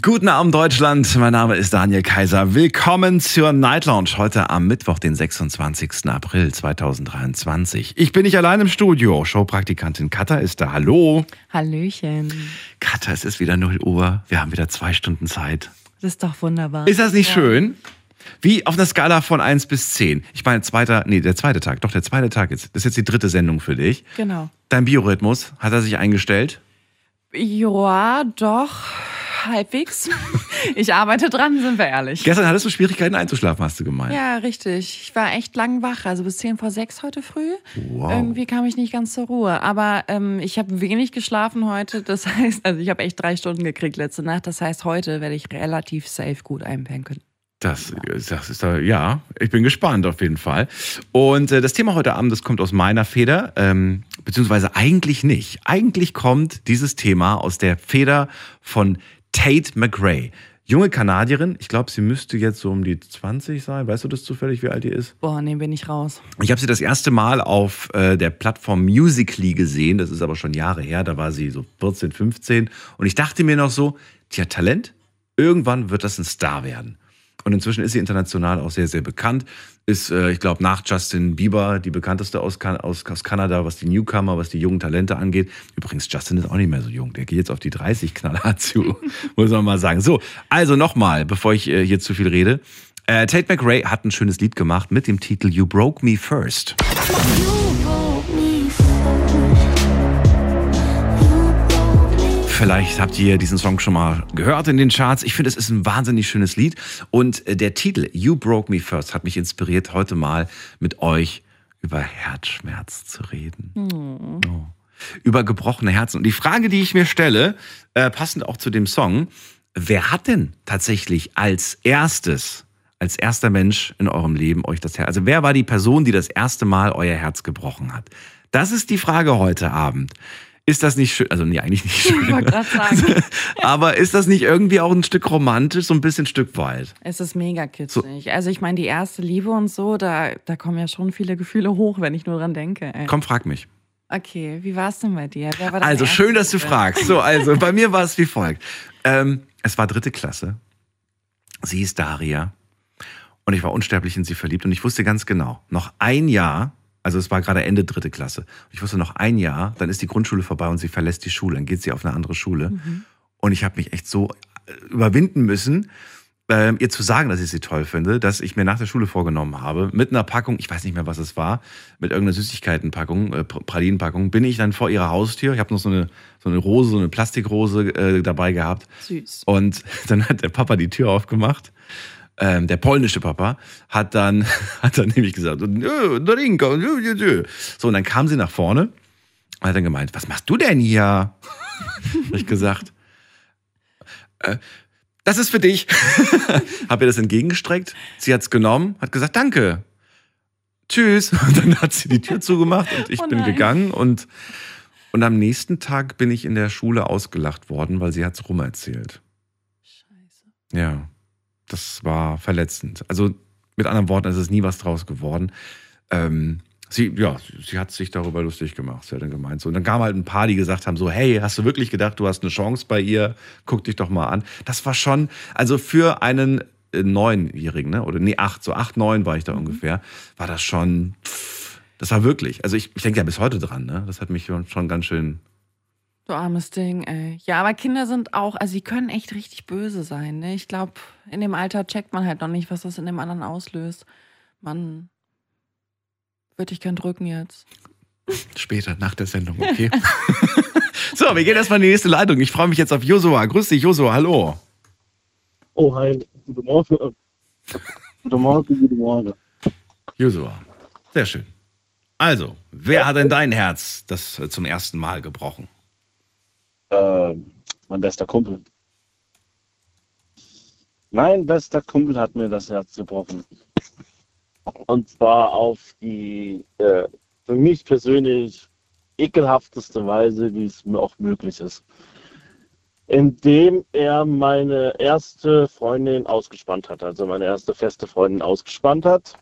Guten Abend Deutschland, mein Name ist Daniel Kaiser. Willkommen zur Night Lounge heute am Mittwoch, den 26. April 2023. Ich bin nicht allein im Studio. Showpraktikantin Katha ist da. Hallo. Hallöchen. Katha, es ist wieder 0 Uhr. Wir haben wieder zwei Stunden Zeit. Das ist doch wunderbar. Ist das nicht schön? Wie auf einer Skala von 1 bis 10. Ich meine, zweiter, nee, der zweite Tag. Doch, der zweite Tag jetzt. Das ist jetzt die dritte Sendung für dich. Genau. Dein Biorhythmus, hat er sich eingestellt? Ja, doch. Halbwegs. Ich arbeite dran, sind wir ehrlich. Gestern hattest du Schwierigkeiten einzuschlafen, hast du gemeint. Ja, richtig. Ich war echt lang wach, also bis 10 vor 6 heute früh. Wow. Irgendwie kam ich nicht ganz zur Ruhe. Aber ähm, ich habe wenig geschlafen heute. Das heißt, also ich habe echt drei Stunden gekriegt letzte Nacht. Das heißt, heute werde ich relativ safe gut einpennen können. Das, das ist da, ja, ich bin gespannt auf jeden Fall. Und äh, das Thema heute Abend, das kommt aus meiner Feder, ähm, beziehungsweise eigentlich nicht. Eigentlich kommt dieses Thema aus der Feder von Tate McRae. Junge Kanadierin, ich glaube, sie müsste jetzt so um die 20 sein. Weißt du das zufällig, wie alt die ist? Boah, nee, bin ich raus. Ich habe sie das erste Mal auf äh, der Plattform Musically gesehen. Das ist aber schon Jahre her. Da war sie so 14, 15. Und ich dachte mir noch so, hat Talent. Irgendwann wird das ein Star werden. Und inzwischen ist sie international auch sehr, sehr bekannt. Ist, äh, ich glaube, nach Justin Bieber die bekannteste aus, kan aus, aus Kanada, was die Newcomer, was die jungen Talente angeht. Übrigens, Justin ist auch nicht mehr so jung. Der geht jetzt auf die 30 knallhart zu, muss man mal sagen. So, also nochmal, bevor ich äh, hier zu viel rede. Äh, Tate McRae hat ein schönes Lied gemacht mit dem Titel You Broke Me First. Vielleicht habt ihr diesen Song schon mal gehört in den Charts. Ich finde, es ist ein wahnsinnig schönes Lied. Und äh, der Titel You Broke Me First hat mich inspiriert, heute mal mit euch über Herzschmerz zu reden. Oh. Über gebrochene Herzen. Und die Frage, die ich mir stelle, äh, passend auch zu dem Song, wer hat denn tatsächlich als erstes, als erster Mensch in eurem Leben euch das Herz, also wer war die Person, die das erste Mal euer Herz gebrochen hat? Das ist die Frage heute Abend. Ist das nicht schön? Also nee, eigentlich nicht schön. Ich wollte gerade sagen. Aber ist das nicht irgendwie auch ein Stück romantisch, so ein bisschen Stück weit? Es ist mega kitschig. Also ich meine, die erste Liebe und so, da, da kommen ja schon viele Gefühle hoch, wenn ich nur dran denke. Ey. Komm, frag mich. Okay, wie war es denn bei dir? Wer war deine Also schön, dass du fragst. So, also bei mir war es wie folgt. Ähm, es war dritte Klasse. Sie hieß Daria. Und ich war unsterblich in sie verliebt. Und ich wusste ganz genau, noch ein Jahr, also es war gerade Ende dritte Klasse. Ich wusste noch ein Jahr, dann ist die Grundschule vorbei und sie verlässt die Schule. Dann geht sie auf eine andere Schule. Mhm. Und ich habe mich echt so äh, überwinden müssen, ähm, ihr zu sagen, dass ich sie toll finde, dass ich mir nach der Schule vorgenommen habe, mit einer Packung, ich weiß nicht mehr, was es war, mit irgendeiner Süßigkeitenpackung, äh, Pr- Pralinenpackung, bin ich dann vor ihrer Haustür. Ich habe noch so eine, so eine Rose, so eine Plastikrose äh, dabei gehabt. Süß. Und dann hat der Papa die Tür aufgemacht. Ähm, der polnische Papa hat dann, hat dann nämlich gesagt, so und dann kam sie nach vorne und hat dann gemeint, was machst du denn hier? Hab ich gesagt, äh, das ist für dich. Hab ihr das entgegengestreckt. Sie hat's genommen, hat gesagt, danke. Tschüss. Und dann hat sie die Tür zugemacht und ich Oh bin gegangen und und am nächsten Tag bin ich in der Schule ausgelacht worden, weil sie hat's rumerzählt. Scheiße. Ja, das war verletzend. Also mit anderen Worten, es ist nie was draus geworden. Ähm, sie, ja, sie hat sich darüber lustig gemacht. Sie hat dann gemeint so. Und dann kamen halt ein paar, die gesagt haben so, hey, hast du wirklich gedacht, du hast eine Chance bei ihr? Guck dich doch mal an. Das war schon, also für einen äh, Neunjährigen, ne? oder nee, acht, so acht, neun war ich da ungefähr, war das schon, pff, das war wirklich, also ich, ich denke ja bis heute dran, ne? Das hat mich schon ganz schön, Du armes Ding, ey. Ja, aber Kinder sind auch, also sie können echt richtig böse sein. Ne? Ich glaube, in dem Alter checkt man halt noch nicht, was das in dem anderen auslöst. Man würde dich gern drücken jetzt. Später, nach der Sendung, okay? so, wir gehen erstmal in die nächste Leitung. Ich freue mich jetzt auf Josua. Grüß dich, Josua, hallo. Oh, hi. Guten Morgen. Guten Morgen, guten Morgen. Josua, sehr schön. Also, wer hat denn dein Herz das zum ersten Mal gebrochen? Äh, mein bester Kumpel. Mein bester Kumpel hat mir das Herz gebrochen. Und zwar auf die äh, für mich persönlich ekelhafteste Weise, wie es mir auch möglich ist. indem er meine erste Freundin ausgespannt hat, also meine erste feste Freundin ausgespannt hat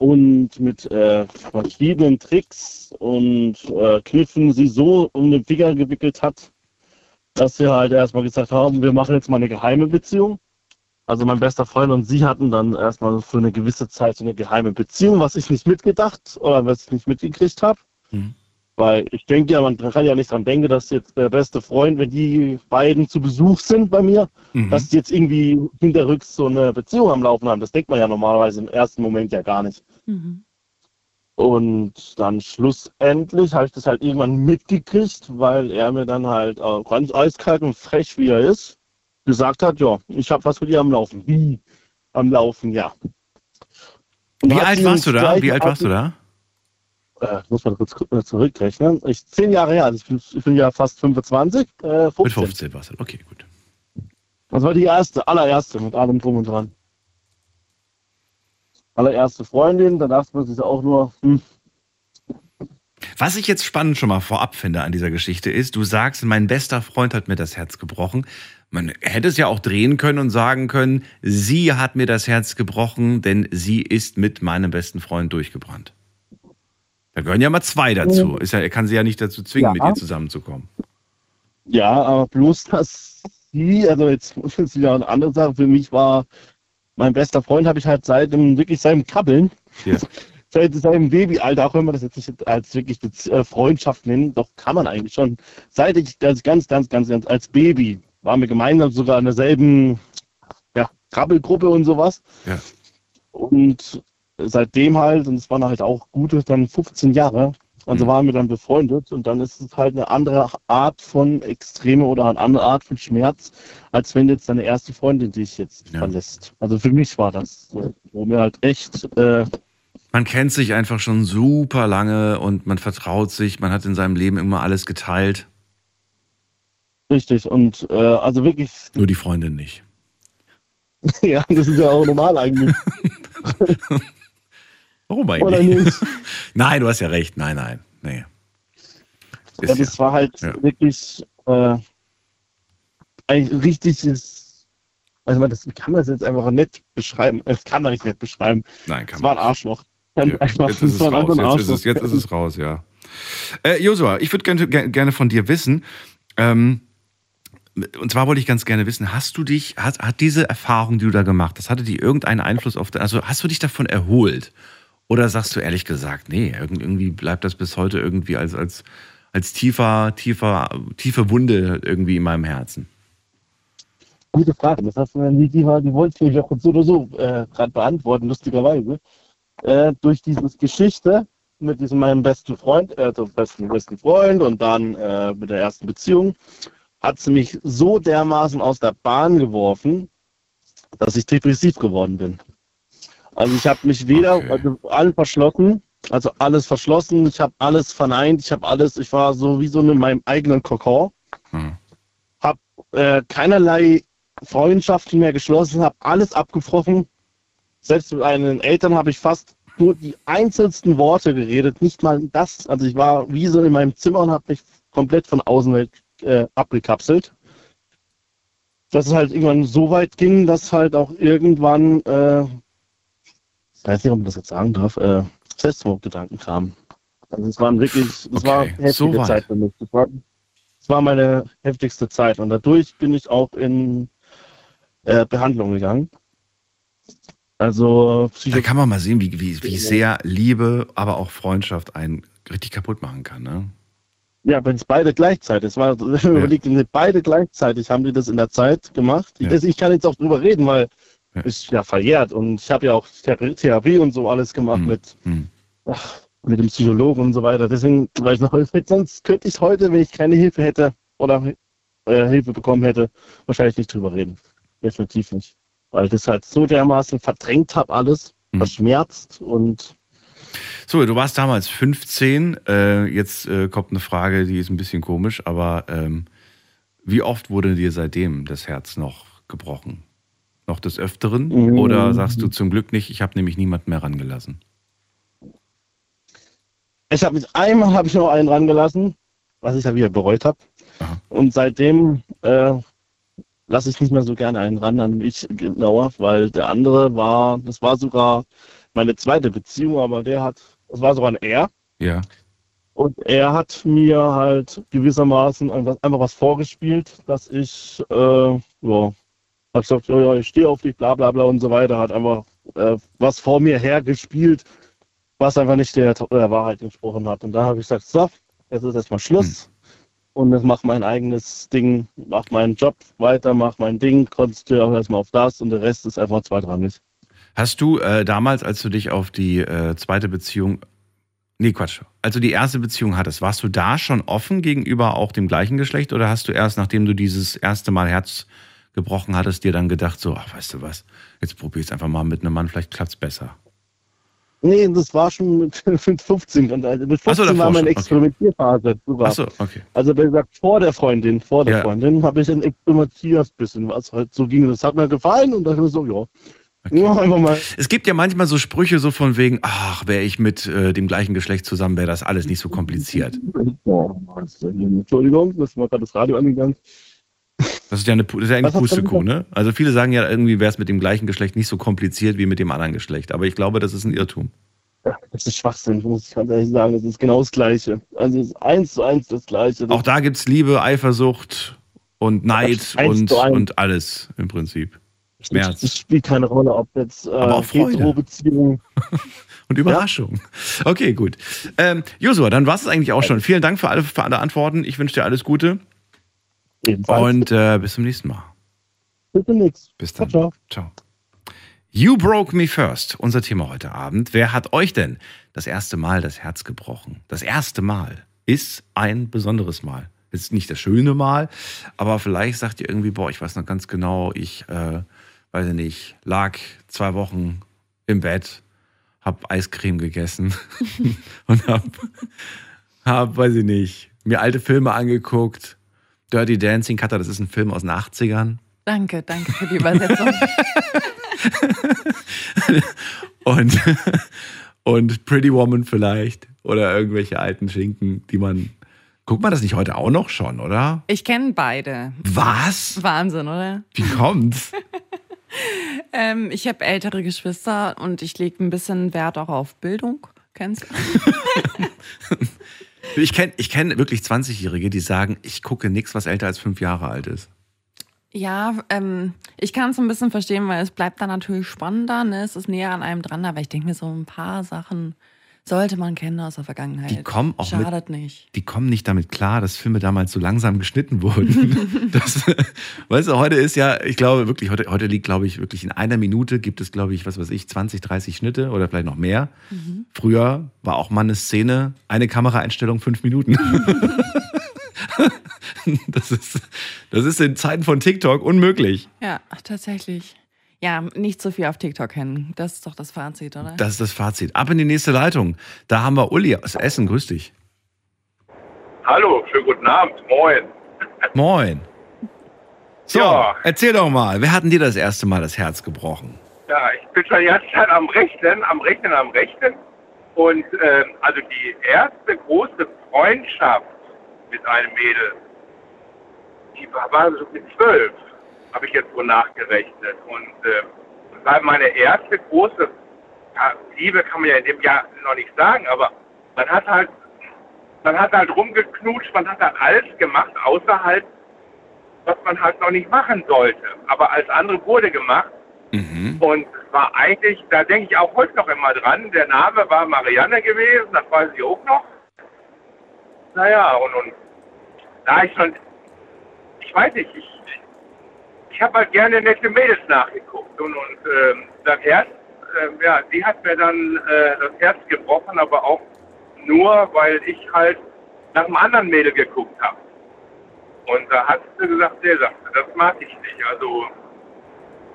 und mit äh, verschiedenen Tricks und äh, Kniffen sie so um den Finger gewickelt hat, dass wir halt erstmal gesagt haben, wir machen jetzt mal eine geheime Beziehung. Also mein bester Freund und sie hatten dann erstmal für eine gewisse Zeit so eine geheime Beziehung, was ich nicht mitgedacht oder was ich nicht mitgekriegt habe. Mhm. Weil ich denke ja, man kann ja nicht dran denken, dass jetzt der beste Freund, wenn die beiden zu Besuch sind bei mir, Mhm. dass die jetzt irgendwie hinterrücks so eine Beziehung am Laufen haben. Das denkt man ja normalerweise im ersten Moment ja gar nicht. Mhm. Und dann schlussendlich habe ich das halt irgendwann mitgekriegt, weil er mir dann halt äh, ganz eiskalt und frech, wie er ist, gesagt hat, ja, ich habe was mit dir am Laufen. Wie? Am Laufen, ja. Und Wie alt warst du da? Wie alt warst du da? Äh, muss man kurz zurückrechnen. Ich zehn Jahre her, also ich bin, ich bin ja fast 25. Äh, 15. Mit 15 warst du. Okay, gut. Das war die erste, allererste mit allem drum und dran. Allererste Freundin, da dachte man sich auch nur, hm, Was ich jetzt spannend schon mal vorab finde an dieser Geschichte ist, du sagst, mein bester Freund hat mir das Herz gebrochen. Man hätte es ja auch drehen können und sagen können, sie hat mir das Herz gebrochen, denn sie ist mit meinem besten Freund durchgebrannt. Da gehören ja mal zwei dazu. Ist ja, er kann sie ja nicht dazu zwingen, Ja. mit ihr zusammenzukommen. Ja, aber bloß, dass sie, also jetzt muss ich wieder eine andere Sache, für mich war mein bester Freund, habe ich halt seit dem, wirklich seinem Krabbeln, Ja. seit seinem Babyalter, auch wenn man das jetzt nicht als wirklich äh, Freundschaft nennen, doch kann man eigentlich schon. Seit ich das ganz, ganz, ganz, ganz als Baby waren wir gemeinsam sogar in derselben ja, Krabbelgruppe und sowas. Ja. Und seitdem halt, und es waren halt auch gute dann 15 Jahre, also Mhm. waren wir dann befreundet und dann ist es halt eine andere Art von Extreme oder eine andere Art von Schmerz, als wenn jetzt deine erste Freundin dich jetzt Ja. verlässt. Also für mich war das so, wo mir halt echt, äh, Man kennt sich einfach schon super lange und man vertraut sich, man hat in seinem Leben immer alles geteilt. richtig und äh, also wirklich, Nur die Freundin nicht. ja, das ist ja auch normal eigentlich, Warum oder eigentlich? nicht? Nein, du hast ja recht. Nein, nein. Nee. Ja, Ist das war halt ja. wirklich äh, ein richtiges, also man, das kann man das jetzt einfach nicht beschreiben. Das kann man nicht nett beschreiben. Nein, kann Es man war ein Arschloch. Ja, einfach, jetzt ist es raus. ein Jetzt ist Arschloch. es, jetzt ist es raus, ja. Äh, Josua, ich würde gerne, ger- gerne von dir wissen, ähm, und zwar wollte ich ganz gerne wissen, hast du dich, hat, hat diese Erfahrung, die du da gemacht hast, hatte die irgendeinen Einfluss auf, also hast du dich davon erholt? Oder sagst du ehrlich gesagt, nee, irgend- irgendwie bleibt das bis heute irgendwie als, als, als tiefer, tiefer, tiefe Wunde irgendwie in meinem Herzen? Gute Frage. Das hast du mir die, die, die wollte ich auch so oder so äh, gerade beantworten, lustigerweise. Äh, durch diese Geschichte mit diesem meinem besten Freund, äh, also besten, besten Freund und dann äh, mit der ersten Beziehung, hat sie mich so dermaßen aus der Bahn geworfen, dass ich depressiv geworden bin. Also ich habe mich weder Okay. also allen verschlossen, also alles verschlossen, ich habe alles verneint, ich habe alles, ich war so wie so in meinem eigenen Kokon Hm. äh, keinerlei Freundschaften mehr geschlossen, habe alles abgebrochen. Selbst mit meinen Eltern habe ich fast nur die einzelsten Worte geredet, nicht mal das. Also ich war wie so in meinem Zimmer und habe mich komplett von Außenwelt äh, abgekapselt. Dass es halt irgendwann so weit ging, dass halt auch irgendwann, äh, ich weiß nicht, ob man das jetzt sagen darf, äh, Selbstmordgedanken kamen. Also es waren wirklich, es war Okay, eine heftige so. Zeit für mich. Das war, das war meine heftigste Zeit und dadurch bin ich auch in äh, Behandlung gegangen. Also Da Psycho kann man mal sehen, wie, wie, wie sehr Liebe, aber auch Freundschaft einen richtig kaputt machen kann, ne? ja, wenn es beide gleichzeitig, es war überlegt, beide gleichzeitig haben die das in der Zeit gemacht. Ja. Ich, ich kann jetzt auch drüber reden, weil Ja. ist ja verjährt und ich habe ja auch Thera- Therapie und so alles gemacht Hm. mit Hm. ach, mit dem Psychologen und so weiter. Deswegen, weil ich noch Hilfe sonst könnte ich heute, wenn ich keine Hilfe hätte oder äh, Hilfe bekommen hätte, wahrscheinlich nicht drüber reden. Definitiv nicht. Weil ich das halt so dermaßen verdrängt habe alles, Mhm. verschmerzt und So, du warst damals 15. Äh, jetzt äh, kommt eine Frage, die ist ein bisschen komisch, aber ähm, wie oft wurde dir seitdem das Herz noch gebrochen? Noch des Öfteren? Mhm. Oder sagst du zum Glück nicht, ich habe nämlich niemanden mehr rangelassen? ich habe mich einmal habe ich noch einen rangelassen, was ich ja wieder bereut habe. Und seitdem äh, lasse ich nicht mehr so gerne einen ran an mich genauer, weil der andere war, das war sogar meine zweite Beziehung, aber der hat, das war sogar ein Er. Ja. Und er hat mir halt gewissermaßen einfach, einfach was vorgespielt, dass ich, äh, ja, hab gesagt, ja, ja, ich stehe auf dich, bla bla bla und so weiter, hat einfach äh, was vor mir hergespielt, was einfach nicht der, der Wahrheit entsprochen hat. Und da habe ich gesagt, so, jetzt ist erstmal Schluss. Und ich mache mein eigenes Ding, mach meinen Job weiter, mach mein Ding, konzentriere auch erstmal auf das und der Rest ist einfach zweitrangig. Hast du äh, damals, als du dich auf die äh, zweite Beziehung, nee Quatsch, als du die erste Beziehung hattest, warst du da schon offen gegenüber auch dem gleichen Geschlecht oder hast du erst, nachdem du dieses erste Mal Herz gebrochen hattest, dir dann gedacht, so, ach, weißt du was, jetzt probier es einfach mal mit einem Mann, vielleicht klappt's besser. Nee, das war schon mit, mit 15. Und, also mit Ach so, 15 davor war meine okay. Experimentierphase. sogar. Achso, okay. Also wie gesagt, vor der Freundin, vor der Ja. Freundin habe ich dann experimentiert ein bisschen, was halt so ging. Das hat mir gefallen und ich so, ja, okay. ja, einfach mal. Es gibt ja manchmal so Sprüche so von wegen, ach, wäre ich mit äh, dem gleichen Geschlecht zusammen, wäre das alles nicht so kompliziert. Entschuldigung, das war gerade das Radio angegangen. Das ist ja eine, das ist ja eine Pustekuh, ne? Also viele sagen ja, irgendwie wäre es mit dem gleichen Geschlecht nicht so kompliziert wie mit dem anderen Geschlecht. Aber ich glaube, das ist ein Irrtum. Ja, Das ist Schwachsinn, muss ich ganz ehrlich sagen. Das ist genau das Gleiche. Also es ist eins zu eins das Gleiche. Das Auch da gibt's Liebe, Eifersucht und Neid und, und alles im Prinzip. Schmerz. Das spielt keine Rolle, ob jetzt äh, Aber auch Freude. Und Überraschung. Okay, gut. Ähm, Josua, dann war es eigentlich auch schon. Vielen Dank für alle, für alle Antworten. Ich wünsche dir alles Gute Ebenfalls. und äh, bis zum nächsten Mal. Bitte nix. Bis dann. Ciao, Ciao. You broke me first. Unser Thema heute Abend. Wer hat euch denn das erste Mal das Herz gebrochen? Das erste Mal ist ein besonderes Mal. Ist nicht das schöne Mal, aber vielleicht sagt ihr irgendwie, boah, ich weiß noch ganz genau, ich, äh, weiß ich nicht, lag zwei Wochen im Bett, hab Eiscreme gegessen und hab, hab, weiß ich nicht, mir alte Filme angeguckt. Dirty Dancing, Cutter, das ist ein Film aus den 80ern. Danke, danke für die Übersetzung. und, und Pretty Woman vielleicht oder irgendwelche alten Schinken, die man. Guckt man das nicht heute auch noch schon, oder? Ich kenne beide. Was? Wahnsinn, oder? Wie kommt's? Ähm, ich habe ältere Geschwister und ich lege ein bisschen Wert auch auf Bildung. Kennst du? Ich kenne ich kenn wirklich 20-Jährige, die sagen, ich gucke nichts, was älter als fünf Jahre alt ist. Ja, ähm, ich kann es ein bisschen verstehen, weil es bleibt dann natürlich spannender, ne? Es ist näher an einem dran, aber ich denke mir so ein paar Sachen sollte man kennen aus der Vergangenheit. Die kommen auch mit- Schadet nicht. Die kommen nicht damit klar, dass Filme damals so langsam geschnitten wurden. das, weißt du, heute ist ja, ich glaube wirklich, heute, heute liegt, glaube ich, wirklich in einer Minute gibt es, glaube ich, was weiß ich, 20, 30 Schnitte oder vielleicht noch mehr. Früher war auch mal eine Szene, eine Kameraeinstellung, fünf Minuten. das, ist, das ist in Zeiten von TikTok unmöglich. Ja, tatsächlich. Ja, nicht so viel auf TikTok kennen. Das ist doch das Fazit, oder? Das ist das Fazit. Ab in die nächste Leitung. Da haben wir Uli aus Essen. Grüß dich. Hallo, schönen guten Abend, moin. Moin. So, Ja. erzähl doch mal, wer hat denn dir das erste Mal das Herz gebrochen? Ja, ich bin schon die ganze Zeit am Rechnen, am Rechnen, am Rechnen. Und ähm, also die erste große Freundschaft mit einem Mädel, die war, war so mit zwölf, habe ich jetzt so nachgerechnet. Und ähm, das war meine erste große Liebe, kann man ja in dem Jahr noch nicht sagen, aber man hat halt, man hat halt rumgeknutscht, man hat halt alles gemacht außerhalb, was man halt noch nicht machen sollte. Aber als andere wurde gemacht. Mhm. Und es war eigentlich, da denke ich auch heute noch immer dran, der Name war Marianne gewesen, das weiß ich auch noch. Naja, und, und da ich schon, ich weiß nicht, ich, ich habe halt gerne nette Mädels nachgeguckt. Und, und ähm, das Herz, ähm, ja, die hat mir dann äh, das Herz gebrochen, aber auch nur, weil ich halt nach einem anderen Mädel geguckt habe. Und da hat sie gesagt, der sagte, das mag ich nicht. Also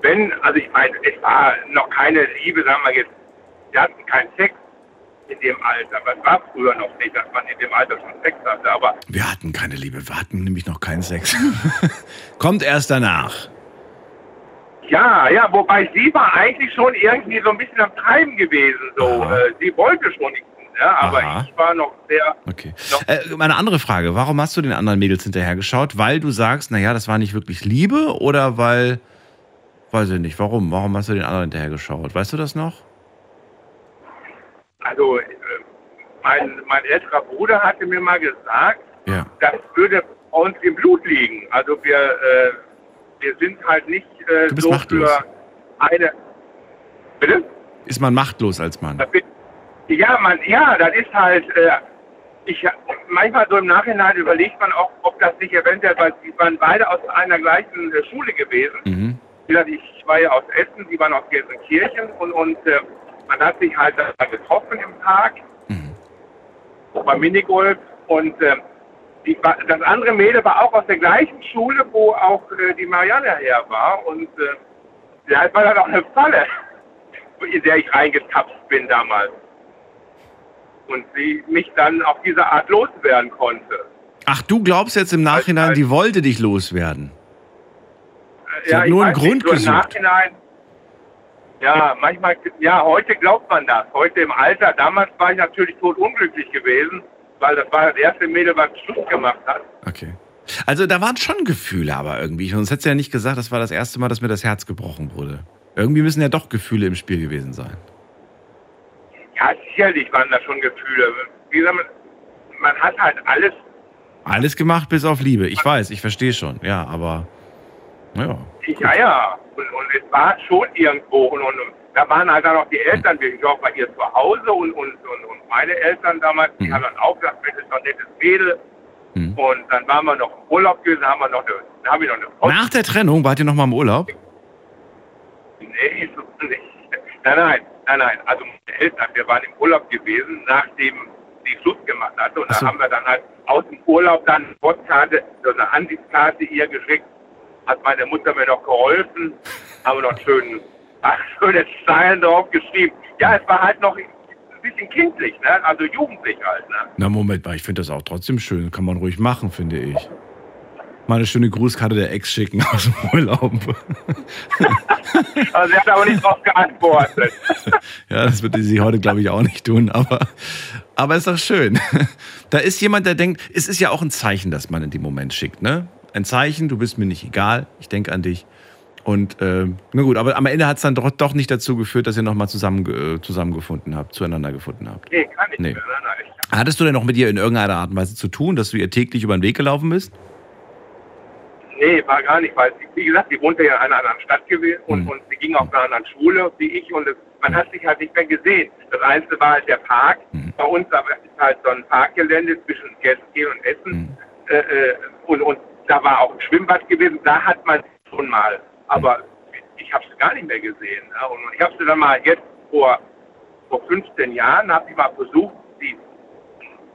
wenn, also ich meine, es war noch keine Liebe, sagen wir jetzt, wir hatten keinen Sex in dem Alter, aber es war früher noch nicht, dass man in dem Alter schon Sex hatte, aber Wir hatten keine Liebe, wir hatten nämlich noch keinen Sex. Kommt erst danach. Ja, ja, wobei sie war eigentlich schon irgendwie so ein bisschen am Treiben gewesen, so, äh, sie wollte schon Ja, aber Aha. ich war noch sehr, Okay. Noch- Äh, eine andere Frage. Warum hast du den anderen Mädels hinterhergeschaut? Weil du sagst, naja, das war nicht wirklich Liebe oder weil, weiß ich nicht, warum? Warum hast du den anderen hinterhergeschaut? Weißt du das noch? also äh, mein, mein älterer Bruder hatte mir mal gesagt, Ja. das würde uns im Blut liegen. Also wir, äh, wir sind halt nicht äh, so machtlos. für eine. Bitte? Ist man machtlos als Mann? Ja, man, ja, das ist halt. Äh, ich manchmal so im Nachhinein überlegt man auch, ob das nicht eventuell, weil sie waren beide aus einer gleichen äh, Schule gewesen. Mhm. Ich war ja aus Essen, sie waren aus Gelsenkirchen und, und äh, man hat sich halt da getroffen im Park Mhm. beim Minigolf und äh, die, das andere Mädel war auch aus der gleichen Schule, wo auch äh, die Marianne her war und äh, ja, es war dann auch eine Falle, in der ich reingetapst bin damals und sie mich dann auf diese Art loswerden konnte. Ach, du glaubst jetzt im Nachhinein, die wollte dich loswerden. Äh, Sie hat ich nur einen weiß nicht, Grund so im gesucht. Nachhinein, ja, manchmal, ja, heute glaubt man das. Heute im Alter, damals war ich natürlich totunglücklich gewesen, weil das war das erste Mädel, was Schluss gemacht hat. Okay. Also da waren schon Gefühle aber irgendwie. Sonst hättest du ja nicht gesagt, das war das erste Mal, dass mir das Herz gebrochen wurde. Irgendwie müssen ja doch Gefühle im Spiel gewesen sein. Ja, sicherlich waren da schon Gefühle. Wie gesagt, man, man hat halt alles, Alles gemacht bis auf Liebe. Ich weiß, ich verstehe schon. Ja, aber ja. ja, ja. Und, und es war schon irgendwo. Und, und da waren halt dann noch die Eltern, ich war auch bei ihr zu Hause und, und, und, und meine Eltern damals, die Mhm. haben dann auch gesagt, Mensch, ist doch ein nettes Mädel. Hm. Und dann waren wir noch im Urlaub gewesen, haben wir noch eine, dann habe ich noch eine Post Nach der Trennung wart ihr noch mal im Urlaub? Nee, so nicht. Nein, nein, nein, nein. Also meine Eltern, wir waren im Urlaub gewesen, nachdem sie Schluss gemacht hatte. Und so. da haben wir dann halt aus dem Urlaub dann eine Postkarte, so eine Ansichtskarte ihr geschickt. Hat meine Mutter mir noch geholfen. Haben wir noch schön, ach, schöne Zeilen drauf geschrieben. Ja, es war halt noch ein bisschen kindlich, ne? Also jugendlich halt, ne? Na, Moment mal, ich finde das auch trotzdem schön. Kann man ruhig machen, finde ich. Mal eine schöne Grußkarte der Ex schicken aus dem Urlaub. Also sie hat aber nicht drauf geantwortet. Ja, das würde sie heute, glaube ich, auch nicht tun, aber, aber ist doch schön. Da ist jemand, der denkt, es ist ja auch ein Zeichen, das man in dem Moment schickt, ne? Ein Zeichen, du bist mir nicht egal, ich denke an dich. Und äh, na gut, aber am Ende hat es dann doch, doch nicht dazu geführt, dass ihr nochmal zusammen, äh, zusammengefunden habt, zueinander gefunden habt. Nee, kann ich Nee. mehr. Nein, nein. Hattest du denn noch mit ihr in irgendeiner Art und Weise zu tun, dass du ihr täglich über den Weg gelaufen bist? Nee, war gar nicht, weil, sie, wie gesagt, sie wohnte ja in einer anderen Stadt gewesen und, Mhm. und sie ging auf einer anderen Schule wie ich und es, man hat sich halt nicht mehr gesehen. Das Einzige war halt der Park. Mhm. Bei uns aber ist halt so ein Parkgelände zwischen Gelsenkirchen und Essen Mhm. äh, äh, und, und da war auch ein Schwimmbad gewesen, da hat man schon mal. Aber ich habe sie gar nicht mehr gesehen. Ne? Und ich habe sie dann mal jetzt vor, vor 15 Jahren, habe ich mal versucht, sie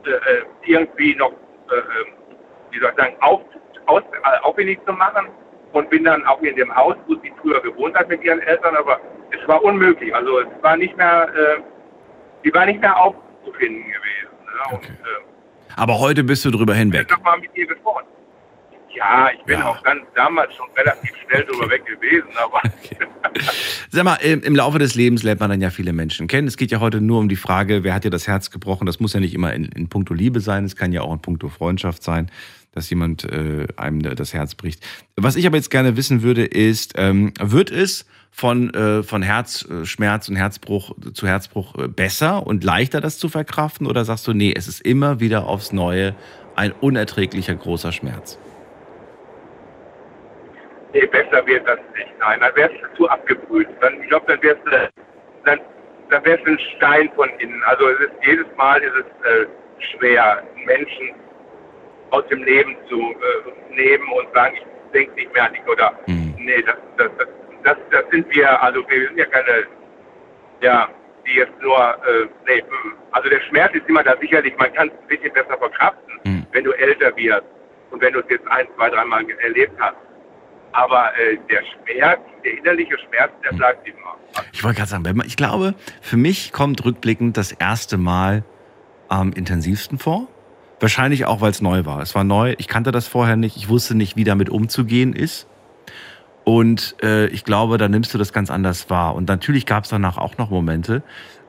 äh, äh, irgendwie noch, äh, äh, wie soll ich sagen, auf, aus, äh, aufwendig zu machen und bin dann auch in dem Haus, wo sie früher gewohnt hat mit ihren Eltern, aber es war unmöglich. Also es war nicht mehr, äh, sie war nicht mehr aufzufinden gewesen. Ne? Okay. Und äh, Aber heute bist du drüber ich hinweg. habe mal mit ihr gesprochen. Ja, ich bin Ja. auch ganz damals schon relativ schnell drüber weg gewesen, aber Sag mal, im im Laufe des Lebens lernt man dann ja viele Menschen kennen. Es geht ja heute nur um die Frage, wer hat dir das Herz gebrochen? Das muss ja nicht immer in, in puncto Liebe sein, es kann ja auch in puncto Freundschaft sein, dass jemand äh, einem das Herz bricht. Was ich aber jetzt gerne wissen würde, ist, ähm, wird es von, äh, von Herzschmerz und Herzbruch zu Herzbruch äh, besser und leichter, das zu verkraften? Oder sagst du, nee, es ist immer wieder aufs Neue ein unerträglicher großer Schmerz? Nee, besser wird das nicht. Nein, dann wärst du zu abgebrüht. Dann, ich glaube, dann wärst du, dann, dann wärst du ein Stein von innen. Also es ist, jedes Mal ist es äh, schwer, Menschen aus dem Leben zu äh, nehmen und sagen, ich denke nicht mehr an dich oder Mhm. nee, das, das, das, das, das sind wir, also wir sind ja keine, ja, die jetzt nur, äh, nee, also der Schmerz ist immer da sicherlich, man kann es ein bisschen besser verkraften, Mhm. wenn du älter wirst und wenn du es jetzt ein, zwei, dreimal erlebt hast. Aber äh, der Schmerz, der innerliche Schmerz, der bleibt immer. Ich wollte gerade sagen, ich glaube, für mich kommt rückblickend das erste Mal am intensivsten vor. Wahrscheinlich auch, weil es neu war. Es war neu, ich kannte das vorher nicht, ich wusste nicht, wie damit umzugehen ist. Und äh, ich glaube, da nimmst du das ganz anders wahr. Und natürlich gab es danach auch noch Momente,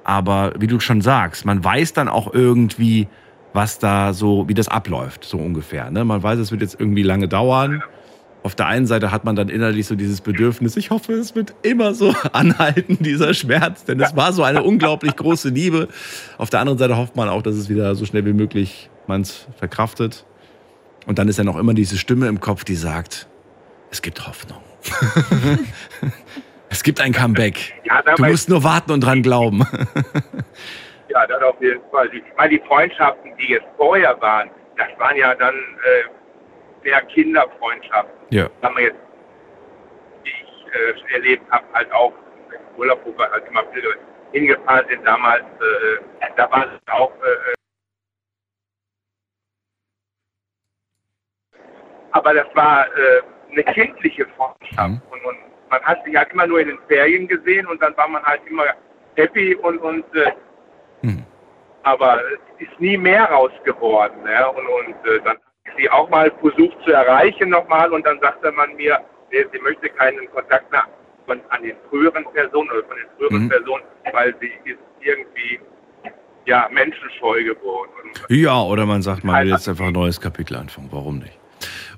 Aber wie du schon sagst, man weiß dann auch irgendwie, was da so, wie das abläuft, so ungefähr. Ne? Man weiß, es wird jetzt irgendwie lange dauern. Auf der einen Seite hat man dann innerlich so dieses Bedürfnis, ich hoffe, es wird immer so anhalten, dieser Schmerz, denn es war so eine unglaublich große Liebe. Auf der anderen Seite hofft man auch, dass es wieder so schnell wie möglich man es verkraftet. Und dann ist ja noch immer diese Stimme im Kopf, die sagt, es gibt Hoffnung. es gibt ein Comeback. Ja, Du musst nur warten und dran glauben. Ja, das auf jeden Fall. Die, ich meine, die Freundschaften, die jetzt vorher waren, das waren ja dann äh, mehr Kinderfreundschaften. Ja. Haben wir jetzt, die ich äh, erlebt habe, halt auch im Urlaub, wo wir halt immer viel hingefahren sind damals. Äh, da war es auch. Äh, aber das war äh, eine kindliche Freundschaft. Mhm. Und, und man hat sich halt immer nur in den Ferien gesehen und dann war man halt immer happy und, und äh, Mhm. aber es ist nie mehr raus geworden. Ne? Und, und äh, dann sie auch mal versucht zu erreichen nochmal und dann sagte man mir, nee, sie möchte keinen Kontakt mehr von, an den früheren Personen oder von den früheren Mhm. Personen, weil sie ist irgendwie ja, menschenscheu geworden. Ja, oder man sagt, man will jetzt einfach ein neues Kapitel anfangen. Warum nicht?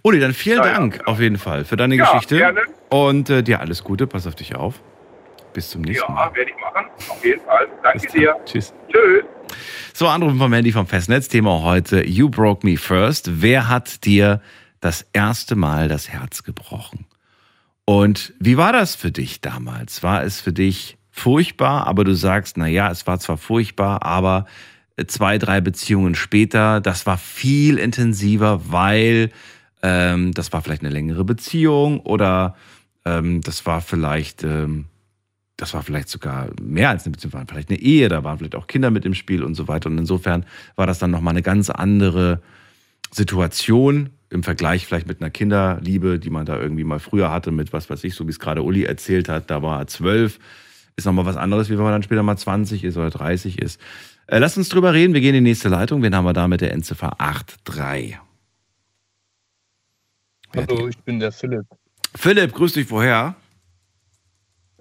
Uli, dann vielen Ja, ja, Dank genau. auf jeden Fall für deine Ja, Geschichte. gerne. Und äh, dir alles Gute, pass auf dich auf. Bis zum nächsten Mal. ja, werde ich machen. Auf jeden Fall. Danke dir. Tschüss. Tschüss. So, Anrufen vom Handy vom Festnetz. Thema heute, You Broke Me First. Wer hat dir das erste Mal das Herz gebrochen? Und wie war das für dich damals? War es für dich furchtbar, aber du sagst, na ja, es war zwar furchtbar, aber zwei, drei Beziehungen später, das war viel intensiver, weil ähm, das war vielleicht eine längere Beziehung oder ähm, das war vielleicht ähm, das war vielleicht sogar mehr als eine Beziehung, vielleicht eine Ehe, da waren vielleicht auch Kinder mit im Spiel und so weiter. Und insofern war das dann nochmal eine ganz andere Situation im Vergleich vielleicht mit einer Kinderliebe, die man da irgendwie mal früher hatte, mit was weiß ich, so wie es gerade Uli erzählt hat, da war er zwölf. Ist nochmal was anderes, wie wenn man dann später mal 20 ist oder 30 ist. Äh, lass uns drüber reden. Wir gehen in die nächste Leitung. Wen haben wir da mit der Endziffer 83? Wer hat Hallo, ich bin der Philipp? Philipp, grüß dich woher?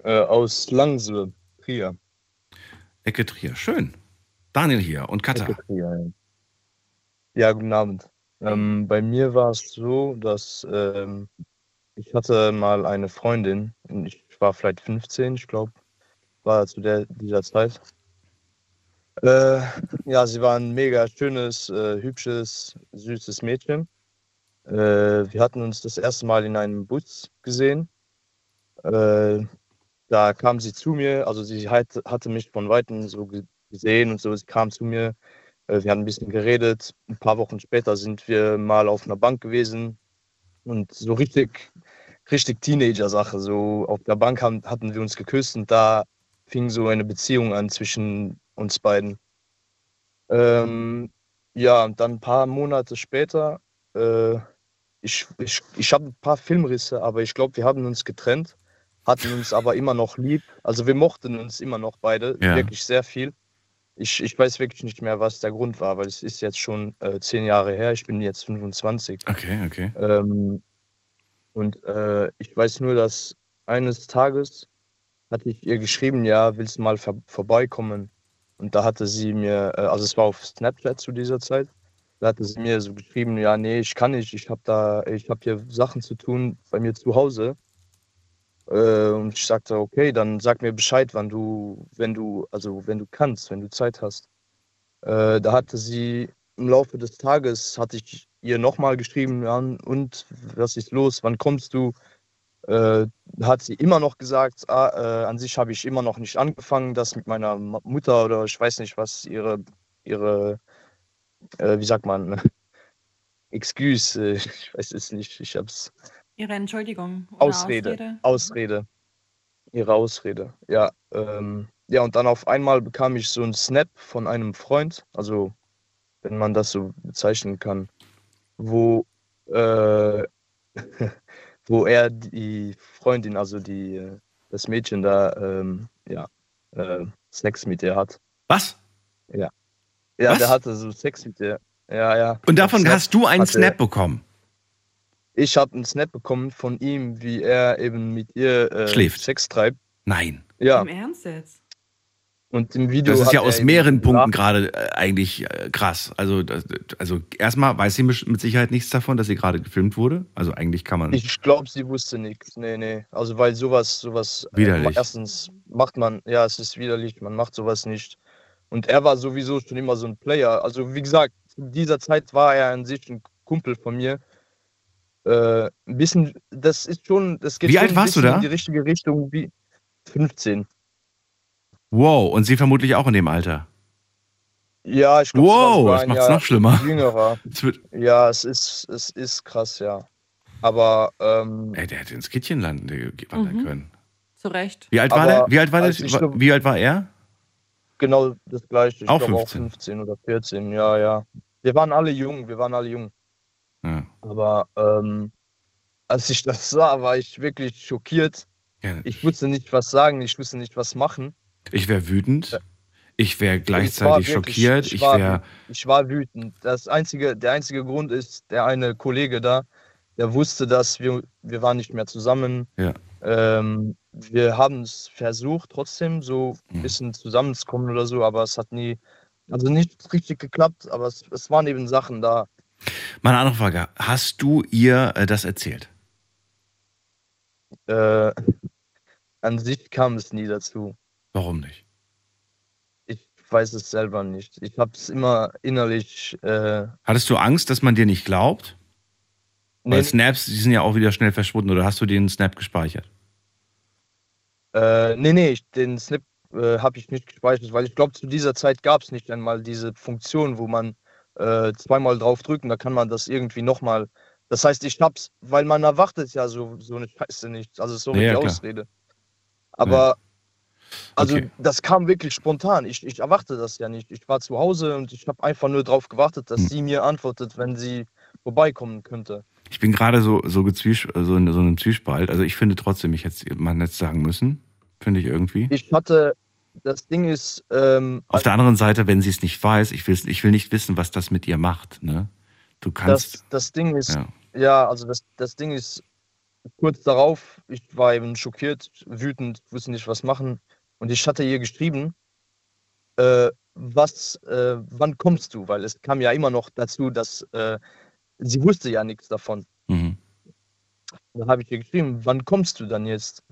Äh, aus Langsle, Trier. Ecke Trier. Schön. Daniel hier und Katha. Ecke Trier, ja. ja, guten Abend. Ähm, bei mir war es so, dass ähm, ich hatte mal eine Freundin, und ich war vielleicht 15, ich glaube, war zu der, dieser Zeit. Äh, ja, sie war ein mega schönes, äh, hübsches, süßes Mädchen. Äh, wir hatten uns das erste Mal in einem Bus gesehen. Da kam sie zu mir, also sie hat, hatte mich von Weitem so ge- gesehen und so, sie kam zu mir, äh, wir haben ein bisschen geredet. Ein paar Wochen später sind wir mal auf einer Bank gewesen und so richtig, richtig Teenager-Sache. So auf der Bank haben, hatten wir uns geküsst und da fing so eine Beziehung an zwischen uns beiden. Ähm, ja, und dann ein paar Monate später, äh, ich, ich, ich habe ein paar Filmrisse, aber ich glaube, wir haben uns getrennt hatten uns aber immer noch lieb. Also wir mochten uns immer noch beide, Ja. wirklich sehr viel. Ich, ich weiß wirklich nicht mehr, was der Grund war, weil es ist jetzt schon äh, zehn Jahre her. Ich bin jetzt 25. Okay, okay. Ähm, und äh, ich weiß nur, dass eines Tages hatte ich ihr geschrieben, ja, willst du mal vor vorbeikommen? Und da hatte sie mir, äh, also es war auf Snapchat zu dieser Zeit, da hatte sie mir so geschrieben, ja, nee, ich kann nicht, ich habe da, ich habe hier Sachen zu tun bei mir zu Hause. Äh, und ich sagte, okay, dann sag mir Bescheid, wann du, wenn du, also wenn du kannst, wenn du Zeit hast. Äh, da hatte sie im Laufe des Tages, hatte ich ihr nochmal geschrieben, ja, und was ist los, wann kommst du? Äh, hat sie immer noch gesagt, ah, äh, an sich habe ich immer noch nicht angefangen, das mit meiner Mutter oder ich weiß nicht was, ihre, ihre äh, wie sagt man, Excuse, äh, ich weiß es nicht, ich habe es Ihre Entschuldigung. Oder Ausrede. Ausrede. Ihre Ausrede. Ja, ähm, ja, und dann auf einmal bekam ich so einen Snap von einem Freund, also wenn man das so bezeichnen kann, wo, äh, wo er die Freundin, also die, das Mädchen da, ähm, ja, äh, Sex mit ihr hat. Was? Ja, Was? der hatte so Sex mit ihr. Ja, ja. Und davon Snap hast du einen hatte- Snap bekommen. Ich habe einen Snap bekommen von ihm, wie er eben mit ihr äh, Schläft. Sex treibt. Nein. Ja, Im Ernst jetzt? Und im Video. Das ist ja aus mehreren Punkten gerade äh, eigentlich äh, krass. Also, das, also erstmal weiß sie mit Sicherheit nichts davon, dass sie gerade gefilmt wurde. Also eigentlich kann man. Ich glaube, sie wusste nichts. Nee, nee. Also, weil sowas, sowas. äh, Widerlich. erstens macht man, ja, es ist widerlich, man macht sowas nicht. Und er war sowieso schon immer so ein Player. Also, wie gesagt, zu dieser Zeit war er an sich ein Kumpel von mir. Äh, ein bisschen, das ist schon, das geht Wie schon alt ein warst du da? in die richtige Richtung wie 15. wow, und sie vermutlich auch in dem Alter. Ja, ich glaube, Wow, das macht's noch schlimmer. Jüngerer. Es Ja, es ist, es ist krass, ja. Aber ähm, ey, der hätte ins Kittchen landen wandern Mhm. können. Zu Recht. Wie alt war der? Wie alt war, so- wie alt war er? genau das gleiche. Ich Auch glaube auch 15. 15 oder 14, ja, ja. Wir waren alle jung, wir waren alle jung. Ja. Aber ähm, als ich das sah, war ich wirklich schockiert. Ja. Ich wusste nicht, was sagen, ich wusste nicht, was machen. Ich wäre wütend. Ich wäre Ich gleichzeitig wirklich- schockiert. ich Ich war wäre. Ich war wütend. Das einzige, der einzige Grund ist, der eine Kollege da, der wusste, dass wir, wir waren nicht mehr zusammen. Ja. Ähm, wir haben es versucht, trotzdem so ein Mhm. bisschen zusammenzukommen oder so, aber es hat nie, also nicht richtig geklappt, aber es, es waren eben Sachen da. Meine andere Frage: Hast du ihr äh, das erzählt? Äh, an sich kam es nie dazu. Warum nicht? Ich weiß es selber nicht. Ich habe es immer innerlich. Äh, Hattest du Angst, dass man dir nicht glaubt? nee, Weil Snaps, die sind ja auch wieder schnell verschwunden. Oder hast du den Snap gespeichert? Äh, nee, nee, ich, den Snip äh, habe ich nicht gespeichert, weil ich glaube, zu dieser Zeit gab es nicht einmal diese Funktion, wo man äh, zweimal drauf drücken, da kann man das irgendwie nochmal. Das heißt, ich hab's, weil man erwartet ja so, so eine Scheiße nicht. Also so Ja, mit ja, die klar. Ausrede. Aber also Okay. das kam wirklich spontan. Ich, ich erwarte das ja nicht. Ich war zu Hause und ich habe einfach nur darauf gewartet, dass Hm. sie mir antwortet, wenn sie vorbeikommen könnte. Ich bin gerade so, so, so, in so einem Zwiespalt. Also ich finde trotzdem, ich hätte es man es sagen müssen. Finde ich irgendwie. Ich hatte, das Ding ist, ähm, Auf der anderen Seite, wenn sie es nicht weiß, ich will, ich will nicht wissen, was das mit ihr macht. Ne? Du kannst. das, das Ding ist, ja. Ja, also das, das Ding ist, kurz darauf, ich war eben schockiert, wütend, wusste nicht, was machen. Und ich hatte ihr geschrieben, äh, was, äh, wann kommst du? Weil es kam ja immer noch dazu, dass äh, sie wusste ja nichts davon. Mhm. Da habe ich ihr geschrieben, wann kommst du dann jetzt?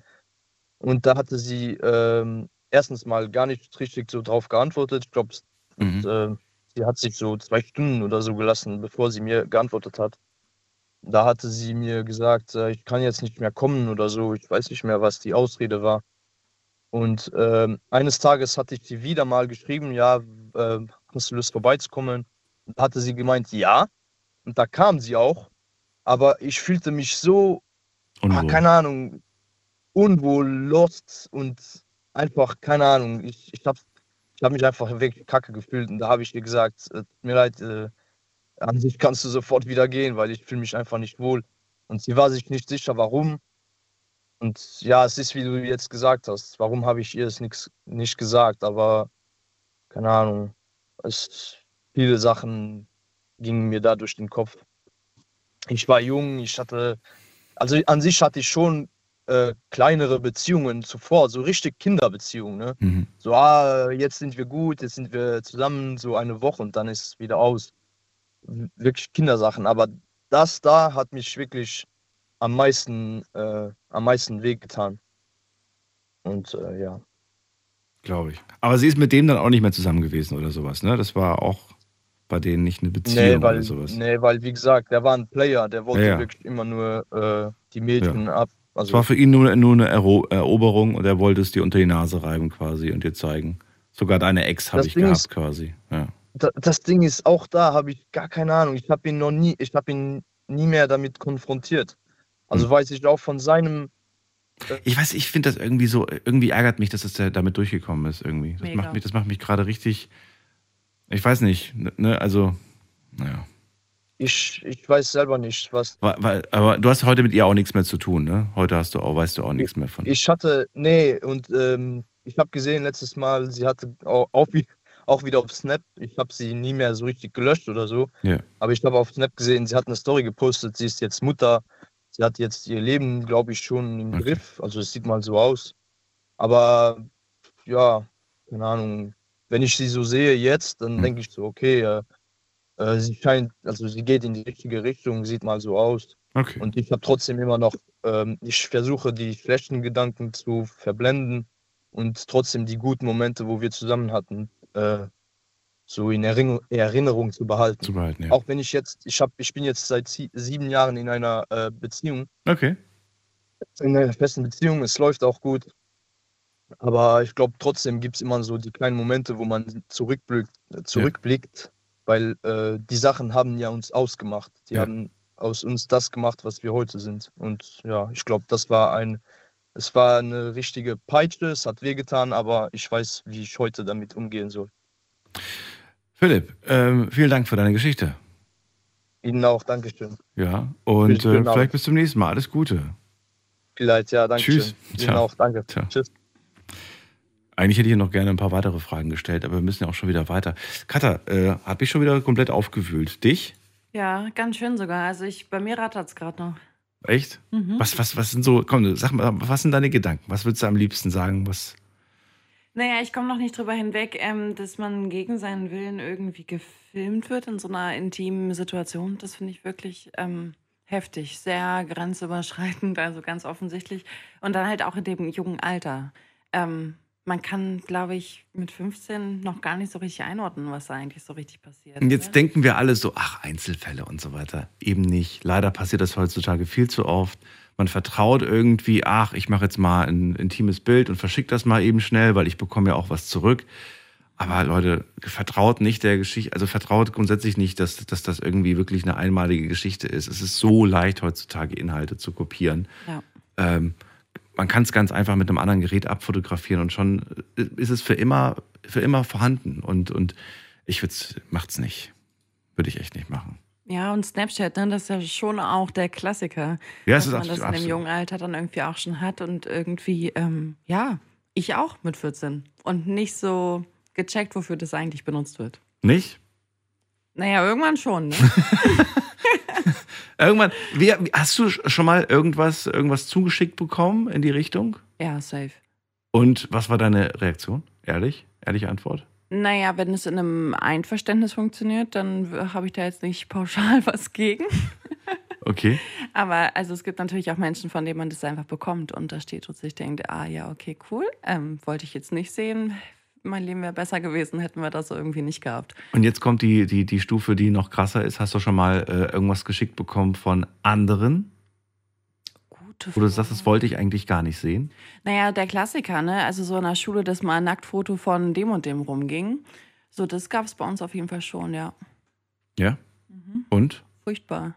Und da hatte sie ähm, erstens mal gar nicht richtig so drauf geantwortet. Ich glaube, Mhm. äh, sie hat sich so zwei Stunden oder so gelassen, bevor sie mir geantwortet hat. Da hatte sie mir gesagt, äh, ich kann jetzt nicht mehr kommen oder so. Ich weiß nicht mehr, was die Ausrede war. Und ähm, eines Tages hatte ich sie wieder mal geschrieben, ja, äh, hast du Lust vorbeizukommen? Und hatte sie gemeint, ja. Und da kam sie auch. Aber ich fühlte mich so, Unwohl. keine Ahnung, unwohl, lost und einfach, keine Ahnung. Ich, ich habe ich hab mich einfach wirklich kacke gefühlt. Und da habe ich ihr gesagt, äh, mir leid, äh, an sich kannst du sofort wieder gehen, weil ich fühle mich einfach nicht wohl. Und sie war sich nicht sicher, warum. Und ja, es ist, wie du jetzt gesagt hast, warum habe ich ihr es nix, nicht gesagt, aber keine Ahnung, es, viele Sachen gingen mir da durch den Kopf. Ich war jung, ich hatte, also an sich hatte ich schon äh, kleinere Beziehungen zuvor, so richtig Kinderbeziehungen. Ne? Mhm. So, ah, jetzt sind wir gut, jetzt sind wir zusammen so eine Woche und dann ist es wieder aus. Wirklich Kindersachen. Aber das da hat mich wirklich am meisten, äh, am meisten wehgetan. Und äh, ja. Glaube ich. Aber sie ist mit dem dann auch nicht mehr zusammen gewesen oder sowas, ne? Das war auch bei denen nicht eine Beziehung Nee weil, oder sowas. nee, weil, wie gesagt, der war ein Player, der wollte Ja, ja. wirklich immer nur äh, die Mädchen ab. Es Also, war für ihn nur, nur eine Ero Eroberung und er wollte es dir unter die Nase reiben quasi und dir zeigen. Sogar deine Ex habe Das ich Ding gehabt ist- quasi. Ja. da, das Ding ist, auch da habe ich gar keine Ahnung. Ich habe ihn noch nie, ich habe ihn nie mehr damit konfrontiert. Also Hm. weiß ich auch von seinem Ich weiß, ich finde das irgendwie so, irgendwie ärgert mich, dass es der damit durchgekommen ist irgendwie. Das Mega. macht mich, das macht mich gerade richtig, ich weiß nicht, ne, also, naja. Ich, ich weiß selber nicht, was. Weil, weil, aber du hast heute mit ihr auch nichts mehr zu tun, ne? Heute hast du auch, weißt du auch nichts mehr von. Ich hatte, nee, und ähm, ich habe gesehen letztes Mal, sie hatte auch, auch, wie- auch wieder auf Snap, ich habe sie nie mehr so richtig gelöscht oder so, Ja. aber ich habe auf Snap gesehen, sie hat eine Story gepostet, sie ist jetzt Mutter, sie hat jetzt ihr Leben, glaube ich, schon im Okay. Griff, also es sieht mal so aus. Aber ja, keine Ahnung, wenn ich sie so sehe jetzt, dann Hm. denke ich so, okay, äh, sie scheint, also sie geht in die richtige Richtung, sieht mal so aus. Okay. Und ich habe trotzdem immer noch, ähm, ich versuche die schlechten Gedanken zu verblenden und trotzdem die guten Momente, wo wir zusammen hatten, äh, so in Erinnerung, Erinnerung zu behalten. Zu behalten, ja. Auch wenn ich jetzt, ich habe, ich bin jetzt seit sie- sieben Jahren in einer äh, Beziehung, Okay. in einer festen Beziehung, es läuft auch gut. Aber ich glaube, trotzdem gibt es immer so die kleinen Momente, wo man zurückblickt, zurückblickt weil äh, die Sachen haben ja uns ausgemacht. Die Ja. haben aus uns das gemacht, was wir heute sind. Und ja, ich glaube, das war ein, es war eine richtige Peitsche, es hat wehgetan, aber ich weiß, wie ich heute damit umgehen soll. Philipp, ähm, vielen Dank für deine Geschichte. Ihnen auch, Dankeschön. Ja, und äh, vielleicht bis zum nächsten Mal. Alles Gute. Vielleicht, ja, Dankeschön. Tschüss. Ihnen Ciao. auch, danke. Ciao. Tschüss. Eigentlich hätte ich noch gerne ein paar weitere Fragen gestellt, aber wir müssen ja auch schon wieder weiter. Katha, äh, hat mich schon wieder komplett aufgewühlt. Dich? Ja, ganz schön sogar. Also ich, bei mir rattert es gerade noch. Echt? Mhm. Was, was, was sind so, komm, sag mal, was sind deine Gedanken? Was würdest du am liebsten sagen? Was, Naja, ich komme noch nicht drüber hinweg, ähm, dass man gegen seinen Willen irgendwie gefilmt wird in so einer intimen Situation. Das finde ich wirklich ähm, heftig, sehr grenzüberschreitend, also ganz offensichtlich. Und dann halt auch in dem jungen Alter. Ähm, man kann, glaube ich, mit 15 noch gar nicht so richtig einordnen, was da eigentlich so richtig passiert. Und jetzt oder? denken wir alle so, ach, Einzelfälle und so weiter. Eben nicht. Leider passiert das heutzutage viel zu oft. Man vertraut irgendwie, ach, ich mache jetzt mal ein intimes Bild und verschicke das mal eben schnell, weil ich bekomme ja auch was zurück. Aber Leute, vertraut nicht der Geschichte, also vertraut grundsätzlich nicht, dass, dass das irgendwie wirklich eine einmalige Geschichte ist. Es ist so leicht heutzutage Inhalte zu kopieren. Ja. Ähm, man kann es ganz einfach mit einem anderen Gerät abfotografieren und schon ist es für immer, für immer vorhanden. Und, und ich würde macht's nicht. Würde ich echt nicht machen. Ja, und Snapchat, ne, das ist ja schon auch der Klassiker. Ja, es dass ist man absolut. das in dem jungen Alter dann irgendwie auch schon hat und irgendwie, ähm, ja, ich auch mit 14 und nicht so gecheckt, wofür das eigentlich benutzt wird. Nicht? Naja, irgendwann schon, ne? Irgendwann, wie, hast du schon mal irgendwas, irgendwas zugeschickt bekommen in die Richtung? ja, safe. Und was war deine Reaktion? Ehrlich? Ehrliche Antwort? Naja, wenn es in einem Einverständnis funktioniert, dann habe ich da jetzt nicht pauschal was gegen. Okay. Aber also es gibt natürlich auch Menschen, von denen man das einfach bekommt und da steht und sich denkt, ah ja, okay, cool, ähm, wollte ich jetzt nicht sehen. Mein Leben wäre besser gewesen, hätten wir das so irgendwie nicht gehabt. Und jetzt kommt die, die, die Stufe, die noch krasser ist. Hast du schon mal äh, irgendwas geschickt bekommen von anderen, Gute wo du sagst, das wollte ich eigentlich gar nicht sehen? Naja, der Klassiker, ne? Also so in der Schule, dass mal ein Nacktfoto von dem und dem rumging. So, das gab es bei uns auf jeden Fall schon, ja. Ja? Mhm. Und? Furchtbar.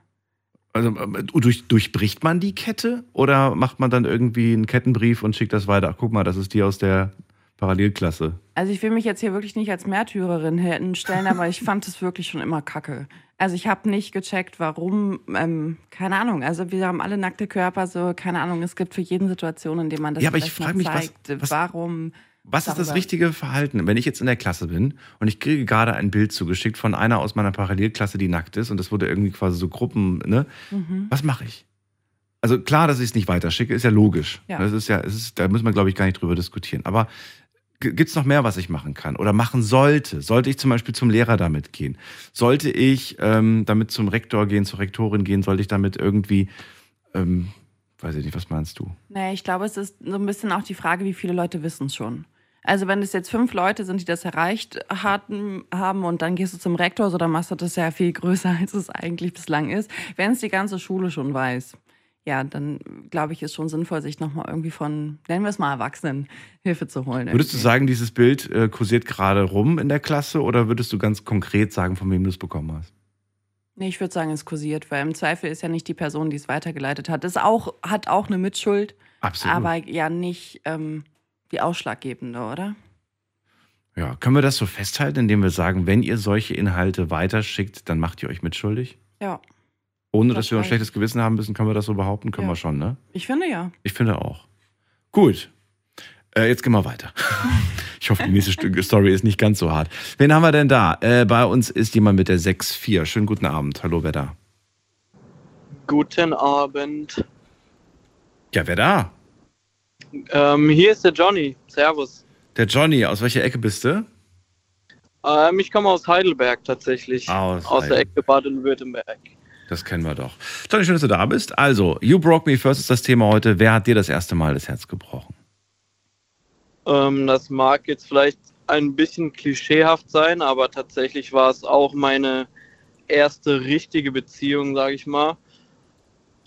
Also äh, durch, durchbricht man die Kette oder macht man dann irgendwie einen Kettenbrief und schickt das weiter? Ach, guck mal, das ist die aus der Parallelklasse. Also ich will mich jetzt hier wirklich nicht als Märtyrerin hinstellen, aber ich fand es wirklich schon immer kacke. Also ich habe nicht gecheckt, warum, ähm, keine Ahnung. Also wir haben alle nackte Körper, so keine Ahnung. Es gibt für jeden Situation, in dem man das Ja, aber ich vielleicht frag mal mich, was- zeigt. was- warum? Was ist das richtige Verhalten, wenn ich jetzt in der Klasse bin und ich kriege gerade ein Bild zugeschickt von einer aus meiner Parallelklasse, die nackt ist und das wurde irgendwie quasi so Gruppen, ne? Mhm. Was mache ich? Also klar, dass ich es nicht weiterschicke, ist ja logisch. Ja. Das ist ja, ist, da müssen wir, glaube ich, gar nicht drüber diskutieren. Aber gibt es noch mehr, was ich machen kann oder machen sollte? Sollte ich zum Beispiel zum Lehrer damit gehen? Sollte ich ähm, damit zum Rektor gehen, zur Rektorin gehen? Sollte ich damit irgendwie, ähm, weiß ich nicht, was meinst du? Naja, ich glaube, es ist so ein bisschen auch die Frage, wie viele Leute wissen es schon. Also wenn es jetzt fünf Leute sind, die das erreicht hatten, haben und dann gehst du zum Rektor, so dann machst du das ja viel größer, als es eigentlich bislang ist. Wenn es die ganze Schule schon weiß, ja, dann glaube ich, ist schon sinnvoll, sich nochmal irgendwie von, nennen wir es mal Erwachsenen, Hilfe zu holen. Würdest du irgendwie. sagen, dieses Bild äh, kursiert gerade rum in der Klasse oder würdest du ganz konkret sagen, von wem du es bekommen hast? Nee, ich würde sagen, es kursiert, weil im Zweifel ist ja nicht die Person, die es weitergeleitet hat. Das auch, hat auch eine Mitschuld, Absolut. aber ja nicht ähm, die ausschlaggebende, oder? ja, können wir das so festhalten, indem wir sagen, wenn ihr solche Inhalte weiterschickt, dann macht ihr euch mitschuldig? Ja, Ohne dass wir ein schlechtes Gewissen haben müssen, können wir das so behaupten? Können Ja. wir schon, ne? ich finde ja. Ich finde auch. Gut. Äh, jetzt gehen wir weiter. Ich hoffe, die nächste St- Story ist nicht ganz so hart. Wen haben wir denn da? Äh, bei uns ist jemand mit der 6-4. Schönen guten Abend. Hallo, wer da? Guten Abend. Ja, wer da? Ähm, hier ist der Johnny. Servus. Der Johnny, aus welcher Ecke bist du? Ähm, ich komme aus Heidelberg tatsächlich. Aus aus der Heidelberg. Ecke Baden-Württemberg. Das kennen wir doch. Johnny, schön, dass du da bist. Also, You Broke Me First ist das Thema heute. Wer hat dir das erste Mal das Herz gebrochen? Ähm, das mag jetzt vielleicht ein bisschen klischeehaft sein, aber tatsächlich war es auch meine erste richtige Beziehung, sage ich mal.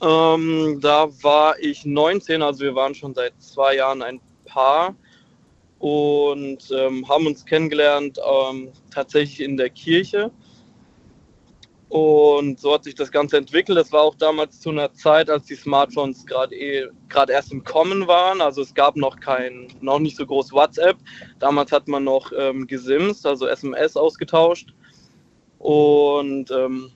Ähm, da war ich 19, also wir waren schon seit zwei Jahren ein Paar und ähm, haben uns kennengelernt ähm, tatsächlich in der Kirche. Und so hat sich das Ganze entwickelt. Das war auch damals zu einer Zeit, als die Smartphones gerade eh, gerade erst im Kommen waren. Also es gab noch kein, noch nicht so groß WhatsApp. Damals hat man noch ähm, gesimst, also SMS ausgetauscht. Und ähm,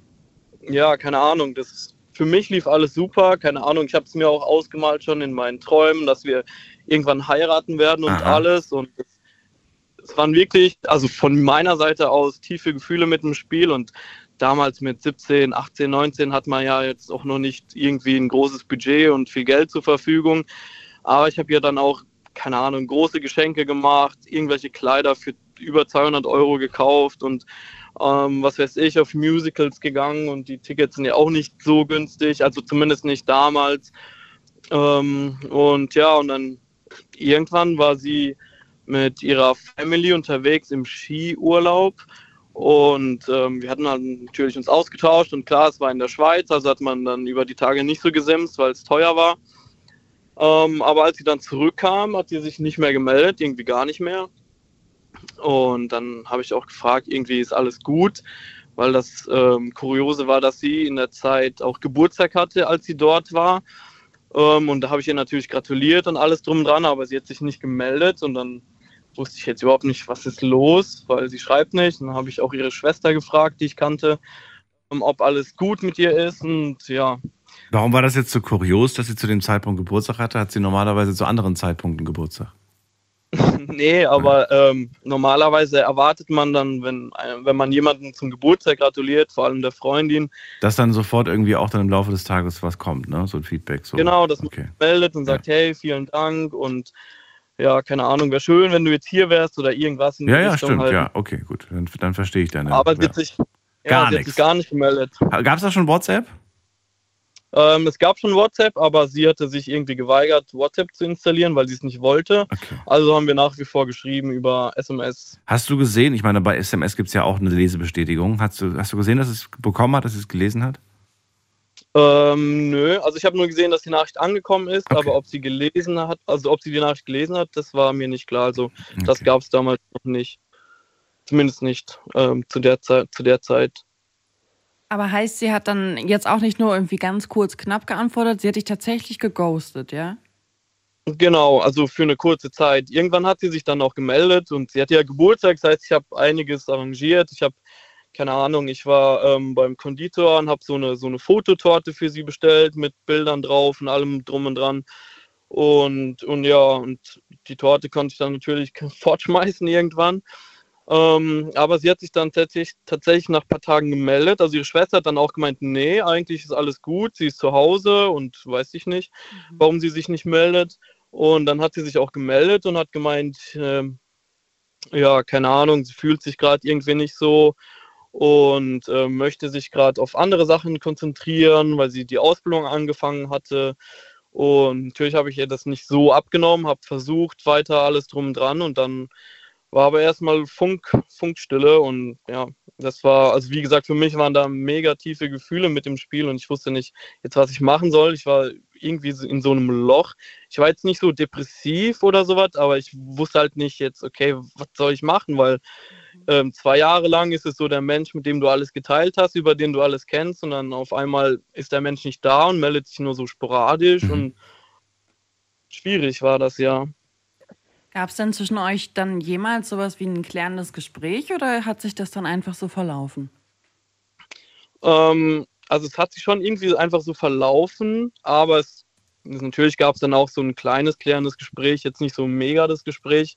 ja, keine Ahnung, das für mich lief alles super. Keine Ahnung, ich habe es mir auch ausgemalt schon in meinen Träumen, dass wir irgendwann heiraten werden und Aha. alles. Und es, es waren wirklich, also von meiner Seite aus tiefe Gefühle mit dem Spiel und damals mit 17, 18, 19 hat man ja jetzt auch noch nicht irgendwie ein großes Budget und viel Geld zur Verfügung. Aber ich habe ja dann auch, keine Ahnung, große Geschenke gemacht, irgendwelche Kleider für über 200 Euro gekauft und ähm, was weiß ich, auf Musicals gegangen und die Tickets sind ja auch nicht so günstig, also zumindest nicht damals. Ähm, und ja, und dann irgendwann war sie mit ihrer Family unterwegs im Skiurlaub und ähm, wir hatten halt natürlich uns ausgetauscht und klar, es war in der Schweiz, also hat man dann über die Tage nicht so gesimst, weil es teuer war. Ähm, aber als sie dann zurückkam, hat sie sich nicht mehr gemeldet, irgendwie gar nicht mehr. Und dann habe ich auch gefragt, irgendwie ist alles gut, weil das ähm, Kuriose war, dass sie in der Zeit auch Geburtstag hatte, als sie dort war. Ähm, und da habe ich ihr natürlich gratuliert und alles drum dran, aber sie hat sich nicht gemeldet und dann wusste ich jetzt überhaupt nicht, was ist los, weil sie schreibt nicht. Und dann habe ich auch ihre Schwester gefragt, die ich kannte, ähm, ob alles gut mit ihr ist. Und ja, Warum war das jetzt so kurios, dass sie zu dem Zeitpunkt Geburtstag hatte? Hat sie normalerweise zu anderen Zeitpunkten Geburtstag? nee, aber ähm, normalerweise erwartet man dann, wenn, äh, wenn man jemanden zum Geburtstag gratuliert, vor allem der Freundin, Dass dann sofort irgendwie auch dann im Laufe des Tages was kommt, ne? So ein Feedback. So. genau, dass man Okay. meldet und sagt, hey, vielen Dank und ja, keine Ahnung, wäre schön, wenn du jetzt hier wärst oder irgendwas Ja, ja, Richtung stimmt. halt. Ja, okay, gut. Dann, dann verstehe ich deine. Aber ja. sich, ja, Gar nichts. sich gar nicht gemeldet. Gab es da schon WhatsApp? Ähm, es gab schon WhatsApp, aber sie hatte sich irgendwie geweigert, WhatsApp zu installieren, weil sie es nicht wollte. Okay. Also haben wir nach wie vor geschrieben über SMS. Hast du gesehen, ich meine, bei SMS gibt es ja auch eine Lesebestätigung. Hast du, hast du gesehen, dass es bekommen hat, dass es gelesen hat? Ähm, nö, also ich habe nur gesehen, dass die Nachricht angekommen ist, Okay. aber ob sie gelesen hat, also ob sie die Nachricht gelesen hat, das war mir nicht klar. Also das Okay. gab es damals noch nicht. Zumindest nicht ähm, zu, der Zeit, zu der Zeit. Aber heißt, sie hat dann jetzt auch nicht nur irgendwie ganz kurz knapp geantwortet, sie hat dich tatsächlich geghostet, ja? Genau, also für eine kurze Zeit. Irgendwann hat sie sich dann auch gemeldet und sie hatte ja Geburtstag, das heißt, ich habe einiges arrangiert. Ich habe, keine Ahnung, ich war ähm, beim Konditor und habe so eine, so eine Fototorte für sie bestellt mit Bildern drauf und allem drum und dran. Und, und ja, und die Torte konnte ich dann natürlich fortschmeißen irgendwann. Ähm, aber sie hat sich dann tatsächlich, tatsächlich nach ein paar Tagen gemeldet. Also ihre Schwester hat dann auch gemeint, nee, eigentlich ist alles gut, sie ist zu Hause und weiß ich nicht, warum sie sich nicht meldet. Und dann hat sie sich auch gemeldet und hat gemeint, ähm, ja, keine Ahnung, sie fühlt sich gerade irgendwie nicht so und äh, möchte sich gerade auf andere Sachen konzentrieren, weil sie die Ausbildung angefangen hatte. Und natürlich habe ich ihr das nicht so abgenommen, habe versucht, weiter alles drum dran und dann war aber erstmal Funk, Funkstille und ja, das war, also wie gesagt, für mich waren da mega tiefe Gefühle mit dem Spiel und ich wusste nicht jetzt, was ich machen soll. Ich war irgendwie in so einem Loch. Ich war jetzt nicht so depressiv oder sowas, aber ich wusste halt nicht jetzt, okay, was soll ich machen, weil ähm, zwei Jahre lang ist es so der Mensch, mit dem du alles geteilt hast, über den du alles kennst und dann auf einmal ist der Mensch nicht da und meldet sich nur so sporadisch Mhm. und schwierig war das ja. Gab es denn zwischen euch dann jemals sowas wie ein klärendes Gespräch oder hat sich das dann einfach so verlaufen? Ähm, also es hat sich schon irgendwie einfach so verlaufen, aber es natürlich gab es dann auch so ein kleines klärendes Gespräch, jetzt nicht so mega das Gespräch.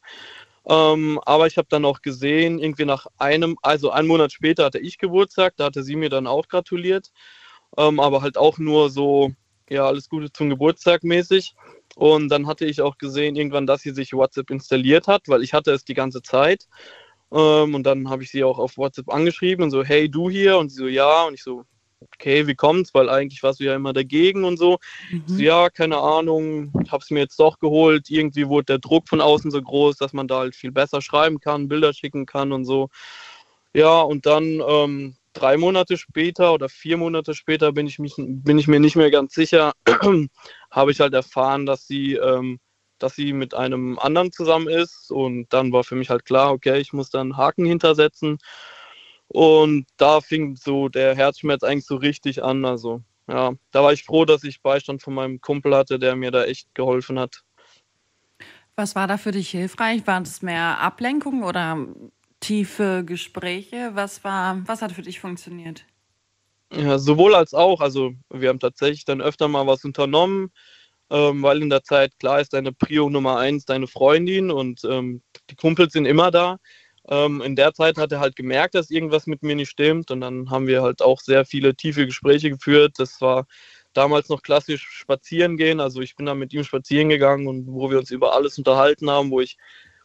Ähm, aber ich habe dann auch gesehen, irgendwie nach einem, also einen Monat später hatte ich Geburtstag, da hatte sie mir dann auch gratuliert, ähm, aber halt auch nur so, ja, alles Gute zum Geburtstag mäßig. Und dann hatte ich auch gesehen irgendwann, dass sie sich WhatsApp installiert hat, weil ich hatte es die ganze Zeit. Ähm, und dann habe ich sie auch auf WhatsApp angeschrieben und so, hey, du hier? Und sie so, ja. Und ich so, okay, wie kommt's? Weil eigentlich warst du ja immer dagegen und so. Mhm. so ja, keine Ahnung, hab's mir jetzt doch geholt. Irgendwie wurde der Druck von außen so groß, dass man da halt viel besser schreiben kann, Bilder schicken kann und so. Ja, und dann ähm, drei Monate später oder vier Monate später bin ich, mich, bin ich mir nicht mehr ganz sicher, habe ich halt erfahren, dass sie, ähm, dass sie mit einem anderen zusammen ist. Und dann war für mich halt klar, okay, ich muss da einen Haken hintersetzen. Und da fing so der Herzschmerz eigentlich so richtig an. Also ja, da war ich froh, dass ich Beistand von meinem Kumpel hatte, der mir da echt geholfen hat. Was war da für dich hilfreich? War das mehr Ablenkung oder tiefe Gespräche? Was war, was hat für dich funktioniert? Ja, sowohl als auch. Also wir haben tatsächlich dann öfter mal was unternommen, ähm, weil in der Zeit klar ist deine Prio Nummer eins deine Freundin und ähm, die Kumpels sind immer da. Ähm, in der Zeit hat er halt gemerkt, dass irgendwas mit mir nicht stimmt und dann haben wir halt auch sehr viele tiefe Gespräche geführt. Das war damals noch klassisch spazieren gehen. Also ich bin da mit ihm spazieren gegangen und wo wir uns über alles unterhalten haben, wo ich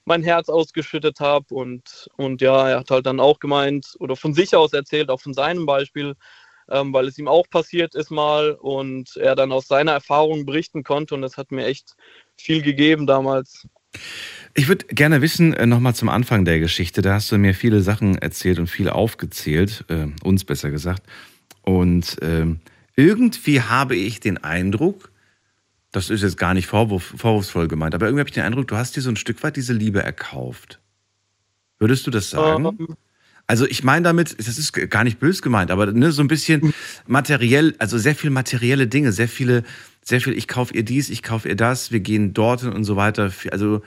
mein Herz ausgeschüttet habe und, und ja, er hat halt dann auch gemeint oder von sich aus erzählt, auch von seinem Beispiel, ähm, weil es ihm auch passiert ist mal und er dann aus seiner Erfahrung berichten konnte und das hat mir echt viel gegeben damals. Ich würde gerne wissen, äh, nochmal zum Anfang der Geschichte, da hast du mir viele Sachen erzählt und viel aufgezählt, äh, uns besser gesagt. Und ähm, irgendwie habe ich den Eindruck, das ist jetzt gar nicht vorwurf, vorwurfsvoll gemeint, aber irgendwie habe ich den Eindruck, du hast dir so ein Stück weit diese Liebe erkauft. Würdest du das sagen? Ähm, Also ich meine damit, das ist gar nicht bös gemeint, aber ne, so ein bisschen materiell, also sehr viel materielle Dinge, sehr viele, sehr viel, ich kaufe ihr dies, ich kaufe ihr das, wir gehen dorthin und so weiter. Also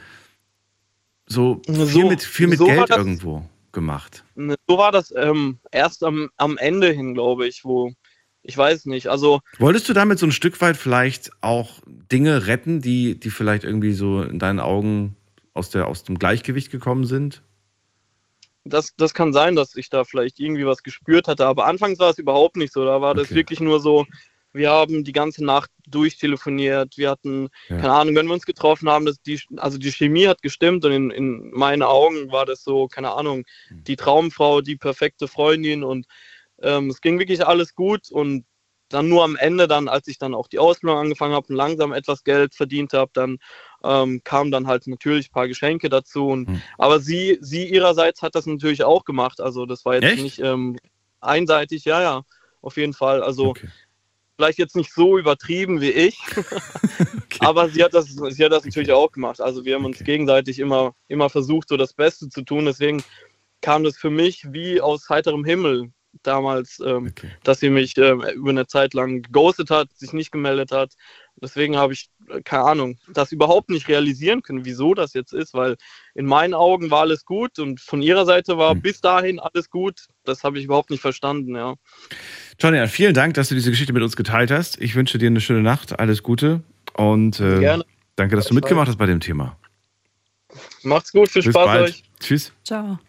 so viel So- mit, viel mit so Geld das- irgendwo gemacht. Ne, So war das ähm, erst am, am Ende hin, glaube ich, wo ich weiß nicht. Also Wolltest du damit so ein Stück weit vielleicht auch Dinge retten, die, die vielleicht irgendwie so in deinen Augen aus, der, aus dem Gleichgewicht gekommen sind? das, das kann sein, dass ich da vielleicht irgendwie was gespürt hatte, aber anfangs war es überhaupt nicht so. Da war das Okay. wirklich nur so, wir haben die ganze Nacht durchtelefoniert, wir hatten, Ja. keine Ahnung, wenn wir uns getroffen haben, das, die, also die Chemie hat gestimmt und in, in meinen Augen war das so, keine Ahnung, Mhm. die Traumfrau, die perfekte Freundin und ähm, es ging wirklich alles gut und dann nur am Ende, dann, als ich dann auch die Ausbildung angefangen habe und langsam etwas Geld verdient habe, dann ähm, kamen dann halt natürlich ein paar Geschenke dazu. Und, Hm. Aber sie, sie ihrerseits hat das natürlich auch gemacht. Also das war jetzt Echt? nicht ähm, einseitig, ja, ja, auf jeden Fall. Also Okay. Vielleicht jetzt nicht so übertrieben wie ich, aber sie hat das, sie hat das natürlich auch gemacht. Also wir haben uns Okay. gegenseitig immer, immer versucht, so das Beste zu tun. Deswegen kam das für mich wie aus heiterem Himmel damals, ähm, Okay. dass sie mich ähm, über eine Zeit lang geghostet hat, sich nicht gemeldet hat. Deswegen habe ich, äh, keine Ahnung, das überhaupt nicht realisieren können, wieso das jetzt ist, weil in meinen Augen war alles gut und von ihrer Seite war Hm. bis dahin alles gut. Das habe ich überhaupt nicht verstanden, ja. Johnny, vielen Dank, dass du diese Geschichte mit uns geteilt hast. Ich wünsche dir eine schöne Nacht, alles Gute und äh, Gerne. danke, dass du mitgemacht hast bei dem Thema. Macht's gut, viel Bis Spaß bald. euch. Tschüss. Ciao.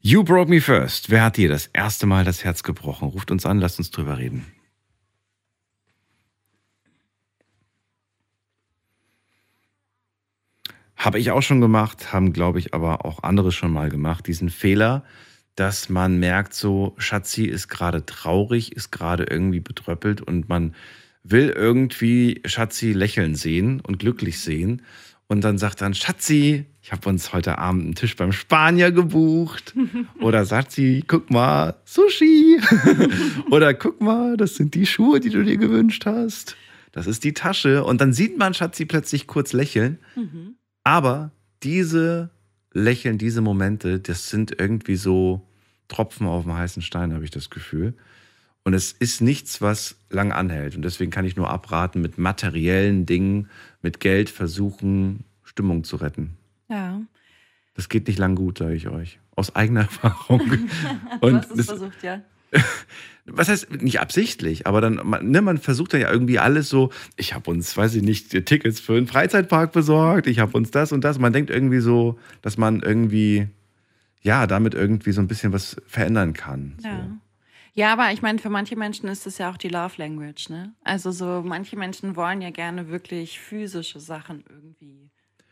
You broke me first. Wer hat dir das erste Mal das Herz gebrochen? Ruft uns an, lasst uns drüber reden. Habe ich auch schon gemacht, haben, glaube ich, aber auch andere schon mal gemacht. Diesen Fehler, dass man merkt, so, Schatzi ist gerade traurig, ist gerade irgendwie betröppelt und man will irgendwie Schatzi lächeln sehen und glücklich sehen. Und dann sagt dann, Schatzi, ich habe uns heute Abend einen Tisch beim Spanier gebucht. Oder sagt sie, guck mal, Sushi. Oder guck mal, das sind die Schuhe, die du dir gewünscht hast. Das ist die Tasche. Und dann sieht man Schatzi plötzlich kurz lächeln. Mhm. Aber diese Lächeln, diese Momente, das sind irgendwie so Tropfen auf dem heißen Stein, habe ich das Gefühl. Und es ist nichts, was lang anhält. Und deswegen kann ich nur abraten, mit materiellen Dingen, mit Geld versuchen, Stimmung zu retten. Ja. Das geht nicht lang gut, sage ich euch. Aus eigener Erfahrung. du Und hast es versucht, ja. Was heißt nicht absichtlich, aber dann, man, ne, man versucht dann ja irgendwie alles so, ich habe uns, weiß ich nicht, Tickets für einen Freizeitpark besorgt, ich habe uns das und das. Man denkt irgendwie so, dass man irgendwie, ja, damit irgendwie so ein bisschen was verändern kann. So. Ja. Ja, aber ich meine, für manche Menschen ist es ja auch die Love Language, ne? Also so, manche Menschen wollen ja gerne wirklich physische Sachen irgendwie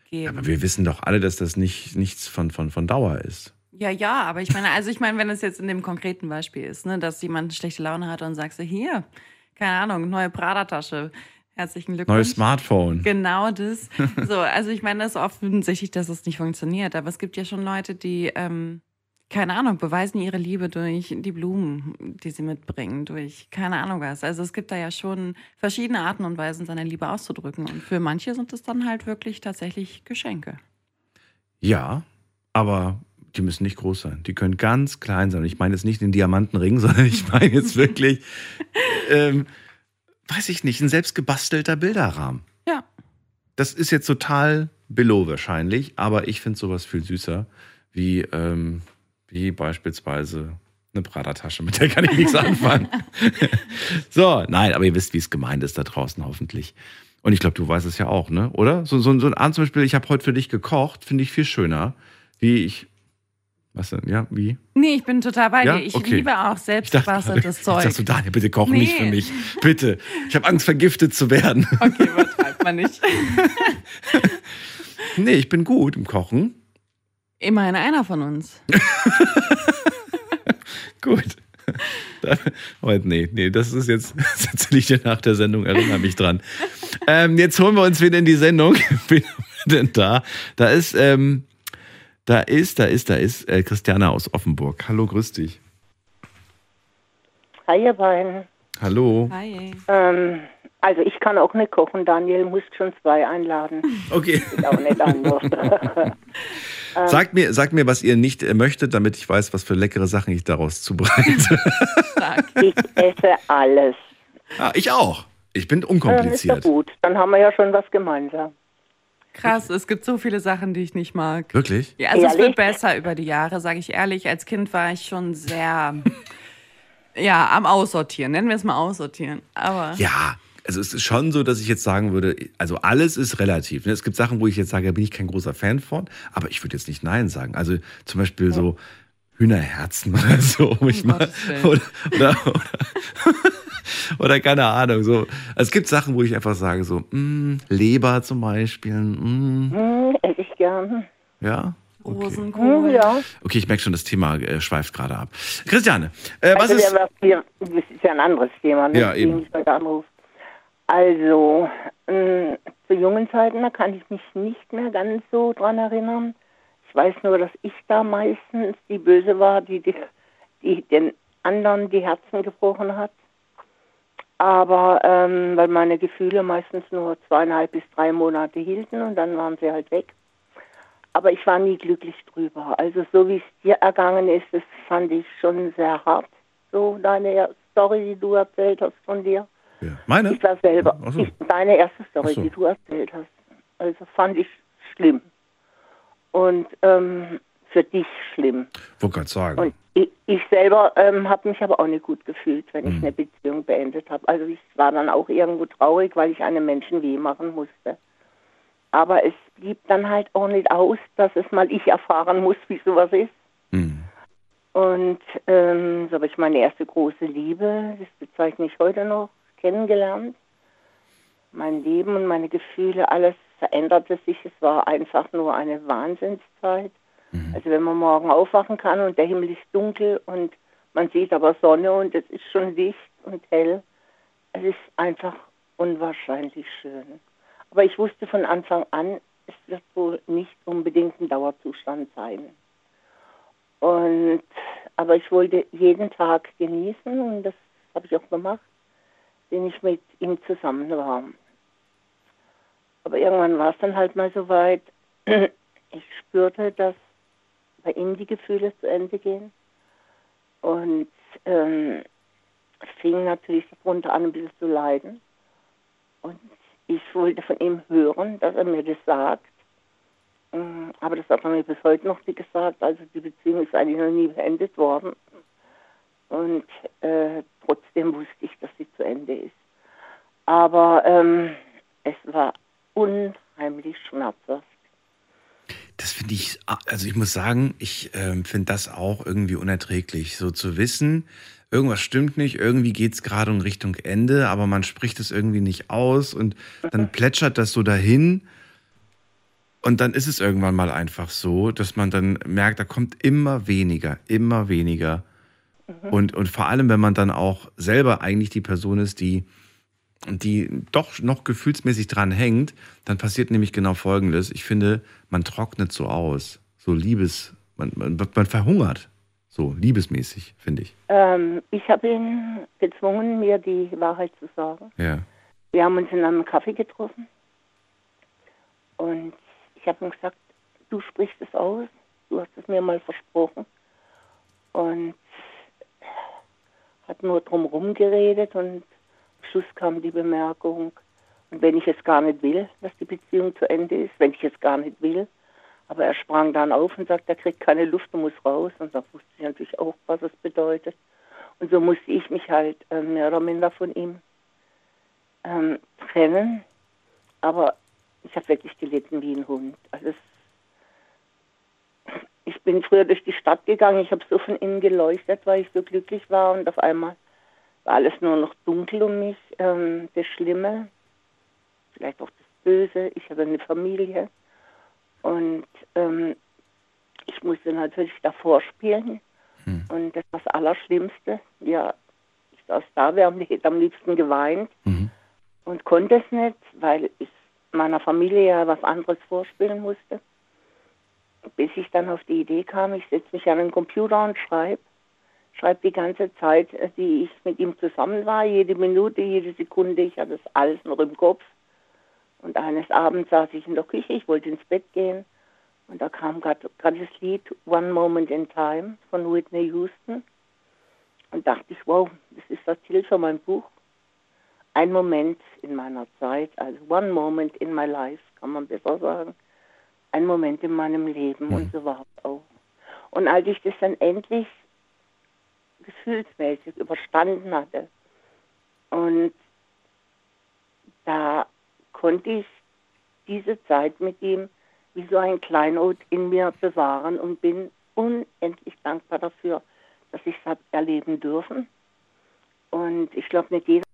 geben. Aber wir wissen doch alle, dass das nicht, nichts von, von, von Dauer ist. Ja, ja, aber ich meine, also ich meine, wenn es jetzt in dem konkreten Beispiel ist, ne, dass jemand schlechte Laune hat und sagst du, hier, keine Ahnung, neue Prada-Tasche, herzlichen Glückwunsch. Neues Smartphone. Genau das. So, also ich meine, das ist offensichtlich, dass es nicht funktioniert, aber es gibt ja schon Leute, die, ähm, keine Ahnung, beweisen ihre Liebe durch die Blumen, die sie mitbringen, durch keine Ahnung was. Also es gibt da ja schon verschiedene Arten und Weisen, seine Liebe auszudrücken. Und für manche sind es dann halt wirklich tatsächlich Geschenke. Ja, aber die müssen nicht groß sein. Die können ganz klein sein. Ich meine jetzt nicht den Diamantenring, sondern ich meine jetzt wirklich, ähm, weiß ich nicht, ein selbstgebastelter Bilderrahmen. Ja. Das ist jetzt total below wahrscheinlich, aber ich finde sowas viel süßer, wie, ähm, wie beispielsweise eine Prada-Tasche, mit der kann ich nichts anfangen. so, nein, aber ihr wisst, wie es gemeint ist da draußen hoffentlich. Und ich glaube, du weißt es ja auch, ne? Oder? So, so, so ein Abend zum Beispiel, ich habe heute für dich gekocht, finde ich viel schöner, wie ich. Was denn? Ja, wie? Nee, ich bin total bei Ja? dir. Ich Okay. liebe auch selbstgebasteltes Ich Zeug. dachte so, Daniel, bitte koch nicht Nee. für mich. Bitte. Ich habe Angst, vergiftet zu werden. Okay, übertreibt man nicht. nee, ich bin gut im Kochen. Immerhin einer von uns. Gut. Aber nee, nee, das ist jetzt, das erzähle ich dir nach der Sendung, erinnere mich dran. Ähm, jetzt holen wir uns wieder in die Sendung. Wir denn da? Da ist, ähm, da ist, da ist, da ist äh, Christiane aus Offenburg. Hallo, grüß dich. Hi, ihr beiden. Hallo. Hi. Ähm, also ich kann auch nicht kochen. Daniel muss schon zwei einladen. Okay. Ist auch nicht anders. Ähm, Sagt mir, sagt mir, was ihr nicht äh, möchtet, damit ich weiß, was für leckere Sachen ich daraus zubereite. ich esse alles. ah, ich auch. Ich bin Ähm, ist doch unkompliziert. gut. Dann haben wir ja schon was gemeinsam. Krass, es gibt so viele Sachen, die ich nicht mag. Wirklich? Ja, also es Ehrlich? wird besser über die Jahre, sage ich ehrlich. Als Kind war ich schon sehr, ja, am Aussortieren. Nennen wir es mal Aussortieren. Aber Ja, also es ist schon so, dass ich jetzt sagen würde, also alles ist relativ. ne? Es gibt Sachen, wo ich jetzt sage, da bin ich kein großer Fan von, aber ich würde jetzt nicht Nein sagen. Also zum Beispiel so Hühnerherzen oder so. wo Ich mal, oder, oder, oder, oder keine Ahnung. So. Also es gibt Sachen, wo ich einfach sage, so mm, Leber zum Beispiel. Mm, Hm, esse ich gern. ja. Hm, Rosenkohl. ja. Okay, ich merke schon, das Thema äh, schweift gerade ab. Christiane, äh, was also, ist. hier, das ist ja ein anderes Thema, ne? Ja, eben. ich heute anrufe. Also, mh, zu jungen Zeiten, da kann ich mich nicht mehr ganz so dran erinnern. Ich weiß nur, dass ich da meistens die Böse war, die, die, die den anderen die Herzen gebrochen hat. Aber ähm, weil meine Gefühle meistens nur zweieinhalb bis drei Monate hielten und dann waren sie halt weg. Aber ich war nie glücklich drüber. Also so wie es dir ergangen ist, das fand ich schon sehr hart. So deine Story, die du erzählt hast von dir. Ja. Meine? Ich war selber. So. Ich, deine erste Story, so. die du erzählt hast. Also fand ich schlimm. Und ähm, für dich schlimm. Wollte gerade sagen. Und ich, ich selber ähm, habe mich aber auch nicht gut gefühlt, wenn ich Mhm. eine Beziehung beendet habe. Also ich war dann auch irgendwo traurig, weil ich einem Menschen weh machen musste. Aber es blieb dann halt auch nicht aus, dass es mal ich erfahren muss, wie sowas ist. Hm. Und ähm, so habe ich meine erste große Liebe, das bezeichne ich heute noch, kennengelernt. Mein Leben und meine Gefühle, alles veränderte sich. Es war einfach nur eine Wahnsinnszeit. Also wenn man morgen aufwachen kann und der Himmel ist dunkel und man sieht aber Sonne und es ist schon Licht und hell. Es ist einfach unwahrscheinlich schön. Aber ich wusste von Anfang an, es wird wohl nicht unbedingt ein Dauerzustand sein. Und aber ich wollte jeden Tag genießen und das habe ich auch gemacht, den ich mit ihm zusammen war. Aber irgendwann war es dann halt mal so weit, ich spürte, dass bei ihm die Gefühle zu Ende gehen. Und ähm, fing natürlich darunter an, ein bisschen zu leiden. Und ich wollte von ihm hören, dass er mir das sagt. Mm, Aber das hat er mir bis heute noch nicht gesagt. Also die Beziehung ist eigentlich noch nie beendet worden. Und äh, trotzdem wusste ich, dass sie zu Ende ist. Aber ähm, es war unheimlich schmerzhaft. Das finde ich, also ich muss sagen, ich ähm, finde das auch irgendwie unerträglich, so zu wissen, irgendwas stimmt nicht, irgendwie geht es gerade in Richtung Ende, aber man spricht es irgendwie nicht aus und dann plätschert das so dahin. Und dann ist es irgendwann mal einfach so, dass man dann merkt, da kommt immer weniger, immer weniger. Und, und vor allem, wenn man dann auch selber eigentlich die Person ist, die, die doch noch gefühlsmäßig dran hängt, dann passiert nämlich genau Folgendes. Ich finde, man trocknet so aus. So Liebes, man, man, man verhungert. So liebesmäßig, finde ich. Ähm, ich habe ihn gezwungen, mir die Wahrheit zu sagen. Ja. Wir haben uns in einem Kaffee getroffen und ich habe ihm gesagt, du sprichst es aus, du hast es mir mal versprochen und hat nur drum geredet und Schluss kam die Bemerkung, und wenn ich es gar nicht will, dass die Beziehung zu Ende ist, wenn ich es gar nicht will, aber er sprang dann auf und sagte, er kriegt keine Luft und muss raus. Und da wusste ich natürlich auch, was es bedeutet. Und so musste ich mich halt äh, mehr oder minder von ihm ähm, trennen. Aber ich habe wirklich gelitten wie ein Hund. Also es, ich bin früher durch die Stadt gegangen, ich habe so von innen geleuchtet, weil ich so glücklich war und auf einmal war alles nur noch dunkel um mich. Ähm, das Schlimme, vielleicht auch das Böse. Ich hatte eine Familie und ähm, ich musste natürlich davor spielen. Hm. Und das war das Allerschlimmste. Ja, ich saß da, wir haben am liebsten geweint Mhm. und konnte es nicht, weil ich meiner Familie ja was anderes vorspielen musste. Bis ich dann auf die Idee kam, ich setze mich an den Computer und schreibe. Schreibe die ganze Zeit, äh, die ich mit ihm zusammen war, jede Minute, jede Sekunde. Ich hatte das alles noch im Kopf. Und eines Abends saß ich in der Küche, ich wollte ins Bett gehen. Und da kam gerade das Lied One Moment in Time von Whitney Houston. Und dachte ich, wow, das ist das Titel für mein Buch. Ein Moment in meiner Zeit, also One Moment in my life, kann man besser sagen. Ein Moment in meinem Leben und so war es auch. Und als ich das dann endlich gefühlsmäßig überstanden hatte und da konnte ich diese Zeit mit ihm wie so ein Kleinod in mir bewahren und bin unendlich dankbar dafür, dass ich es habe erleben dürfen. Und ich glaube, nicht jeder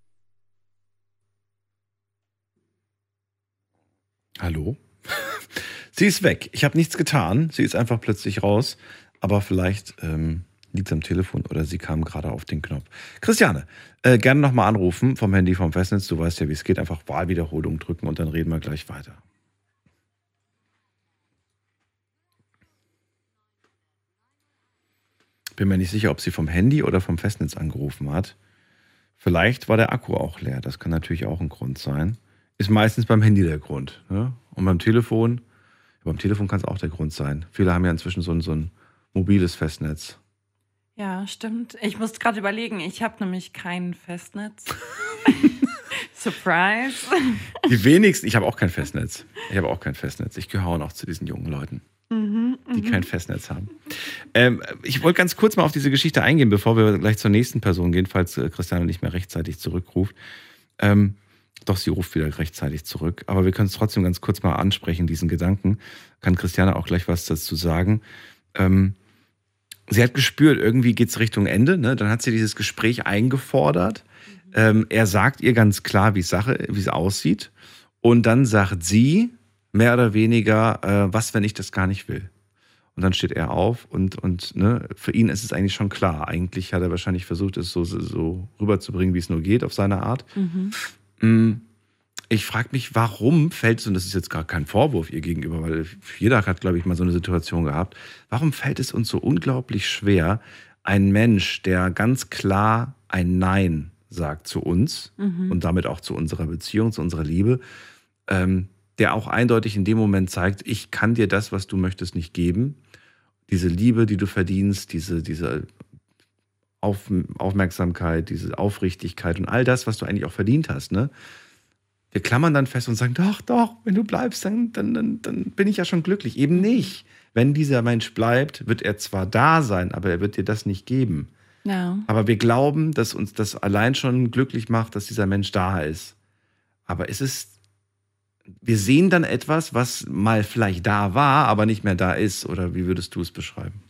Hallo? Sie ist weg. Ich habe nichts getan. Sie ist einfach plötzlich raus. Aber vielleicht ähm, liegt am Telefon oder sie kam gerade auf den Knopf. Christiane, äh, gerne nochmal anrufen vom Handy vom Festnetz. Du weißt ja, wie es geht. Einfach Wahlwiederholung drücken und dann reden wir gleich weiter. Bin mir nicht sicher, ob sie vom Handy oder vom Festnetz angerufen hat. Vielleicht war der Akku auch leer. Das kann natürlich auch ein Grund sein. Ist meistens beim Handy der Grund. Ne? Und beim Telefon, beim Telefon kann es auch der Grund sein. Viele haben ja inzwischen so so ein mobiles Festnetz. Ja, stimmt. Ich muss gerade überlegen, ich habe nämlich kein Festnetz. Surprise. Die wenigsten, ich habe auch kein Festnetz. Ich habe auch kein Festnetz. Ich gehöre auch noch zu diesen jungen Leuten, Mhm, die mhm. kein Festnetz haben. Ähm, ich wollte ganz kurz mal auf diese Geschichte eingehen, bevor wir gleich zur nächsten Person gehen, falls äh, Christiane nicht mehr rechtzeitig zurückruft. Ähm, doch, sie ruft wieder rechtzeitig zurück. Aber wir können es trotzdem ganz kurz mal ansprechen, diesen Gedanken. Kann Christiane auch gleich was dazu sagen. Ähm, sie hat gespürt, irgendwie geht es Richtung Ende. Ne? Dann hat sie dieses Gespräch eingefordert. Ähm, er sagt ihr ganz klar, wie Sache, wie es aussieht. Und dann sagt sie mehr oder weniger, äh, was, wenn ich das gar nicht will. Und dann steht er auf und, und ne, für ihn ist es eigentlich schon klar. Eigentlich hat er wahrscheinlich versucht, es so, so rüberzubringen, wie es nur geht, auf seine Art. Mhm. Mm, Ich frage mich, warum fällt es, und das ist jetzt gar kein Vorwurf ihr gegenüber, weil jeder hat, glaube ich, mal so eine Situation gehabt, warum fällt es uns so unglaublich schwer, ein Mensch, der ganz klar ein Nein sagt zu uns Mhm. und damit auch zu unserer Beziehung, zu unserer Liebe, ähm, der auch eindeutig in dem Moment zeigt, ich kann dir das, was du möchtest, nicht geben. Diese Liebe, die du verdienst, diese, diese Auf, Aufmerksamkeit, diese Aufrichtigkeit und all das, was du eigentlich auch verdient hast, ne? Wir klammern dann fest und sagen, doch, doch, wenn du bleibst, dann, dann, dann, dann bin ich ja schon glücklich. Eben nicht. Wenn dieser Mensch bleibt, wird er zwar da sein, aber er wird dir das nicht geben. Ja. Aber wir glauben, dass uns das allein schon glücklich macht, dass dieser Mensch da ist. Aber es ist, wir sehen dann etwas, was mal vielleicht da war, aber nicht mehr da ist. Oder wie würdest du es beschreiben?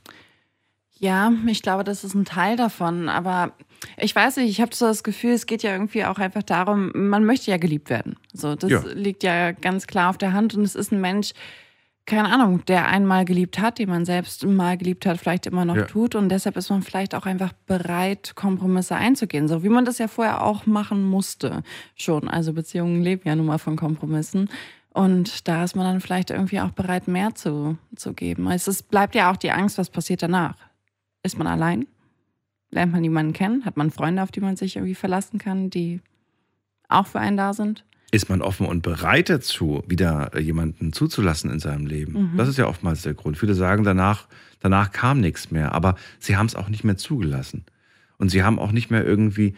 Ja, ich glaube, das ist ein Teil davon. Aber Ich weiß nicht, ich habe so das Gefühl, es geht ja irgendwie auch einfach darum, man möchte ja geliebt werden. So, das Ja. liegt ja ganz klar auf der Hand und es ist ein Mensch, keine Ahnung, der einmal geliebt hat, den man selbst mal geliebt hat, vielleicht immer noch Ja. tut und deshalb ist man vielleicht auch einfach bereit, Kompromisse einzugehen, so wie man das ja vorher auch machen musste schon. Also Beziehungen leben ja nun mal von Kompromissen. Und da ist man dann vielleicht irgendwie auch bereit, mehr zu, zu geben. Es ist, bleibt ja auch die Angst, was passiert danach. Ist man allein? Lernt man jemanden kennen? Hat man Freunde, auf die man sich irgendwie verlassen kann, die auch für einen da sind? Ist man offen und bereit dazu, wieder jemanden zuzulassen in seinem Leben? Mhm. Das ist ja oftmals der Grund. Viele sagen, danach, danach kam nichts mehr, aber sie haben es auch nicht mehr zugelassen. Und sie haben auch nicht mehr irgendwie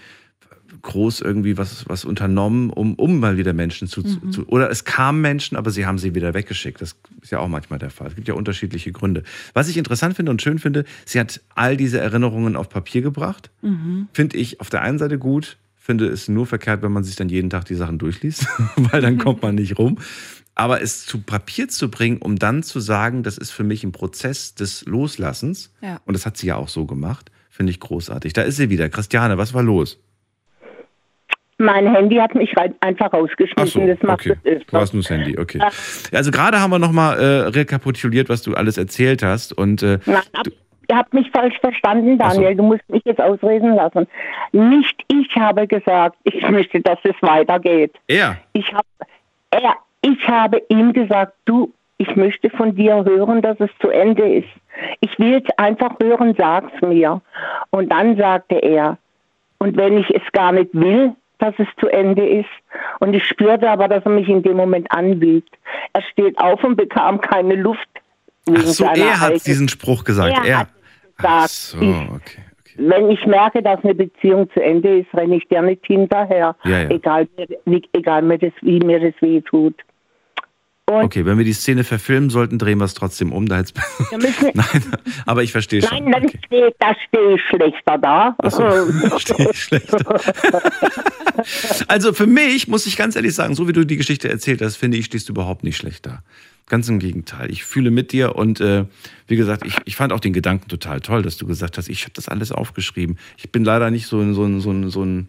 groß irgendwie was, was unternommen, um, um mal wieder Menschen zu, Mhm. zu. Oder es kamen Menschen, aber sie haben sie wieder weggeschickt. Das ist ja auch manchmal der Fall. Es gibt ja unterschiedliche Gründe. Was ich interessant finde und schön finde, sie hat all diese Erinnerungen auf Papier gebracht. Mhm. Finde ich auf der einen Seite gut, finde es nur verkehrt, wenn man sich dann jeden Tag die Sachen durchliest, weil dann kommt man nicht rum. Aber es zu Papier zu bringen, um dann zu sagen, das ist für mich ein Prozess des Loslassens, Ja. und das hat sie ja auch so gemacht, finde ich großartig. Da ist sie wieder. Christiane, was war los? Mein Handy hat mich einfach Ach rausgeschmissen. so, das macht okay. es Du hast nur das Handy, okay. Also gerade haben wir nochmal äh, rekapituliert, was du alles erzählt hast. Und äh, Nein, ab, ihr habt mich falsch verstanden, Ach so. Daniel. Du musst mich jetzt ausreden lassen. Nicht ich habe gesagt, ich möchte, dass es weitergeht. er, Ich, hab, er, ich habe ihm gesagt, du, ich möchte von dir hören, dass es zu Ende ist. Ich will es einfach hören, sag's mir. Und dann sagte er, und wenn ich es gar nicht will, dass es zu Ende ist. Und ich spürte aber, dass er mich in dem Moment anwiegt. Er steht auf und bekam keine Luft. ach so, er hat diesen Spruch gesagt. Er Er, hat gesagt. so, okay. wenn ich merke, dass eine Beziehung zu Ende ist, renne ich nicht hinterher. Ja, ja. Egal, wie, egal mir das, wie mir das weh tut. Und Okay, wenn wir die Szene verfilmen sollten, drehen wir es trotzdem um. Da müssen, Nein, aber ich verstehe schon. nein, dann stehe, da stehe ich schlechter da. So, stehe ich schlechter. Also für mich, muss ich ganz ehrlich sagen, so wie du die Geschichte erzählt hast, finde ich, stehst du überhaupt nicht schlecht da. Ganz im Gegenteil. Ich fühle mit dir und äh, wie gesagt, ich, ich fand auch den Gedanken total toll, dass du gesagt hast, ich habe das alles aufgeschrieben. Ich bin leider nicht so, ein- so, ein- so, ein- so, ein,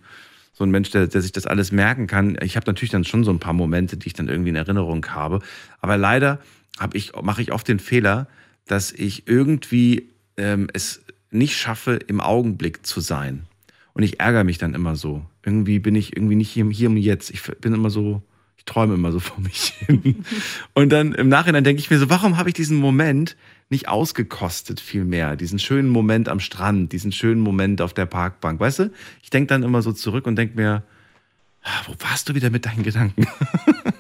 so ein Mensch, der, der sich das alles merken kann. Ich habe natürlich dann schon so ein paar Momente, die ich dann irgendwie in Erinnerung habe. Aber leider hab ich, mache ich oft den Fehler, dass ich irgendwie ähm, es nicht schaffe, im Augenblick zu sein. Und ich ärgere mich dann immer so. Irgendwie bin ich irgendwie nicht hier, hier und jetzt. Ich bin immer so, ich träume immer so vor mich hin. Und dann im Nachhinein denke ich mir so, warum habe ich diesen Moment nicht ausgekostet viel mehr? Diesen schönen Moment am Strand, diesen schönen Moment auf der Parkbank. Weißt du? Ich denke dann immer so zurück und denke mir, ah, wo warst du wieder mit deinen Gedanken?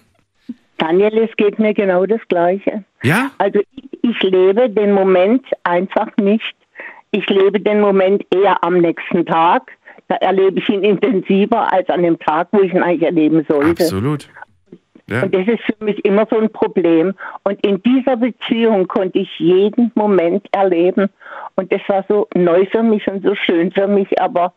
Daniel, es geht mir genau das Gleiche. Ja? Also ich, ich lebe den Moment einfach nicht. Ich lebe den Moment eher am nächsten Tag. Da erlebe ich ihn intensiver als an dem Tag, wo ich ihn eigentlich erleben sollte. Absolut. Und das ist für mich immer so ein Problem. Und in dieser Beziehung konnte ich jeden Moment erleben. Und das war so neu für mich und so schön für mich. Aber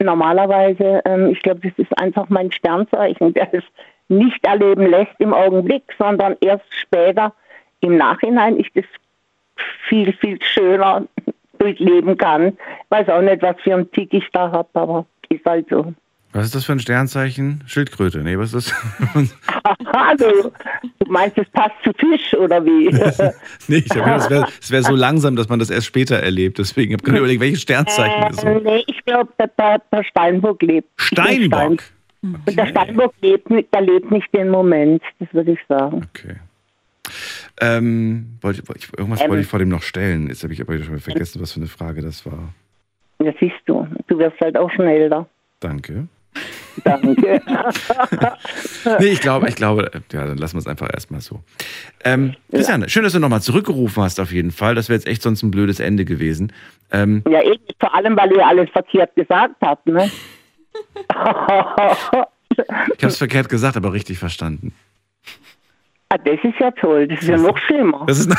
normalerweise, ähm, ich glaube, das ist einfach mein Sternzeichen, der es nicht erleben lässt im Augenblick, sondern erst später im Nachhinein ich das viel, viel schöner durchleben kann. Ich weiß auch nicht, was für einen Tick ich da habe, aber ist halt so. Was ist das für ein Sternzeichen? Schildkröte. Nee, was ist das? Also, du meinst, es passt zu Fisch oder wie? nee, ich habe es wäre wär so langsam, dass man das erst später erlebt. Deswegen habe ich gerade überlegt, welches Sternzeichen ist äh, so. nee, ich glaube, der, der, Steinbock lebt. Steinbock. Stein- Und der Steinbock lebt, nicht- der lebt nicht den Moment, das würde ich sagen. Okay. Ähm, wollte, ich, irgendwas Ähm. wollte ich vor dem noch stellen. Jetzt habe ich aber schon vergessen, was für eine Frage das war. Das siehst du. Du wirst halt auch schon älter. Danke. Danke. Nee, ich glaube, ich glaube, ja, dann lassen wir es einfach erstmal so. Ähm, Christiane, schön, dass du nochmal zurückgerufen hast, auf jeden Fall. Das wäre jetzt echt sonst ein blödes Ende gewesen. Ähm, ja, eben, vor allem, weil ihr alles verkehrt gesagt habt, ne? ich habe es verkehrt gesagt, aber richtig verstanden. Ah, das ist ja toll, das ist ja noch schlimmer. Das ist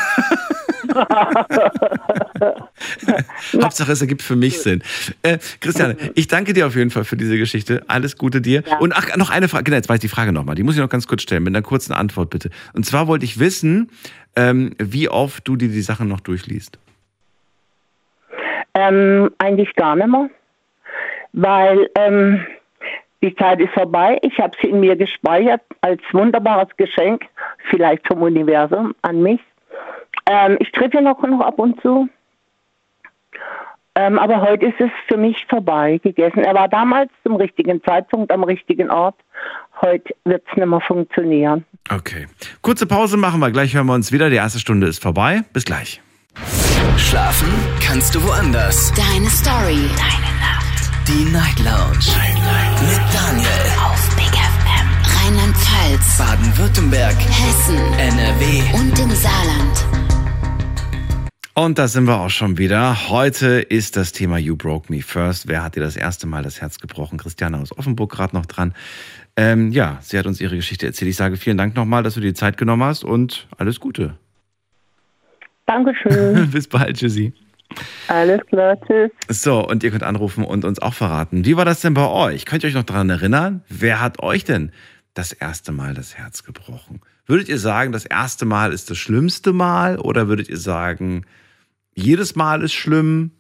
Hauptsache, es ergibt für mich Sinn. Äh, Christiane, ich danke dir auf jeden Fall für diese Geschichte. Alles Gute dir. Und ach, noch eine Frage. Genau, jetzt weiß ich die Frage nochmal. Die muss ich noch ganz kurz stellen, mit einer kurzen Antwort bitte. Und zwar wollte ich wissen, ähm, wie oft du dir die Sachen noch durchliest. Ähm, eigentlich gar nicht mehr. weil ähm, die Zeit ist vorbei. Ich habe sie in mir gespeichert als wunderbares Geschenk, vielleicht vom Universum an mich. Ähm, ich treffe ja noch, noch ab und zu. Ähm, aber heute ist es für mich vorbei gegessen. Er war damals zum richtigen Zeitpunkt am richtigen Ort. Heute wird es nicht mehr funktionieren. Okay. Kurze Pause machen wir. Gleich hören wir uns wieder. Die erste Stunde ist vorbei. Bis gleich. Schlafen kannst du woanders. Deine Story. Deine Nacht. Die Night Lounge. Night, Night. Mit Daniel. Auf Big FM. Rheinland-Pfalz. Baden-Württemberg. Hessen. NRW. Und im Saarland. Und da sind wir auch schon wieder. Heute ist das Thema You Broke Me First. Wer hat dir das erste Mal das Herz gebrochen? Christiane aus Offenburg gerade noch dran. Ähm, ja, sie hat uns ihre Geschichte erzählt. Ich sage vielen Dank nochmal, dass du dir die Zeit genommen hast und alles Gute. Dankeschön. Bis bald, Tschüssi. Alles klar, tschüss. So, und ihr könnt anrufen und uns auch verraten. Wie war das denn bei euch? Könnt ihr euch noch daran erinnern? Wer hat euch denn das erste Mal das Herz gebrochen? Würdet ihr sagen, das erste Mal ist das schlimmste Mal? Oder würdet ihr sagen, jedes Mal ist schlimm?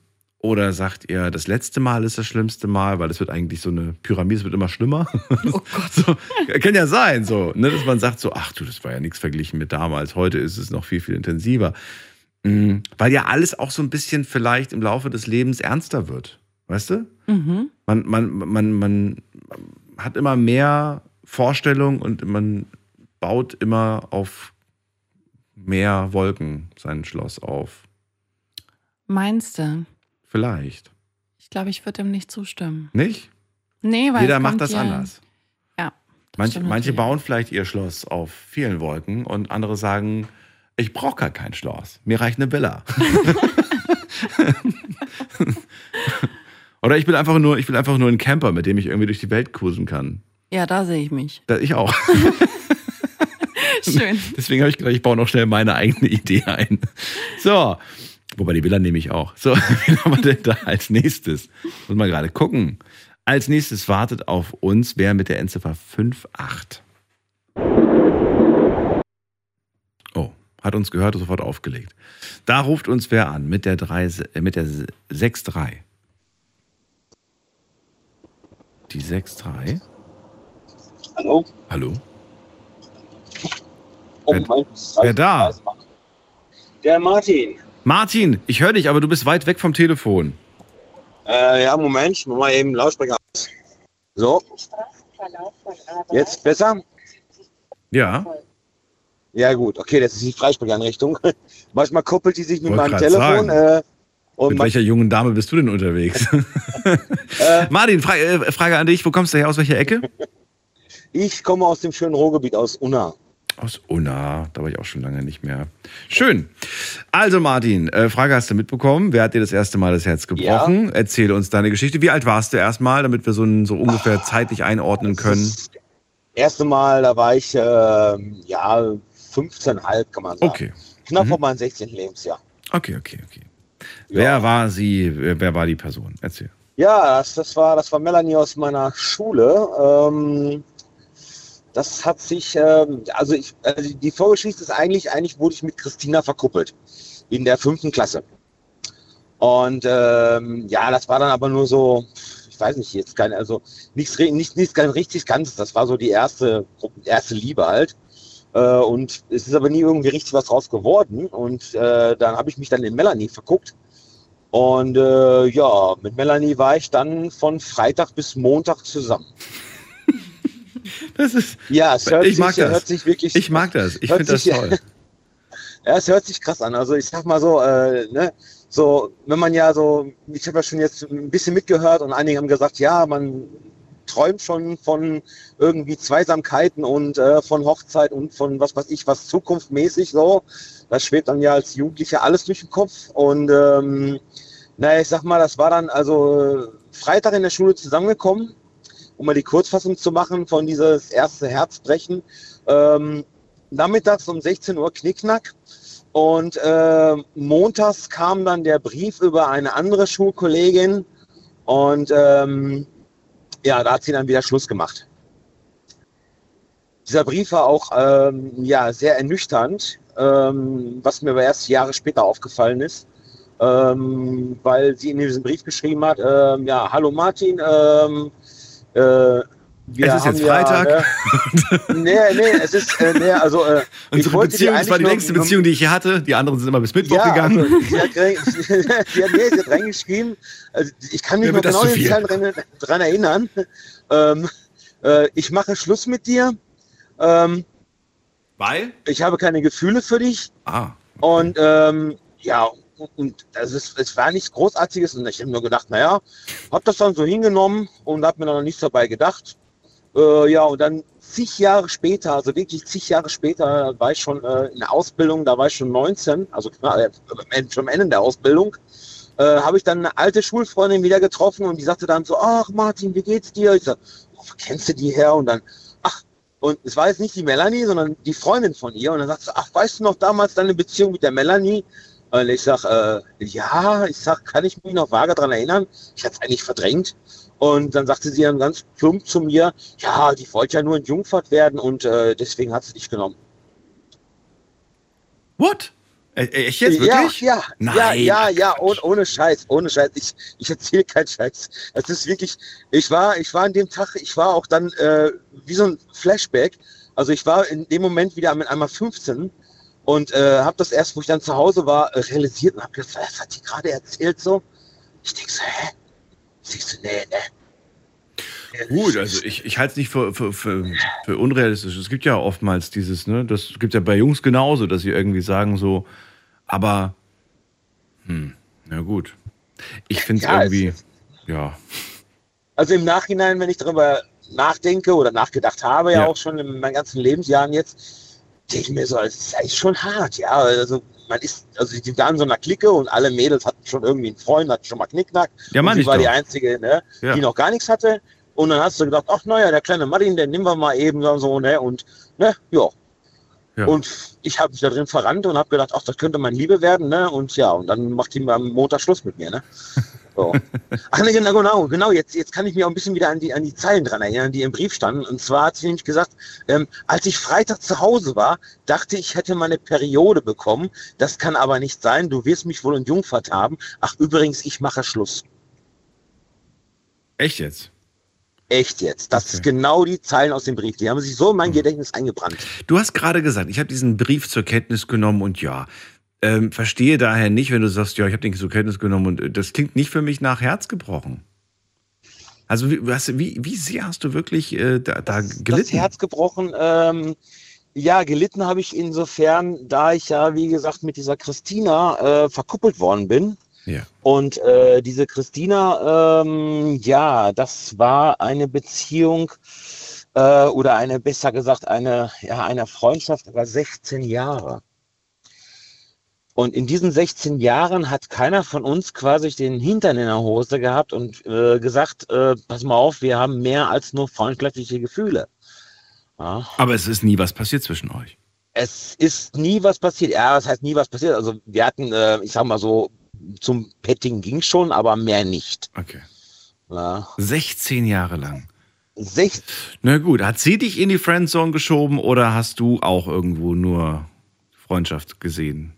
Oder sagt ihr, das letzte Mal ist das schlimmste Mal, weil es wird eigentlich so eine Pyramide, es wird immer schlimmer. Oh Gott. So, kann ja sein, so, ne, dass man sagt so, ach du, das war ja nichts verglichen mit damals. Heute ist es noch viel, viel intensiver. Mhm. Weil ja alles auch so ein bisschen vielleicht im Laufe des Lebens ernster wird. Weißt du? Mhm. Man, man, man, man hat immer mehr Vorstellungen und man baut immer auf mehr Wolken sein Schloss auf. Meinst du? Vielleicht. Ich glaube, ich würde ihm nicht zustimmen. Nicht? Nee, weil Jeder macht das ja, anders. Ja. das Manche, stimmt manche bauen vielleicht ihr Schloss auf vielen Wolken und andere sagen, ich brauche gar kein Schloss. Mir reicht eine Villa. Oder ich bin einfach nur, ich will einfach nur ein Camper, mit dem ich irgendwie durch die Welt cruisen kann. Ja, da sehe ich mich. Da, ich auch. Schön. Deswegen habe ich gedacht, ich baue noch schnell meine eigene Idee ein. So. Wobei die Villa nehme ich auch. So, wen haben wir denn da als nächstes? Muss mal gerade gucken. Als nächstes wartet auf uns wer mit der Endziffer 58. Oh, hat uns gehört und sofort aufgelegt. Da ruft uns wer an mit der, 3, äh, mit der 6-3. Die 6-3. Hallo? Hallo? Oh, Wer- mein wer da? Der Martin. Martin, ich höre dich, aber du bist weit weg vom Telefon. Äh, ja, Moment, ich mach mal eben Lautsprecher aus. So. Jetzt besser? Ja. Ja, gut. Okay, das ist die Freisprechanrichtung. Manchmal koppelt die sich mit meinem Telefon. Äh, und Mit welcher jungen Dame bist du denn unterwegs? Martin, Fra äh, Frage an dich, wo kommst du her, aus welcher Ecke? ich komme aus dem schönen Ruhrgebiet, aus Unna. Aus Unna, da war ich auch schon lange nicht mehr. Schön. Also Martin, äh, Frage hast du mitbekommen. Wer hat dir das erste Mal das Herz gebrochen? Erzähle uns deine Geschichte. Wie alt warst du erstmal, damit wir so, so ungefähr zeitlich einordnen können? Erste Mal, da war ich, äh, ja, 15,5 kann man sagen. Okay. Knapp Mhm. vor meinem 16. Lebensjahr. Okay, okay, okay. Wer war sie, wer war die Person? Erzähl. Ja, das, das, war, das war Melanie aus meiner Schule. Ähm, das hat sich, ähm, also, ich, also die Vorgeschichte ist eigentlich, eigentlich wurde ich mit Christina verkuppelt in der fünften Klasse. Und ähm, ja, das war dann aber nur so, ich weiß nicht, jetzt kein, also nichts, re- nicht, nichts ganz richtig Ganzes. Das war so die erste, erste Liebe halt. Äh, und es ist aber nie irgendwie richtig was draus geworden. Und äh, dann habe ich mich dann in Melanie verguckt. Und äh, ja, mit Melanie war ich dann von Freitag bis Montag zusammen. Das ist, Ja, es hört, ich sich, mag das. hört sich wirklich. Ich mag das. Ich finde das toll. Ja, es hört sich krass an. Also ich sag mal so, äh, ne, so, wenn man ja so, ich habe ja schon jetzt ein bisschen mitgehört und einige haben gesagt, ja, man träumt schon von irgendwie Zweisamkeiten und äh, von Hochzeit und von was weiß ich, was zukunftmäßig so. Das schwebt dann ja als Jugendlicher alles durch den Kopf. Und ähm, naja, ich sag mal, das war dann also Freitag in der Schule zusammengekommen, um mal die Kurzfassung zu machen von dieses erste Herzbrechen. Ähm, nachmittags um 16 Uhr Knickknack. Und äh, montags kam dann der Brief über eine andere Schulkollegin und ähm, ja, da hat sie dann wieder Schluss gemacht. Dieser Brief war auch ähm, ja, sehr ernüchternd, ähm, was mir aber erst Jahre später aufgefallen ist. ähm, weil sie in diesem Brief geschrieben hat, ähm, ja, hallo Martin, ähm, äh, Es ist jetzt Freitag. Ja, ne, nee, nee, es ist, äh, nee, also äh, Unsere Beziehung, das war die längste nur- Beziehung, die ich hier hatte. Die anderen sind immer bis Mittwoch ja, gegangen. Also, sie, hat, sie, hat, nee, sie hat reingeschrieben, also ich kann mich noch das genau viel. Zeilen dran, dran erinnern. Ähm, äh, ich mache Schluss mit dir. Ähm, Weil? ich habe keine Gefühle für dich. Ah. Und ähm, ja, und also es, es war nichts Großartiges und ich habe nur gedacht, naja, habe das dann so hingenommen und habe mir dann noch nichts dabei gedacht. Äh, ja, und dann zig Jahre später, also wirklich zig Jahre später, war ich schon äh, in der Ausbildung, da war ich schon 19, also äh, schon am Ende der Ausbildung, äh, habe ich dann eine alte Schulfreundin wieder getroffen und die sagte dann so, ach Martin, wie geht's dir? Ich so, wo kennst du die her? Und dann, ach, und es war jetzt nicht die Melanie, sondern die Freundin von ihr. Und dann sagt sie, ach, weißt du noch damals deine Beziehung mit der Melanie? Und ich sag, äh, ja, ich sag, kann ich mich noch vage daran erinnern? Ich hatte es eigentlich verdrängt. Und dann sagte sie dann ganz plump zu mir, ja, die wollte ja nur in Jungfahrt werden und äh, deswegen hat sie dich genommen. What? Echt jetzt? Wirklich? Ja, ja, Nein. ja, ja, ja, ohne, ohne Scheiß, ohne Scheiß. Ich, ich erzähle keinen Scheiß. Das ist wirklich, ich war, ich war an dem Tag, ich war auch dann äh, wie so ein Flashback. Also ich war in dem Moment wieder mit einmal 15 und äh, habe das erst, wo ich dann zu Hause war, realisiert und habe gedacht, was hat die gerade erzählt so? Ich denk so, hä? Denk so, nee, nee. Gut, also ich, ich halte es nicht für, für, für, für unrealistisch. Es gibt ja oftmals dieses, ne, das gibt ja bei Jungs genauso, dass sie irgendwie sagen so, aber, hm, na gut. Ich finde Ja, es es irgendwie, ja. Also im Nachhinein, wenn ich darüber nachdenke oder nachgedacht habe, ja, Ja. auch schon in meinen ganzen Lebensjahren jetzt, denke ich mir so, es ist eigentlich schon hart, ja. Also man ist, also die waren so einer Clique und alle Mädels hatten schon irgendwie einen Freund, hatten schon mal Knickknack. Ja, sie ich war die doch. einzige, ne, Ja. die noch gar nichts hatte. Und dann hast du gedacht, ach naja, der kleine Martin, den nehmen wir mal eben so, ne, und ne, ja. Ja. Und ich habe mich da drin verrannt und habe gedacht, ach, das könnte meine Liebe werden, ne? Und ja, und dann macht die am Montag Schluss mit mir, ne? So. Ach nee, genau, genau, genau. Jetzt, jetzt kann ich mich auch ein bisschen wieder an die, an die Zeilen dran erinnern, die im Brief standen. Und zwar hat sie nämlich gesagt, ähm, als ich Freitag zu Hause war, dachte ich, hätte meine Periode bekommen. Das kann aber nicht sein. Du wirst mich wohl in Jungfahrt haben. Ach, übrigens, ich mache Schluss. Echt jetzt? Echt jetzt. Das ist genau die Zeilen aus dem Brief. Die haben sich so in mein Gedächtnis eingebrannt. Du hast gerade gesagt, ich habe diesen Brief zur Kenntnis genommen und ja, ähm, verstehe daher nicht, wenn du sagst, ja, ich habe den zur Kenntnis genommen und äh, das klingt nicht für mich nach Herz gebrochen. Also wie, was, wie, wie sehr hast du wirklich äh, da, da Das gelitten? Herz gebrochen. Ähm, ja, gelitten habe ich insofern, da ich ja, wie gesagt, mit dieser Christina äh, verkuppelt worden bin. Ja. Und äh, diese Christina, ähm, ja, das war eine Beziehung äh, oder eine, besser gesagt, eine, ja, eine Freundschaft über 16 Jahre. Und in diesen 16 Jahren hat keiner von uns quasi den Hintern in der Hose gehabt und äh, gesagt, äh, pass mal auf, wir haben mehr als nur freundschaftliche Gefühle. Ja. Aber es ist nie was passiert zwischen euch. Es ist nie was passiert. Ja, was heißt nie was passiert? Also wir hatten, äh, ich sag mal so, zum Petting ging schon, aber mehr nicht. Okay. Ja. 16 Jahre lang. Sech Na gut, hat sie dich in die Friendzone geschoben oder hast du auch irgendwo nur Freundschaft gesehen?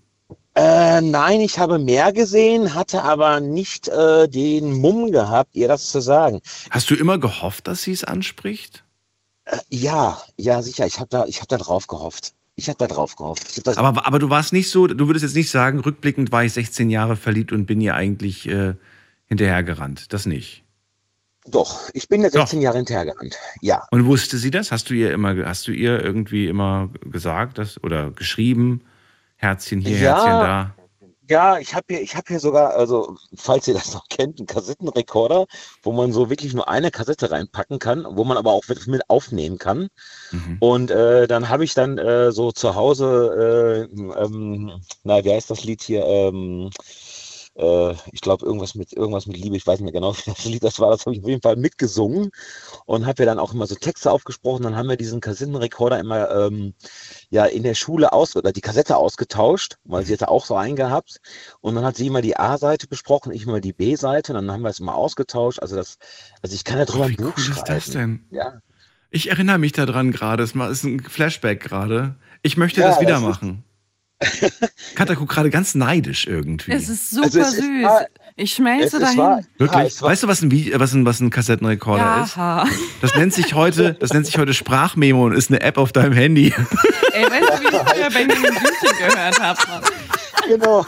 Äh, nein, ich habe mehr gesehen, hatte aber nicht äh, den Mumm gehabt, ihr das zu sagen. Hast du immer gehofft, dass sie es anspricht? Äh, ja, ja, sicher. Ich habe da, ich habe da drauf gehofft. Ich habe da drauf gehofft. Hab Aber, aber du warst nicht so, du würdest jetzt nicht sagen, rückblickend war ich 16 Jahre verliebt und bin ihr eigentlich äh, hinterhergerannt. Das nicht. doch, ich bin Doch. 16 Jahre hinterhergerannt. Ja. Und wusste sie das? Hast du ihr immer, hast du ihr irgendwie immer gesagt, dass, oder geschrieben, Herzchen hier, Ja. Herzchen da? Ja, ich habe hier, ich habe hier sogar, also falls ihr das noch kennt, einen Kassettenrekorder, wo man so wirklich nur eine Kassette reinpacken kann, wo man aber auch mit aufnehmen kann. Mhm. Und äh, dann habe ich dann äh, so zu Hause, äh, ähm, na, wie heißt das Lied hier? Ähm, äh, ich glaube irgendwas mit irgendwas mit Liebe, ich weiß nicht mehr genau, wie das Lied das war, das habe ich auf jeden Fall mitgesungen und habe ja dann auch immer so Texte aufgesprochen. Dann haben wir diesen Kassettenrekorder immer ähm, ja in der Schule aus oder die Kassette ausgetauscht, weil sie hatte auch so einen gehabt. Und dann hat sie immer die A-Seite besprochen, ich immer die B-Seite. Und dann haben wir es immer ausgetauscht. Also das, also ich kann ja drüber Oh, ein wie Buch cool ist schreiben. das denn? Ja. Ich erinnere mich daran gerade. Es ist ein Flashback gerade. Ich möchte Ja, das wieder das ist- machen. Guckt gerade ganz neidisch irgendwie. Es ist super Also es ist süß. wahr- ich schmelze ist dahin. wahr- Wirklich? War- weißt du, was ein, was ein, was ein Kassettenrekorder ist? Ja. Das nennt sich heute, das nennt sich heute Sprachmemo und ist eine App auf deinem Handy. Ey, weißt du, wie ich früher Benjamin Blümchen gehört habe? Genau.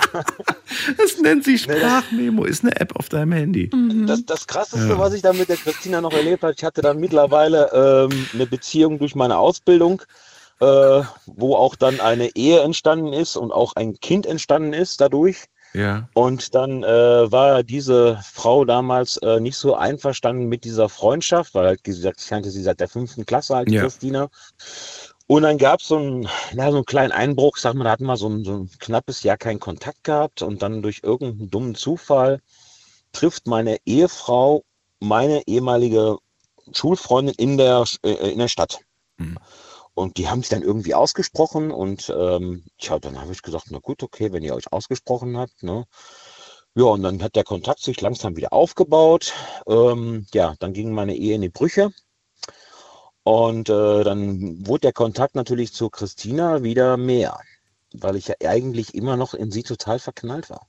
Das nennt sich Sprachmemo, ist eine App auf deinem Handy. Das, das Krasseste, Ja. was ich da mit der Christina noch erlebt habe, ich hatte dann mittlerweile ähm, eine Beziehung durch meine Ausbildung, äh, wo auch dann eine Ehe entstanden ist und auch ein Kind entstanden ist dadurch. Ja. Und dann äh, war diese Frau damals äh, nicht so einverstanden mit dieser Freundschaft, weil halt, gesagt, ich kannte sie seit der fünften Klasse, halt, Ja. Christina. Und dann gab es so einen, ja, so einen kleinen Einbruch, sag mal, da hatten wir so ein, so ein knappes Jahr keinen Kontakt gehabt und dann durch irgendeinen dummen Zufall trifft meine Ehefrau meine ehemalige Schulfreundin in der, äh, in der Stadt. Mhm. Und die haben sich dann irgendwie ausgesprochen und ähm, tja, dann habe ich gesagt, na gut, okay, wenn ihr euch ausgesprochen habt, ne? Ja, und dann hat der Kontakt sich langsam wieder aufgebaut. Ähm, ja, dann ging meine Ehe in die Brüche. Und äh, dann wurde der Kontakt natürlich zu Christina wieder mehr, weil ich ja eigentlich immer noch in sie total verknallt war.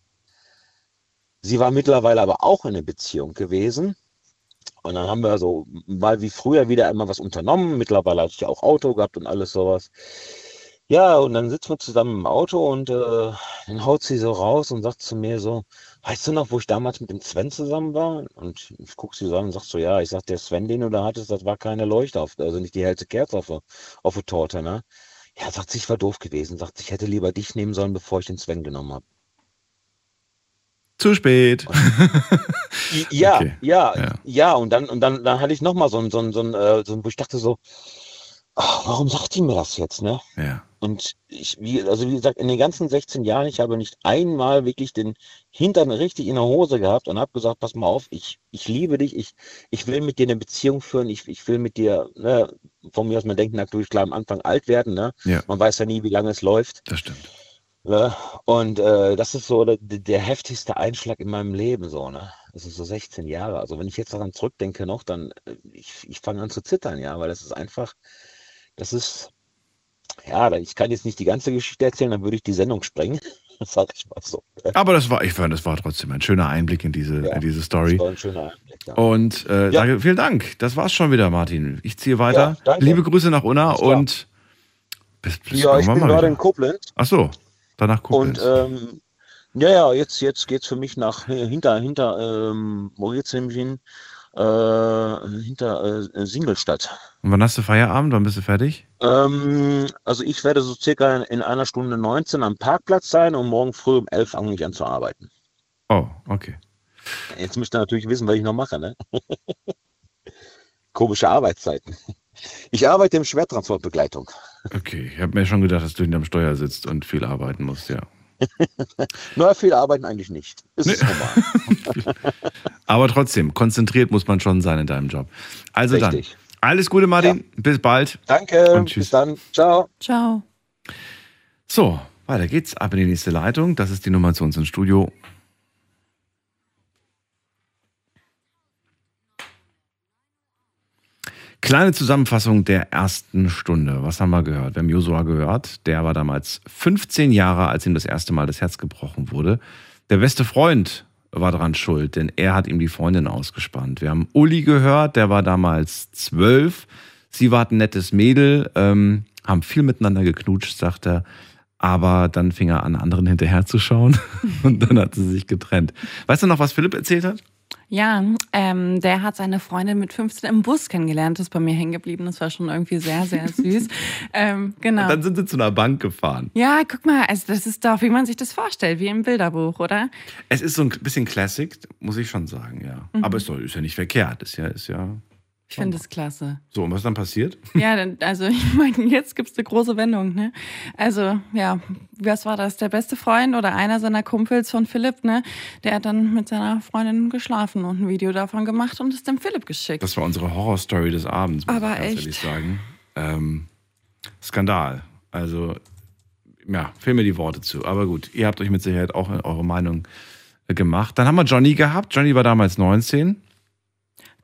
Sie war mittlerweile aber auch in einer Beziehung gewesen. Und dann haben wir so mal wie früher wieder einmal was unternommen. Mittlerweile hatte ich ja auch Auto gehabt und alles sowas. Ja, und dann sitzen wir zusammen im Auto und äh, dann haut sie so raus und sagt zu mir so, weißt du noch, wo ich damals mit dem Sven zusammen war? Und ich gucke sie so an und sag so, ja, ich sag, der Sven, den du da hattest, das war keine Leuchte, auf, also nicht die hellste Kerze auf, auf der Torte, ne? Ja, sagt sie, ich war doof gewesen. Sagt, sie, ich hätte lieber dich nehmen sollen, bevor ich den Sven genommen habe. Zu spät. Ja, Okay, ja, ja. ja, und dann, und dann, dann hatte ich nochmal so ein, so ein, so ein, äh, so ein, wo ich dachte so, ach, warum sagt die mir das jetzt, ne? Ja. Und ich, wie, also wie gesagt, in den ganzen 16 Jahren, ich habe nicht einmal wirklich den Hintern richtig in der Hose gehabt und habe gesagt, pass mal auf, ich, ich liebe dich, ich, ich will mit dir eine Beziehung führen, ich, ich will mit dir, ne, von mir aus, man denkt natürlich klar am Anfang alt werden, ne? Ja. Man weiß ja nie, wie lange es läuft. Das stimmt. Ne? Und äh, das ist so der, der heftigste Einschlag in meinem Leben, so, ne? Das ist so 16 Jahre. Also wenn ich jetzt daran zurückdenke noch, dann äh, ich, ich fange an zu zittern, ja, weil das ist einfach, das ist, ja, ich kann jetzt nicht die ganze Geschichte erzählen, dann würde ich die Sendung sprengen. Sag ich mal so. ne? Aber das war, ich fand, das war trotzdem ein schöner Einblick in diese, Ja, in diese Story. Das war ein schöner Einblick, ja. Und äh, Ja. danke, vielen Dank. Das war's schon wieder, Martin. Ich ziehe weiter. Liebe Grüße nach Unna und bis, bis Ja, ich bin mal gerade wieder. in Koblenz Ach so, danach und Koblenz. ähm, ja, ja, jetzt, jetzt geht's für mich nach äh, hinter, hinter, ähm, wo geht's nämlich hin? Äh, hinter äh, Singolstadt. und wann hast du Feierabend? Wann bist du fertig? Ähm, also ich werde so circa in einer Stunde 19 am Parkplatz sein und morgen früh um 11 fange ich an zu arbeiten. Oh, okay. Jetzt müsst ihr natürlich wissen, was ich noch mache, ne? Komische Arbeitszeiten. Ich arbeite im Schwertransportbegleitung. Okay, ich habe mir schon gedacht, dass du hinterm Steuer sitzt und viel arbeiten musst, ja. Na, viel arbeiten eigentlich nicht. Ist es normal. Aber trotzdem, konzentriert muss man schon sein in deinem Job. Also Richtig. dann, alles Gute, Martin. Bis bald. Danke, Und tschüss. bis dann. Ciao. Ciao. So, weiter geht's. Ab in die nächste Leitung. Das ist die Nummer zu uns ins Studio. Kleine Zusammenfassung der ersten Stunde. Was haben wir gehört? Wir haben Josua gehört. Der war damals 15 Jahre, als ihm das erste Mal das Herz gebrochen wurde. Der beste Freund war daran schuld, denn er hat ihm die Freundin ausgespannt. Wir haben Uli gehört, der war damals 12. Sie war ein nettes Mädel, ähm, haben viel miteinander geknutscht, sagt er. Aber dann fing er an, anderen hinterherzuschauen und dann hat sie sich getrennt. Weißt du noch, was Philipp erzählt hat? Ja, ähm, der hat seine Freundin mit 15 im Bus kennengelernt, ist bei mir hängen geblieben. Das war schon irgendwie sehr, sehr süß. ähm, genau. Und dann sind sie zu einer Bank gefahren. Ja, guck mal, also das ist doch, wie man sich das vorstellt, wie im Bilderbuch, oder? Es ist so ein bisschen Classic, muss ich schon sagen, ja. Mhm. Aber es ist, ja nicht verkehrt. Ist ja, ist ja. Ich finde es klasse. So, und was dann passiert? Ja, dann- also ich meine, jetzt gibt's eine große Wendung, ne? Also, ja, was war das? Der beste Freund oder einer seiner Kumpels von Philipp, ne? Der hat dann mit seiner Freundin geschlafen und ein Video davon gemacht und es dem Philipp geschickt. Das war unsere Horrorstory des Abends, muss Aber ich echt. ehrlich sagen. Ähm, Skandal. Also, ja, fehlen mir die Worte zu. Aber gut, ihr habt euch mit Sicherheit auch eure Meinung gemacht. Dann haben wir Johnny gehabt. Johnny war damals 19.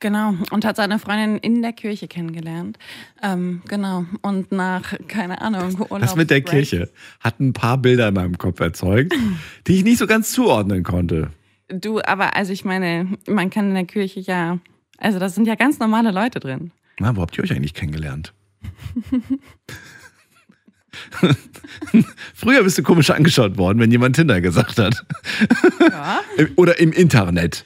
Genau, und hat seine Freundin in der Kirche kennengelernt. Ähm, genau, und nach, keine Ahnung, Das mit der Kirche hat ein paar Bilder in meinem Kopf erzeugt, die ich nicht so ganz zuordnen konnte. Du, aber also ich meine, man kann in der Kirche ja, also da sind ja ganz normale Leute drin. Na, wo habt ihr euch eigentlich kennengelernt? Früher bist du komisch angeschaut worden, wenn jemand Tinder gesagt hat. Ja. Oder im Internet.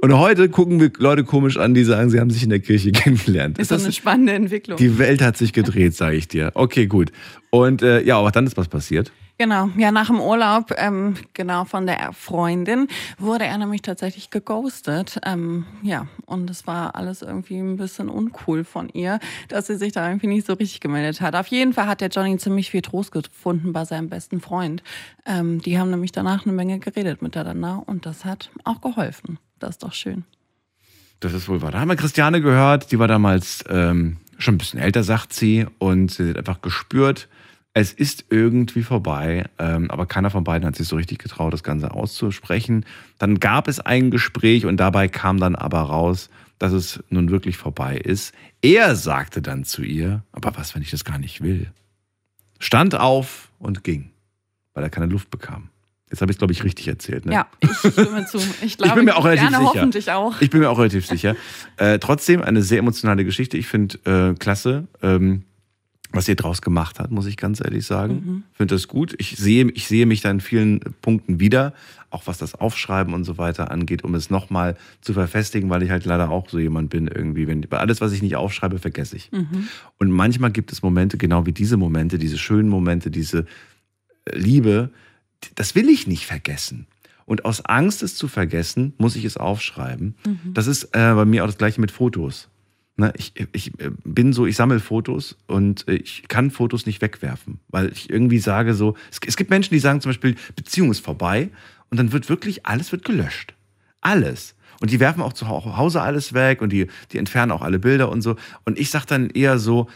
Und heute gucken wir Leute komisch an, die sagen, sie haben sich in der Kirche kennengelernt. Ist so eine spannende Entwicklung. die Welt hat sich gedreht, sage ich dir. Okay, gut. Und äh, ja, aber dann ist was passiert. Genau, ja, nach dem Urlaub, ähm, genau von der Freundin, wurde er nämlich tatsächlich geghostet. Ähm, ja, und es war alles irgendwie ein bisschen uncool von ihr, dass sie sich da irgendwie nicht so richtig gemeldet hat. Auf jeden Fall hat der Johnny ziemlich viel Trost gefunden bei seinem besten Freund. Ähm, die haben nämlich danach eine Menge geredet miteinander und das hat auch geholfen. Das ist doch schön. Das ist wohl wahr. Da haben wir Christiane gehört, die war damals ähm, schon ein bisschen älter, sagt sie, und sie hat einfach gespürt, es ist irgendwie vorbei, ähm, aber keiner von beiden hat sich so richtig getraut, das Ganze auszusprechen. Dann gab es ein Gespräch und dabei kam dann aber raus, dass es nun wirklich vorbei ist. Er sagte dann zu ihr, aber was, wenn ich das gar nicht will? Stand auf und ging, weil er keine Luft bekam. Jetzt habe ich es, glaube ich, richtig erzählt. Ne? Ja, ich stimme zu. Ich glaube, ich bin mir auch relativ gerne sicher. hoffentlich auch. Ich bin mir auch relativ sicher. Äh, trotzdem eine sehr emotionale Geschichte. Ich finde äh, klasse, ähm, was ihr draus gemacht hat, muss ich ganz ehrlich sagen. Mhm. Finde das gut. Ich sehe, ich sehe mich da in vielen Punkten wieder, auch was das Aufschreiben und so weiter angeht, um es nochmal zu verfestigen, weil ich halt leider auch so jemand bin irgendwie. Wenn, bei alles, was ich nicht aufschreibe, vergesse ich. Mhm. Und manchmal gibt es Momente, genau wie diese Momente, diese schönen Momente, diese äh, Liebe, das will ich nicht vergessen. Und aus Angst, es zu vergessen, muss ich es aufschreiben. Mhm. Das ist äh, bei mir auch das gleiche mit Fotos. Ne, ich, ich äh, bin so, ich sammle Fotos und äh, ich kann Fotos nicht wegwerfen, weil ich irgendwie sage so, es, es gibt Menschen, die sagen zum Beispiel, Beziehung ist vorbei und dann wird wirklich, alles wird gelöscht. Alles. Und die werfen auch zu Hau- Hause alles weg und die, die entfernen auch alle Bilder und so. Und ich sage dann eher so,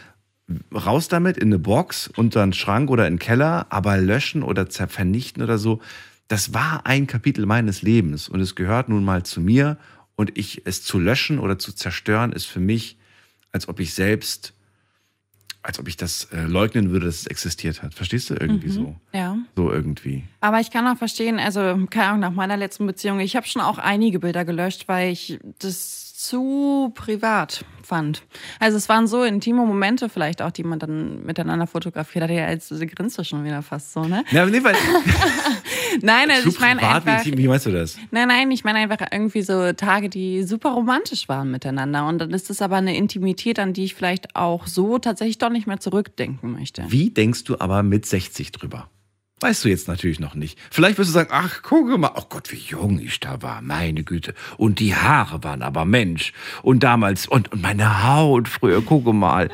raus damit in eine Box, unter einen Schrank oder in den Keller, aber löschen oder vernichten oder so, das war ein Kapitel meines Lebens und es gehört nun mal zu mir und ich es zu löschen oder zu zerstören ist für mich, als ob ich selbst, als ob ich das äh, leugnen würde, dass es existiert hat. Verstehst du irgendwie Mhm. so? Ja. So irgendwie. Aber ich kann auch verstehen, also keine Ahnung, nach meiner letzten Beziehung, ich habe schon auch einige Bilder gelöscht, weil ich das zu privat fand. Also es waren so intime Momente vielleicht auch, die man dann miteinander fotografiert hat. Ja, jetzt grinst du schon wieder fast so, ne? Ja, nee, weil, Nein, also ich meine einfach... wie meinst du das? Nein, nein, ich meine einfach irgendwie so Tage, die super romantisch waren miteinander. Und dann ist es aber eine Intimität, an die ich vielleicht auch so tatsächlich doch nicht mehr zurückdenken möchte. Wie denkst du aber mit 60 drüber? Weißt du jetzt natürlich noch nicht. Vielleicht wirst du sagen, ach, gucke mal, oh Gott, wie jung ich da war, meine Güte. Und die Haare waren aber Mensch. Und damals, und, und meine Haut früher, gucke mal.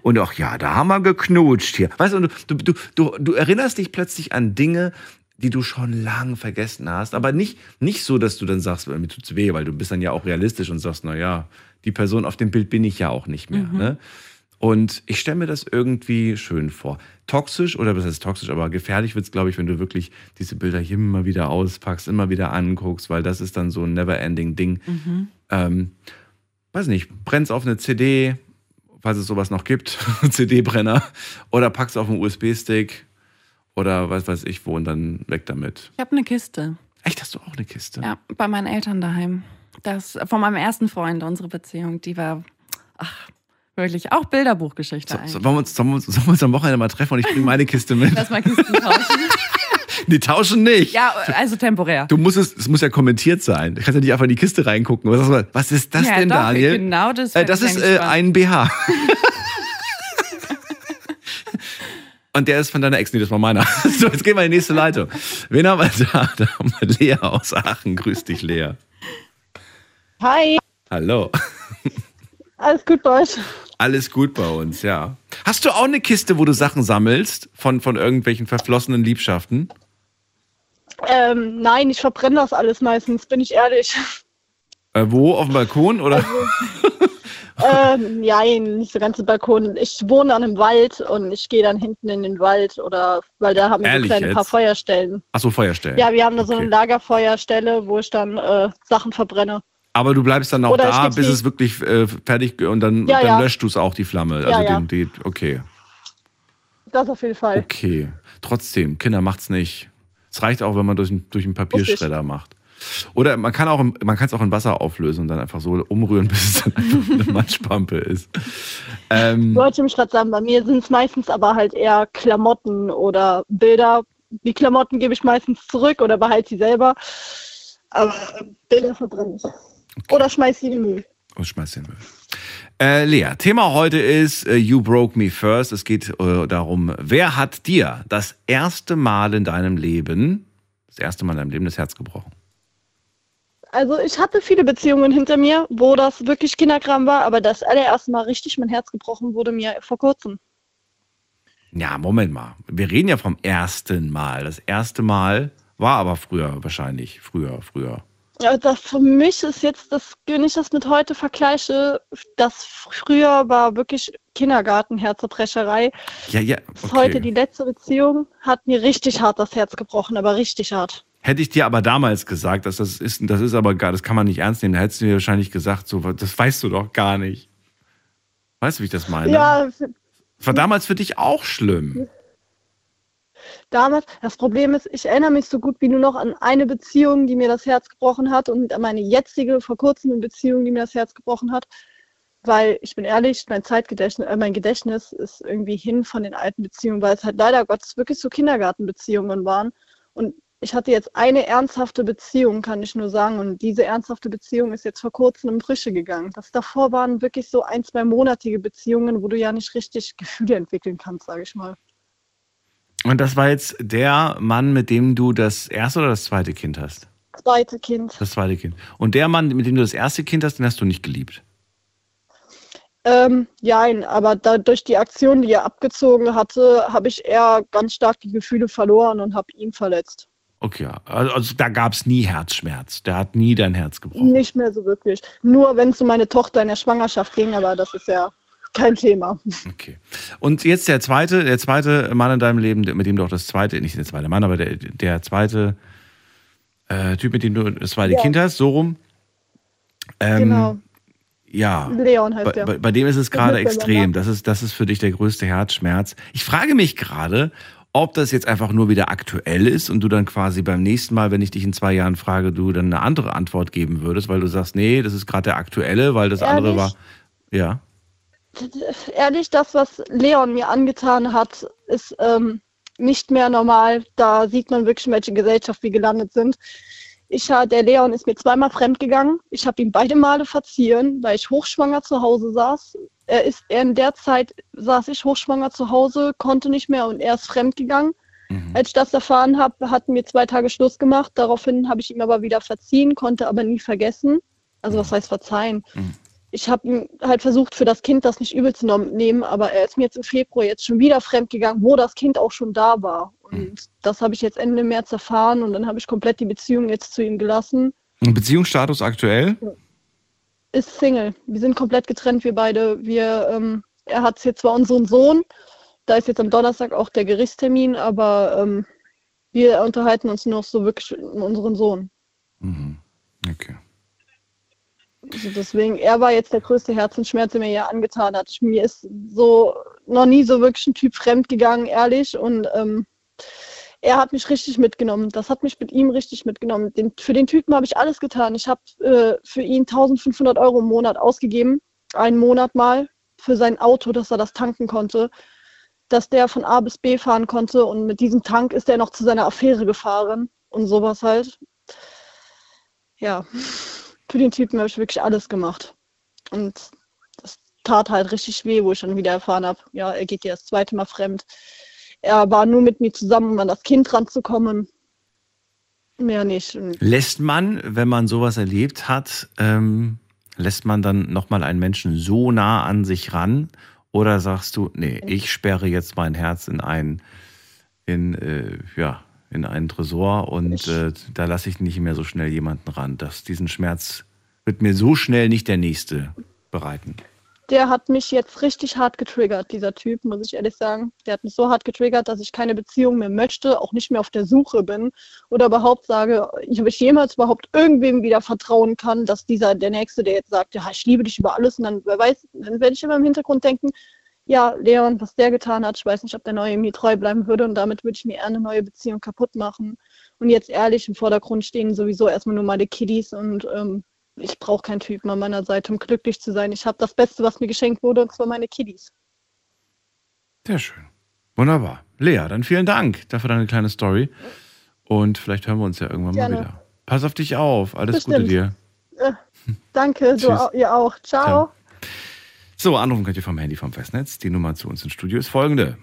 Und ach ja, da haben wir geknutscht hier. Weißt du, du, du, du, du erinnerst dich plötzlich an Dinge, die du schon lang vergessen hast. Aber nicht, nicht so, dass du dann sagst, mir tut's weh, weil du bist dann ja auch realistisch und sagst, na ja, die Person auf dem Bild bin ich ja auch nicht mehr. Mhm. Ne? Und ich stelle mir das irgendwie schön vor. Toxisch, oder was heißt toxisch, aber gefährlich wird es, glaube ich, wenn du wirklich diese Bilder hier immer wieder auspackst, immer wieder anguckst, weil das ist dann so ein never-ending-Ding. Mhm. Ähm, weiß nicht, brennst auf eine CD, falls es sowas noch gibt, CD-Brenner, oder packst auf einen USB-Stick oder was weiß ich wo und dann weg damit. Ich habe eine Kiste. Echt, hast du auch eine Kiste? Ja, bei meinen Eltern daheim. Das von meinem ersten Freund, unsere Beziehung, die war, ach, wirklich auch Bilderbuchgeschichte So, eigentlich. so, wollen, wir uns, sollen, wir uns, sollen wir uns am Wochenende mal treffen und ich bringe meine Kiste mit? Lass mal Kisten tauschen. Die tauschen nicht. ja, also temporär. Du musst es, es muss ja kommentiert sein. Du kannst ja nicht einfach in die Kiste reingucken. Was, was ist das ja, denn, doch, Daniel? Genau das. Äh, das ist äh, ein BH. Und der ist von deiner Ex, nee, das war meiner. So, jetzt gehen wir in die nächste Leitung. Wen haben wir da? Da haben wir Lea aus Aachen. Grüß dich, Lea. Hi, Hallo. Alles gut bei euch? Alles gut bei uns, ja. Hast du auch eine Kiste, wo du Sachen sammelst von, von irgendwelchen verflossenen Liebschaften? Ähm, nein, ich verbrenne das alles meistens, bin ich ehrlich. Äh, wo? Auf dem Balkon? Oder? ähm, nein, nicht so ganz im Balkon. Ich wohne an einem Wald und ich gehe dann hinten in den Wald oder weil da haben wir so kleine jetzt? paar Feuerstellen. Achso, Feuerstellen. Ja, wir haben da so eine Okay. Lagerfeuerstelle, wo ich dann äh, Sachen verbrenne. Aber du bleibst dann auch da, bis es wirklich äh, fertig und dann, Ja, dann ja. löscht du es auch die Flamme. Also Ja. Den, die, okay. Das auf jeden Fall. Okay. Trotzdem, Kinder macht's nicht. Es reicht auch, wenn man durch, einen- durch einen Papierschredder macht. Oder man kann auch, im- man kann es auch in Wasser auflösen und dann einfach so umrühren, bis es dann einfach eine Matschpampe ist. Ähm, Wollte ich gerade sagen, bei mir sind es meistens aber halt eher Klamotten oder Bilder. Die Klamotten gebe ich meistens zurück oder behalte sie selber. Aber äh, Bilder verbrenne ich. Oder schmeiß sie in den Müll. und schmeiß den Müll. Äh, Lea, Thema heute ist äh, You Broke Me First. Es geht äh, darum, wer hat dir das erste Mal in deinem Leben, das erste Mal in deinem Leben das Herz gebrochen? Also ich hatte viele Beziehungen hinter mir, wo das wirklich Kinderkram war, aber das allererste Mal richtig mein Herz gebrochen wurde mir vor kurzem. Ja, Moment mal. Wir reden ja vom ersten Mal. Das erste Mal war aber früher wahrscheinlich. Früher, früher. Ja, das für mich ist jetzt, das, wenn ich das mit heute vergleiche, das früher war wirklich Kindergarten, Herzebrecherei. Ja, ja. Ist Heute Okay. die letzte Beziehung hat mir richtig hart das Herz gebrochen, aber richtig hart. Hätte ich dir aber damals gesagt, dass das ist, das ist aber gar, das kann man nicht ernst nehmen, da hättest du mir wahrscheinlich gesagt, so, das weißt du doch gar nicht. Weißt du, wie ich das meine? Ja, Das war damals für dich auch schlimm. Damals, das Problem ist, ich erinnere mich so gut wie nur noch an eine Beziehung, die mir das Herz gebrochen hat und an meine jetzige, vor kurzem Beziehung, die mir das Herz gebrochen hat. Weil ich bin ehrlich, mein Zeitgedächtnis, äh, mein Gedächtnis ist irgendwie hin von den alten Beziehungen, weil es halt leider Gottes wirklich so Kindergartenbeziehungen waren. Und ich hatte jetzt eine ernsthafte Beziehung, kann ich nur sagen. Und diese ernsthafte Beziehung ist jetzt vor kurzem in Brüche gegangen. Das davor waren wirklich so ein, zwei monatige Beziehungen, wo du ja nicht richtig Gefühle entwickeln kannst, sage ich mal. Und das war jetzt der Mann, mit dem du das erste oder das zweite Kind hast? Zweite Kind. Das zweite Kind. Und der Mann, mit dem du das erste Kind hast, den hast du nicht geliebt. Ähm, jein, aber da, durch die Aktion, die er abgezogen hatte, habe ich eher ganz stark die Gefühle verloren und habe ihn verletzt. Okay, also, also da gab es nie Herzschmerz. Der hat nie dein Herz gebrochen. Nicht mehr so wirklich. Nur wenn es um meine Tochter in der Schwangerschaft ging, aber das ist ja kein Thema. Und jetzt der zweite, der zweite Mann in deinem Leben, mit dem du auch das zweite, nicht der zweite Mann, aber der, der zweite äh, Typ, mit dem du das zweite Ja. Kind hast, so rum. Ähm, Genau. Ja. Leon heißt bei, der. bei, bei dem ist es gerade Mitbewohner. extrem. Das ist, das ist für dich der größte Herzschmerz. Ich frage mich gerade, ob das jetzt einfach nur wieder aktuell ist und du dann quasi beim nächsten Mal, wenn ich dich in zwei Jahren frage, du dann eine andere Antwort geben würdest, weil du sagst, nee, das ist gerade der aktuelle, weil das andere Ehrlich? war. Ja. Ehrlich, das, was Leon mir angetan hat, ist ähm, nicht mehr normal. Da sieht man wirklich, in welche Gesellschaft wir gelandet sind. Ich, der Leon ist mir zweimal fremdgegangen. Ich habe ihm beide Male verziehen, weil ich hochschwanger zu Hause saß. Er ist, in der Zeit saß ich hochschwanger zu Hause, konnte nicht mehr und er ist fremdgegangen. Als ich das erfahren habe, hatten wir zwei Tage Schluss gemacht. Daraufhin habe ich ihm aber wieder verziehen, konnte aber nie vergessen. Also was heißt verzeihen? Ich habe halt versucht, für das Kind das nicht übel zu nehmen, aber er ist mir jetzt im Februar jetzt schon wieder fremdgegangen, wo das Kind auch schon da war. Und das habe ich jetzt Ende März erfahren und dann habe ich komplett die Beziehung jetzt zu ihm gelassen. Und Beziehungsstatus aktuell? Ist Single. Wir sind komplett getrennt, wir beide. Wir, ähm, er hat jetzt zwar unseren Sohn, da ist jetzt am Donnerstag auch der Gerichtstermin, aber ähm, wir unterhalten uns noch so wirklich um unseren Sohn. Okay. Also deswegen, er war jetzt der größte Herzensschmerz, der mir ja angetan hat. Mir ist so noch nie so wirklich ein Typ fremd gegangen, ehrlich. Und ähm, er hat mich richtig mitgenommen. Das hat mich mit ihm richtig mitgenommen. Den, für den Typen habe ich alles getan. Ich habe äh, für ihn 1500 Euro im Monat ausgegeben. Einen Monat mal für sein Auto, dass er das tanken konnte. Dass der von A bis B fahren konnte. Und mit diesem Tank ist er noch zu seiner Affäre gefahren. Und sowas halt. Ja für den Typen habe ich wirklich alles gemacht. Und das tat halt richtig weh, wo ich dann wieder erfahren habe, ja, er geht ja das zweite Mal fremd. Er war nur mit mir zusammen, um an das Kind ranzukommen. Mehr nicht. Lässt man, wenn man sowas erlebt hat, ähm, lässt man dann nochmal einen Menschen so nah an sich ran? Oder sagst du, nee, ich sperre jetzt mein Herz in ein, in, äh, ja, in einen Tresor und äh, da lasse ich nicht mehr so schnell jemanden ran. Das, diesen Schmerz wird mir so schnell nicht der nächste bereiten. der hat mich jetzt richtig hart getriggert, dieser Typ, muss ich ehrlich sagen. Der hat mich so hart getriggert, dass ich keine Beziehung mehr möchte, auch nicht mehr auf der Suche bin oder überhaupt sage, ich, ob ich jemals überhaupt irgendwem wieder vertrauen kann, dass dieser, der Nächste, der jetzt sagt, ja, ich liebe dich über alles und dann, wer weiß, dann werde ich immer im Hintergrund denken, ja, Leon, was der getan hat, ich weiß nicht, ob der Neue mir treu bleiben würde und damit würde ich mir eher eine neue Beziehung kaputt machen. Und jetzt ehrlich, im Vordergrund stehen sowieso erstmal nur meine Kiddies und ähm, ich brauche keinen Typen an meiner Seite, um glücklich zu sein. Ich habe das Beste, was mir geschenkt wurde, und zwar meine Kiddies. Sehr schön. Wunderbar. Lea, dann vielen Dank dafür deine kleine Story. Und vielleicht hören wir uns ja irgendwann Gerne. mal wieder. Pass auf dich auf. Alles Bestimmt. Gute dir. Äh, danke, du, ihr auch. Ciao. So, anrufen könnt ihr vom Handy vom Festnetz. Die Nummer zu uns ins Studio ist folgende.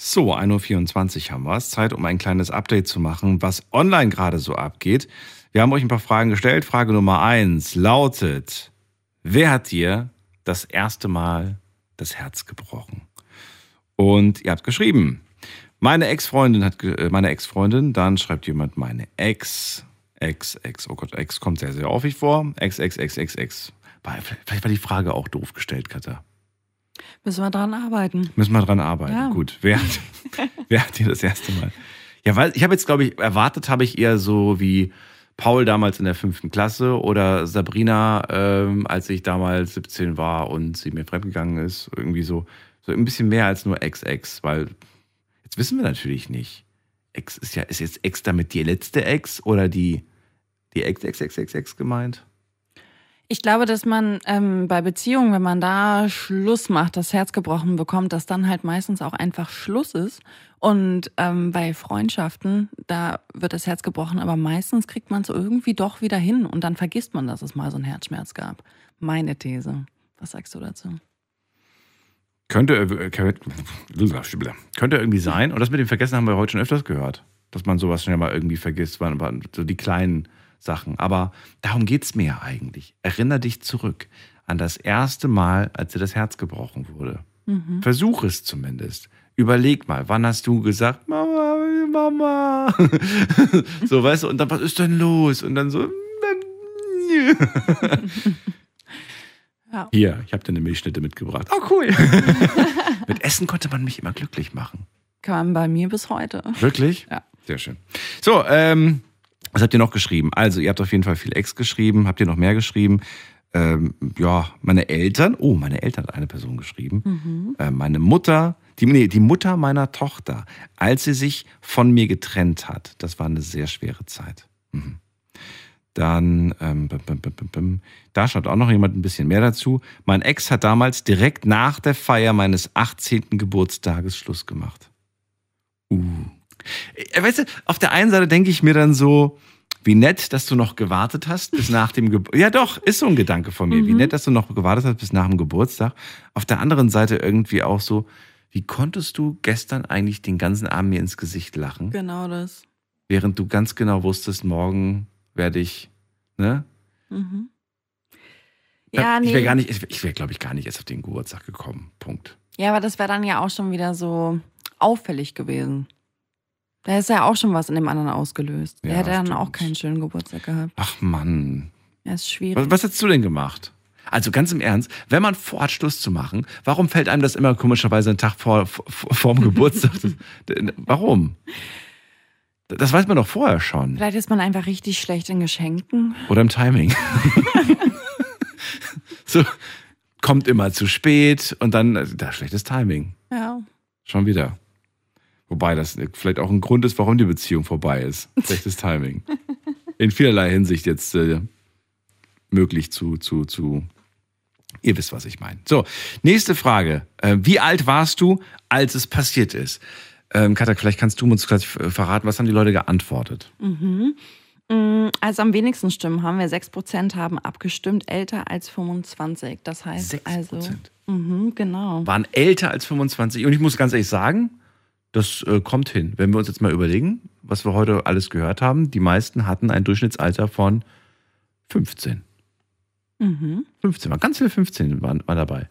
So, 1.24 Uhr haben wir es. Zeit, um ein kleines Update zu machen, was online gerade so abgeht. Wir haben euch ein paar Fragen gestellt. Frage Nummer eins lautet, wer hat dir das erste Mal das Herz gebrochen? Und ihr habt geschrieben, meine Ex-Freundin hat, äh, meine Ex-Freundin, dann schreibt jemand meine Ex, Ex, Ex, oh Gott, Ex kommt sehr, sehr häufig vor. Ex, Ex, Ex, Ex, Ex. Vielleicht war die Frage auch doof gestellt, Katha. Müssen wir dran arbeiten. Müssen wir dran arbeiten. Ja. Gut. Wer hat, wer hat dir das erste Mal? Ja, weil ich habe jetzt, glaube ich, erwartet habe ich eher so wie Paul damals in der fünften Klasse oder Sabrina, ähm, als ich damals 17 war und sie mir fremdgegangen ist. Irgendwie so, so ein bisschen mehr als nur Ex-Ex, weil jetzt wissen wir natürlich nicht. Ex ist ja, ist jetzt Ex damit die letzte Ex oder die, die Ex-Ex-Ex-Ex gemeint? Ich glaube, dass man ähm, bei Beziehungen, wenn man da Schluss macht, das Herz gebrochen bekommt, dass dann halt meistens auch einfach Schluss ist. Und ähm, bei Freundschaften, da wird das Herz gebrochen, aber meistens kriegt man es irgendwie doch wieder hin und dann vergisst man, dass es mal so einen Herzschmerz gab. Meine These. Was sagst du dazu? Könnte, äh, könnte, irgendwie sein. Und das mit dem Vergessen haben wir heute schon öfters gehört. Dass man sowas schnell mal irgendwie vergisst, so die kleinen Sachen. Aber darum geht's mir ja eigentlich. Erinner dich zurück an das erste Mal, als dir das Herz gebrochen wurde. Mhm. Versuch es zumindest. Überleg mal, wann hast du gesagt, Mama, Mama? so, weißt du, und dann, was ist denn los? Und dann so, Ja. hier, ich habe dir eine Milchschnitte mitgebracht. Oh, cool. Mit Essen konnte man mich immer glücklich machen. Kann man bei mir bis heute. Wirklich? Ja. Sehr schön. So, ähm, was habt ihr noch geschrieben? Also, ihr habt auf jeden Fall viel Ex geschrieben. Habt ihr noch mehr geschrieben? Ähm, ja, meine Eltern. Oh, meine Eltern hat eine Person geschrieben. Mhm. Äh, meine Mutter, die, nee, die Mutter meiner Tochter, als sie sich von mir getrennt hat. Das war eine sehr schwere Zeit. Mhm. Dann, ähm, bim, bim, bim, da schaut auch noch jemand ein bisschen mehr dazu. Mein Ex hat damals direkt nach der Feier meines 18. Geburtstages Schluss gemacht. Uh. Äh, Weißt du, auf der einen Seite denke ich mir dann so, wie nett, dass du noch gewartet hast bis nach dem Geburtstag. Ja, doch, ist so ein Gedanke von mir. Wie Mhm. nett, dass du noch gewartet hast bis nach dem Geburtstag. Auf der anderen Seite irgendwie auch so, wie konntest du gestern eigentlich den ganzen Abend mir ins Gesicht lachen, Genau das. während du ganz genau wusstest, morgen werde ich, ne? Mhm. Ja, ich nee. wäre gar nicht, ich wäre, glaube ich, gar nicht erst auf den Geburtstag gekommen. Punkt. Ja, aber das wäre dann ja auch schon wieder so auffällig gewesen. Da ist ja auch schon was in dem anderen ausgelöst. Der Ja, hätte dann auch keinen schönen Geburtstag gehabt. Ach Mann. Ja, ist schwierig. Was, was hast du denn gemacht? Also ganz im Ernst, wenn man vorhat, Schluss zu machen, warum fällt einem das immer komischerweise einen Tag vor, vor, vor dem Geburtstag? Das- warum? Das weiß man doch vorher schon. Vielleicht ist man einfach richtig schlecht in Geschenken. Oder im Timing. so, kommt immer zu spät und dann, äh, da schlechtes Timing. Ja. Schon wieder. Wobei das vielleicht auch ein Grund ist, warum die Beziehung vorbei ist. Schlechtes Timing. In vielerlei Hinsicht jetzt äh, möglich zu, zu, zu. Ihr wisst, was ich meine. So, nächste Frage. Äh, wie alt warst du, als es passiert ist? Ähm, Katja, vielleicht kannst du uns gleich verraten, was haben die Leute geantwortet? Mhm. Mm, Also am wenigsten Stimmen haben wir. 6% haben abgestimmt, älter als 25. Das heißt 6%? also. Mhm, genau. Waren älter als 25. Und ich muss ganz ehrlich sagen, das äh, kommt hin. Wenn wir uns jetzt mal überlegen, was wir heute alles gehört haben, die meisten hatten ein Durchschnittsalter von 15. Mhm. 15, war ganz viele 15 waren, waren dabei.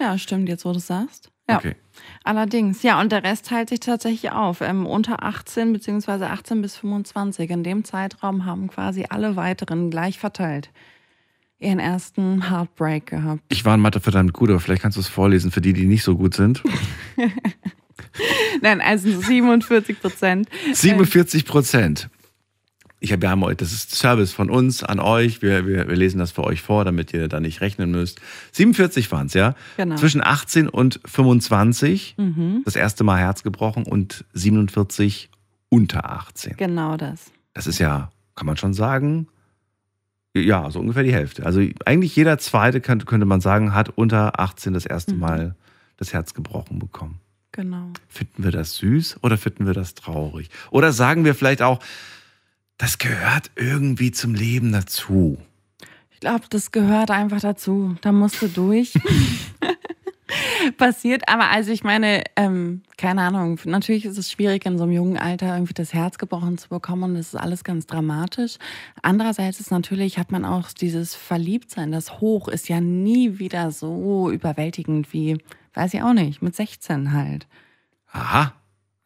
Ja, stimmt, jetzt wo du es sagst. Ja. Okay. Allerdings, ja, und der Rest teilt sich tatsächlich auf. Ähm, unter 18 beziehungsweise 18 bis 25. In dem Zeitraum haben quasi alle weiteren gleich verteilt ihren ersten Heartbreak gehabt. Ich war in Mathe verdammt gut, aber vielleicht kannst du es vorlesen für die, die nicht so gut sind. Nein, also 47 Prozent. 47 Prozent. Ich habe ja, das ist Service von uns an euch. Wir, wir, wir lesen das für euch vor, damit ihr da nicht rechnen müsst. 47 waren es, ja? Genau. Zwischen 18 und 25 Mhm. das erste Mal Herz gebrochen und 47 unter 18. Genau das. Das ist ja, kann man schon sagen, ja, so ungefähr die Hälfte. Also eigentlich jeder Zweite, könnte, könnte man sagen, hat unter 18 das erste Mhm. Mal das Herz gebrochen bekommen. Genau. Finden wir das süß oder finden wir das traurig? Oder sagen wir vielleicht auch, das gehört irgendwie zum Leben dazu. Ich glaube, das gehört einfach dazu. Da musst du durch. Passiert, aber also ich meine, ähm, keine Ahnung, natürlich ist es schwierig, in so einem jungen Alter irgendwie das Herz gebrochen zu bekommen und das ist alles ganz dramatisch. Andererseits ist natürlich, hat man auch dieses Verliebtsein, das Hoch ist ja nie wieder so überwältigend wie, weiß ich auch nicht, mit 16 halt. Aha.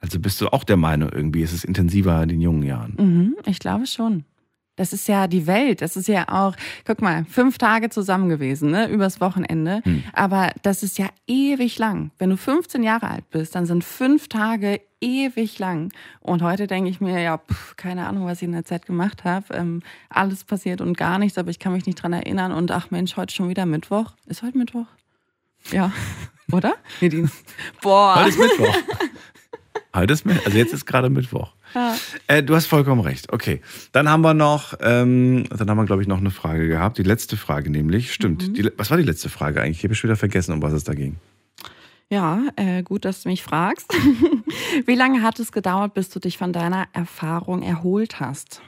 Also bist du auch der Meinung, irgendwie ist es intensiver in den jungen Jahren. Mhm, ich glaube schon. Das ist ja die Welt. Das ist ja auch, guck mal, fünf Tage zusammen gewesen, ne, übers Wochenende. Hm. Aber das ist ja ewig lang. Wenn du 15 Jahre alt bist, dann sind fünf Tage ewig lang. Und heute denke ich mir, ja, pff, keine Ahnung, was ich in der Zeit gemacht habe. Ähm, alles passiert und gar nichts, aber ich kann mich nicht dran erinnern. Und ach Mensch, heute schon wieder Mittwoch. Ist heute Mittwoch? Ja. Oder? Nee, Boah. Heute ist Mittwoch. Ist Mittwoch. Also jetzt ist gerade Mittwoch. Ja. Äh, du hast vollkommen recht. Okay. Dann haben wir noch, ähm, dann haben wir, glaube ich, noch eine Frage gehabt. Die letzte Frage nämlich. Stimmt. Mhm. Die, was war die letzte Frage eigentlich? Ich habe schon wieder vergessen, um was es da ging. Ja, äh, gut, dass du mich fragst. Wie lange hat es gedauert, bis du dich von deiner Erfahrung erholt hast?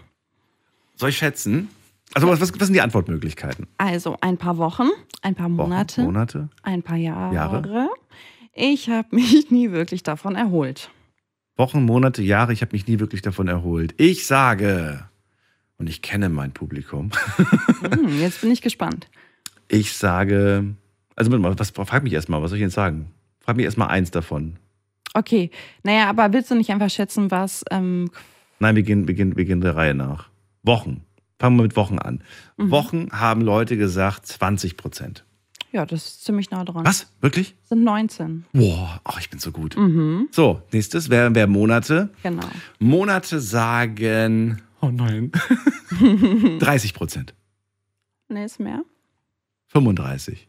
Soll ich schätzen? Also, was, was was sind die Antwortmöglichkeiten? Also ein paar Wochen, ein paar Monate, Monate? ein paar Jahre. Jahre? Ich habe mich nie wirklich davon erholt. Wochen, Monate, Jahre, ich habe mich nie wirklich davon erholt. Ich sage, und ich kenne mein Publikum, Hm, jetzt bin ich gespannt. ich sage, also mal, was, frag mich erstmal, was soll ich jetzt sagen? Frag mich erstmal eins davon. Okay, naja, aber willst du nicht einfach schätzen, was... Ähm, Nein, wir gehen, wir, gehen, wir gehen der Reihe nach. Wochen. Fangen wir mit Wochen an. Mhm. Wochen haben Leute gesagt 20 Prozent. Ja, das ist ziemlich nah dran. Was? Wirklich? Sind 19. Boah, oh, ich bin so gut. Mhm, So, nächstes wären wär Monate. genau. Monate sagen, oh nein, 30 Prozent. Nee, ist mehr. 35,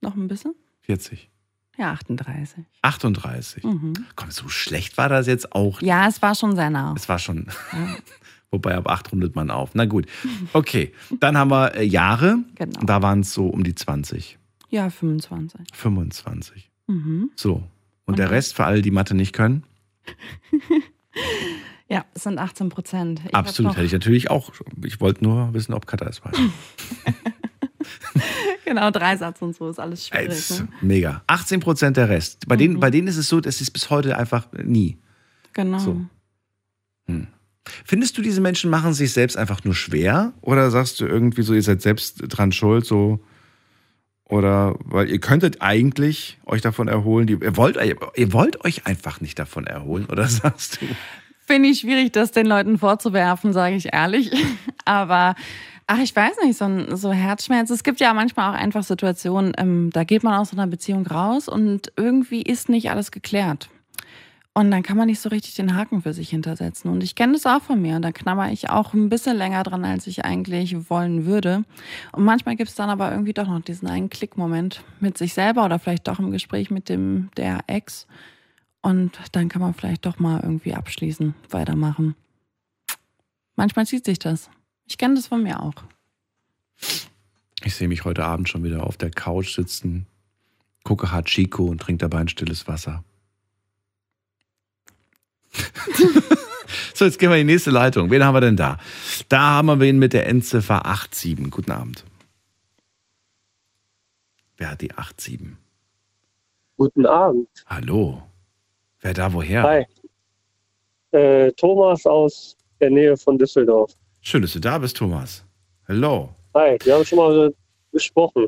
Noch ein bisschen? 40, Ja, 38. 38. Mhm. Komm, so schlecht war das jetzt auch. Ja, es war schon sehr nah. Es war schon, Ja. wobei ab 8 rundet man auf. Na gut, okay. Dann haben wir äh, Jahre. Genau. Da waren es so um die 20, Ja, 25. 25. Mhm. So. Und der Rest für alle, die Mathe nicht können? Ja, es sind 18 Prozent. Ich Absolut, hätte ich natürlich auch. Ich wollte nur wissen, ob Katha es weiß. Genau, Dreisatz und so ist alles schwierig. Jetzt, Ne? Mega. 18 Prozent der Rest. Bei, denen, bei denen ist es so, das ist bis heute einfach nie. Genau. So. Hm. Findest du, diese Menschen machen sich selbst einfach nur schwer? Oder sagst du irgendwie so, ihr seid selbst dran schuld, so? Oder, weil ihr könntet eigentlich euch davon erholen, ihr, wollt, ihr wollt euch einfach nicht davon erholen, oder sagst du? Finde ich schwierig, das den Leuten vorzuwerfen, sage ich ehrlich. Aber, ach, ich weiß nicht, so, ein, so Herzschmerz. Es gibt ja manchmal auch einfach Situationen, ähm, da geht man aus einer Beziehung raus und irgendwie ist nicht alles geklärt. Und dann kann man nicht so richtig den Haken für sich hintersetzen. Und ich kenne das auch von mir. Da knabber ich auch ein bisschen länger dran, als ich eigentlich wollen würde. Und manchmal gibt es dann aber irgendwie doch noch diesen einen Klickmoment mit sich selber oder vielleicht doch im Gespräch mit dem der Ex. Und dann kann man vielleicht doch mal irgendwie abschließen, weitermachen. Manchmal zieht sich das. Ich kenne das von mir auch. Ich sehe mich heute Abend schon wieder auf der Couch sitzen, gucke Hachiko und trinke dabei ein stilles Wasser. so, jetzt gehen wir in die nächste Leitung. Wen haben wir denn da? Da haben wir wen mit der Endziffer 87. Guten Abend. Wer hat die 87? Guten Abend. Hallo. Wer da woher? Hi. Äh, Thomas aus der Nähe von Düsseldorf. Schön, dass du da bist, Thomas. Hallo. Hi, wir haben schon mal gesprochen.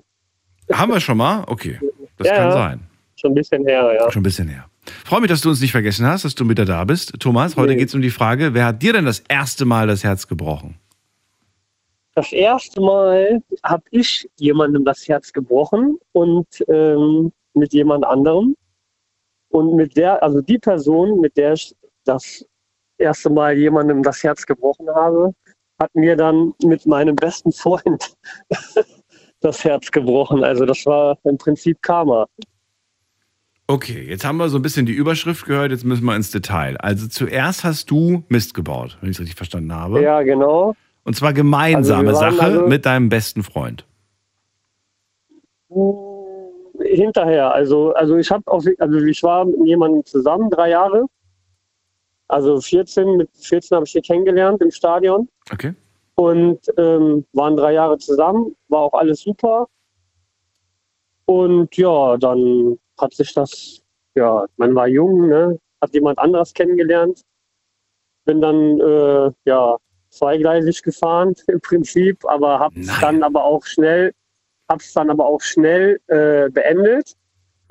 Haben wir schon mal? Okay, das Ja, kann sein. schon ein bisschen her, ja. Schon ein bisschen her. Freue mich, dass du uns nicht vergessen hast, dass du wieder da bist. Thomas, heute Nee. geht es um die Frage, wer hat dir denn das erste Mal das Herz gebrochen? Das erste Mal habe ich jemandem das Herz gebrochen und ähm, mit jemand anderem. Und mit der, also die Person, mit der ich das erste Mal jemandem das Herz gebrochen habe, hat mir dann mit meinem besten Freund das Herz gebrochen. Also das war im Prinzip Karma. Okay, jetzt haben wir so ein bisschen die Überschrift gehört, jetzt müssen wir ins Detail. Also zuerst hast du Mist gebaut, wenn ich es richtig verstanden habe. Ja, genau. Und zwar gemeinsame Also Sache also- mit deinem besten Freund. Hinterher, also, also ich habe also ich war mit jemandem zusammen, drei Jahre. Also 14, mit 14 habe ich sie kennengelernt im Stadion. Okay. Und ähm, waren drei Jahre zusammen, war auch alles super. Und ja, dann hat sich das, ja, man war jung, ne? hat jemand anderes kennengelernt. Bin dann, äh, ja, zweigleisig gefahren im Prinzip, aber hab's dann aber auch schnell, hab's dann aber auch schnell äh, beendet.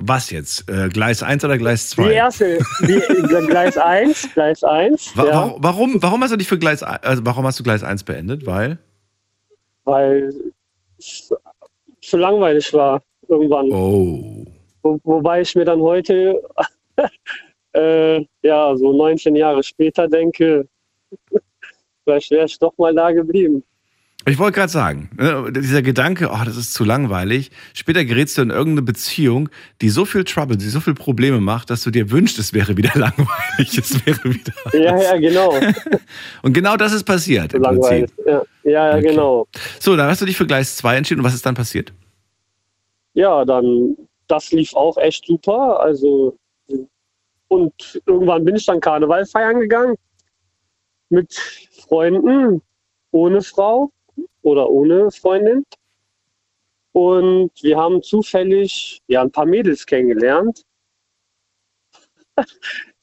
Was jetzt? Äh, Gleis 1 oder Gleis 2? Die erste, die, Gleis 1, Gleis 1, Wa ja, wa- warum, warum hast du dich für Gleis 1, also warum hast du Gleis 1 beendet? Weil? weil es zu langweilig war irgendwann. Oh. Wo, wobei ich mir dann heute, äh, ja, so 19 Jahre später denke, vielleicht wäre ich doch mal da geblieben. Ich wollte gerade sagen, ne, dieser Gedanke, oh, das ist zu langweilig. Später gerätst du in irgendeine Beziehung, die so viel Trouble, die so viel Probleme macht, dass du dir wünschst, es wäre wieder langweilig. Es wäre wieder. Ja, ja, genau. Und genau das ist passiert im langweilig. Prinzip. Ja, ja, ja genau. So, dann hast du dich für Gleis 2 entschieden und was ist dann passiert? Ja, dann, das lief auch echt super. Also, und irgendwann bin ich dann Karneval feiern gegangen. Mit Freunden, ohne Frau oder ohne Freundin. Und wir haben zufällig ja, ein paar Mädels kennengelernt,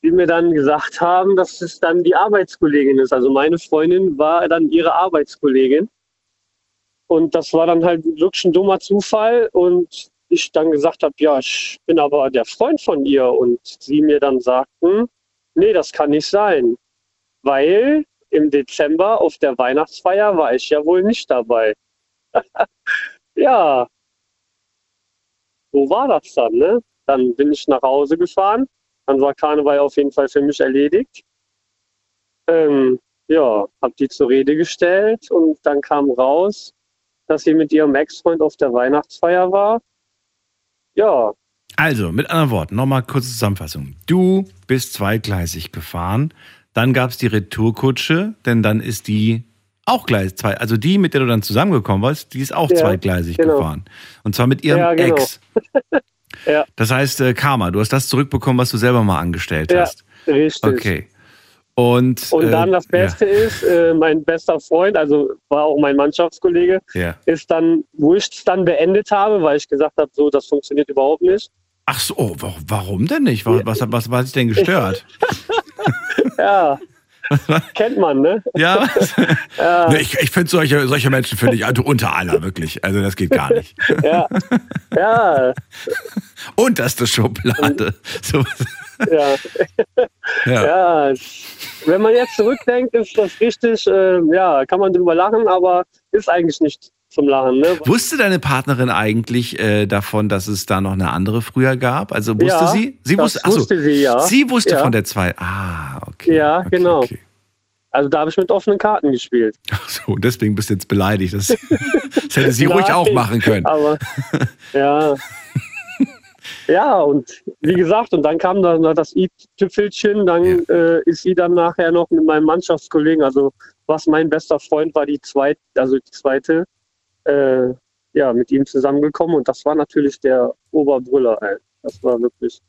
die mir dann gesagt haben, dass es dann die Arbeitskollegin ist. Also meine Freundin war dann ihre Arbeitskollegin. Und das war dann halt wirklich ein dummer Zufall. Und ich dann gesagt habe, ja, ich bin aber der Freund von ihr. Und sie mir dann sagten, nee, das kann nicht sein. Weil im Dezember auf der Weihnachtsfeier war ich ja wohl nicht dabei. ja. So war das dann, ne? Dann bin ich nach Hause gefahren. Dann war Karneval auf jeden Fall für mich erledigt. Ähm, ja, habe die zur Rede gestellt und dann kam raus, dass sie mit ihrem Ex-Freund auf der Weihnachtsfeier war. Ja, Also, mit anderen Worten, nochmal kurze Zusammenfassung. Du bist zweigleisig gefahren, dann gab es die Retourkutsche, denn dann ist die auch gleich zwei, also die, mit der du dann zusammengekommen warst, die ist auch Ja, zweigleisig genau. gefahren. Und zwar mit ihrem Ja, genau. Ex. ja, Das heißt, äh, Karma, du hast das zurückbekommen, was du selber mal angestellt ja, hast. richtig. Okay. Und, Und dann äh, das Beste ist, äh, mein bester Freund, also war auch mein Mannschaftskollege, Ja. ja. ist dann, wo ich es dann beendet habe, weil ich gesagt habe, so, das funktioniert überhaupt nicht. Ach so, oh, wa- warum denn nicht? Was, was, was, was hat dich denn gestört? Ja, kennt man, ne? Ja? Ja. Ich ich finde solche, solche Menschen finde ich also unter aller, wirklich. Also das geht gar nicht. Ja, ja, Unterste Schublade. So, ja. ja. Ja, wenn man jetzt zurückdenkt, ist das richtig, äh, ja, kann man drüber lachen, aber ist eigentlich nicht zum Lachen. Ne? Wusste deine Partnerin eigentlich äh, davon, dass es da noch eine andere früher gab? Also wusste Ja, sie? Sie das wusste, ach so, wusste sie, ja. Sie wusste Ja. von der zwei. Ah, okay. Ja, genau. Also da habe ich mit offenen Karten gespielt. Ach so, deswegen bist du jetzt beleidigt. Das, das hätte sie ruhig Nein, auch machen können. Aber ja. Ja, und wie gesagt, und dann kam dann das i-Tüpfelchen, dann äh, ist sie dann nachher noch mit meinem Mannschaftskollegen, also was mein bester Freund war, die zweite, also die zweite, äh, ja, mit ihm zusammengekommen und das war natürlich der Oberbrüller, ey. Das war wirklich,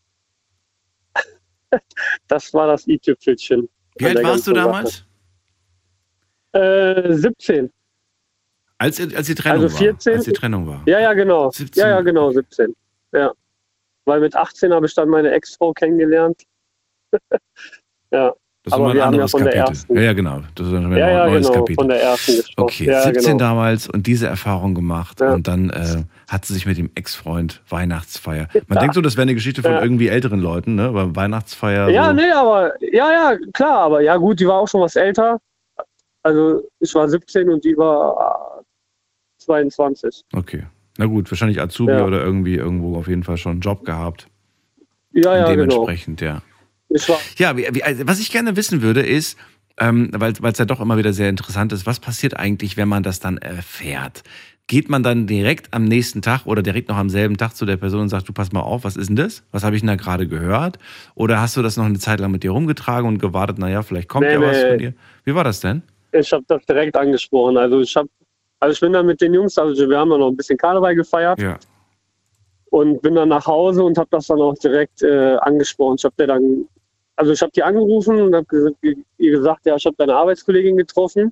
das war das i-Tüpfelchen. Wie alt warst du damals? Äh, 17. Als, als die Trennung Also 14. war. Als die Trennung war. Ja, ja, genau. 17. Ja, ja, genau, 17. Ja. Weil mit 18 habe ich dann meine Ex-Frau kennengelernt. ja. Das ist Aber ein ja anderes der Kapitel. Ja, ja, genau. Das ist ein Ja, ja, neues genau, Kapitel. von der ersten gesprochen. Okay, Ja, 17 genau. damals und diese Erfahrung gemacht. Und dann äh, hat sie sich mit dem Ex-Freund Weihnachtsfeier. Man denkt so, das wäre eine Geschichte von Ja. irgendwie älteren Leuten, ne? Weil Weihnachtsfeier. Ja, so. nee, aber, ja, ja, klar, aber ja, gut, die war auch schon was älter. Also, ich war 17 und die war äh, 22. Okay. Na gut, wahrscheinlich Azubi Ja. oder irgendwie irgendwo auf jeden Fall schon einen Job gehabt. Ja, ja, genau. dementsprechend, ja. Ich war, Ja, wie, wie, also, was ich gerne wissen würde, ist, ähm, weil es ja doch immer wieder sehr interessant ist, was passiert eigentlich, wenn man das dann erfährt? Geht man dann direkt am nächsten Tag oder direkt noch am selben Tag zu der Person und sagt, du pass mal auf, was ist denn das? Was habe ich denn da gerade gehört? Oder hast du das noch eine Zeit lang mit dir rumgetragen und gewartet, naja, vielleicht kommt Nee, ja was nee. von dir? Wie war das denn? ich habe das direkt angesprochen. Also, ich habe, also ich bin dann mit den Jungs, also wir haben dann noch ein bisschen Karneval gefeiert Ja. und bin dann nach Hause und habe das dann auch direkt äh, angesprochen. Ich habe der dann, also ich habe die angerufen und habe ihr gesagt, ja, ich habe deine Arbeitskollegin getroffen.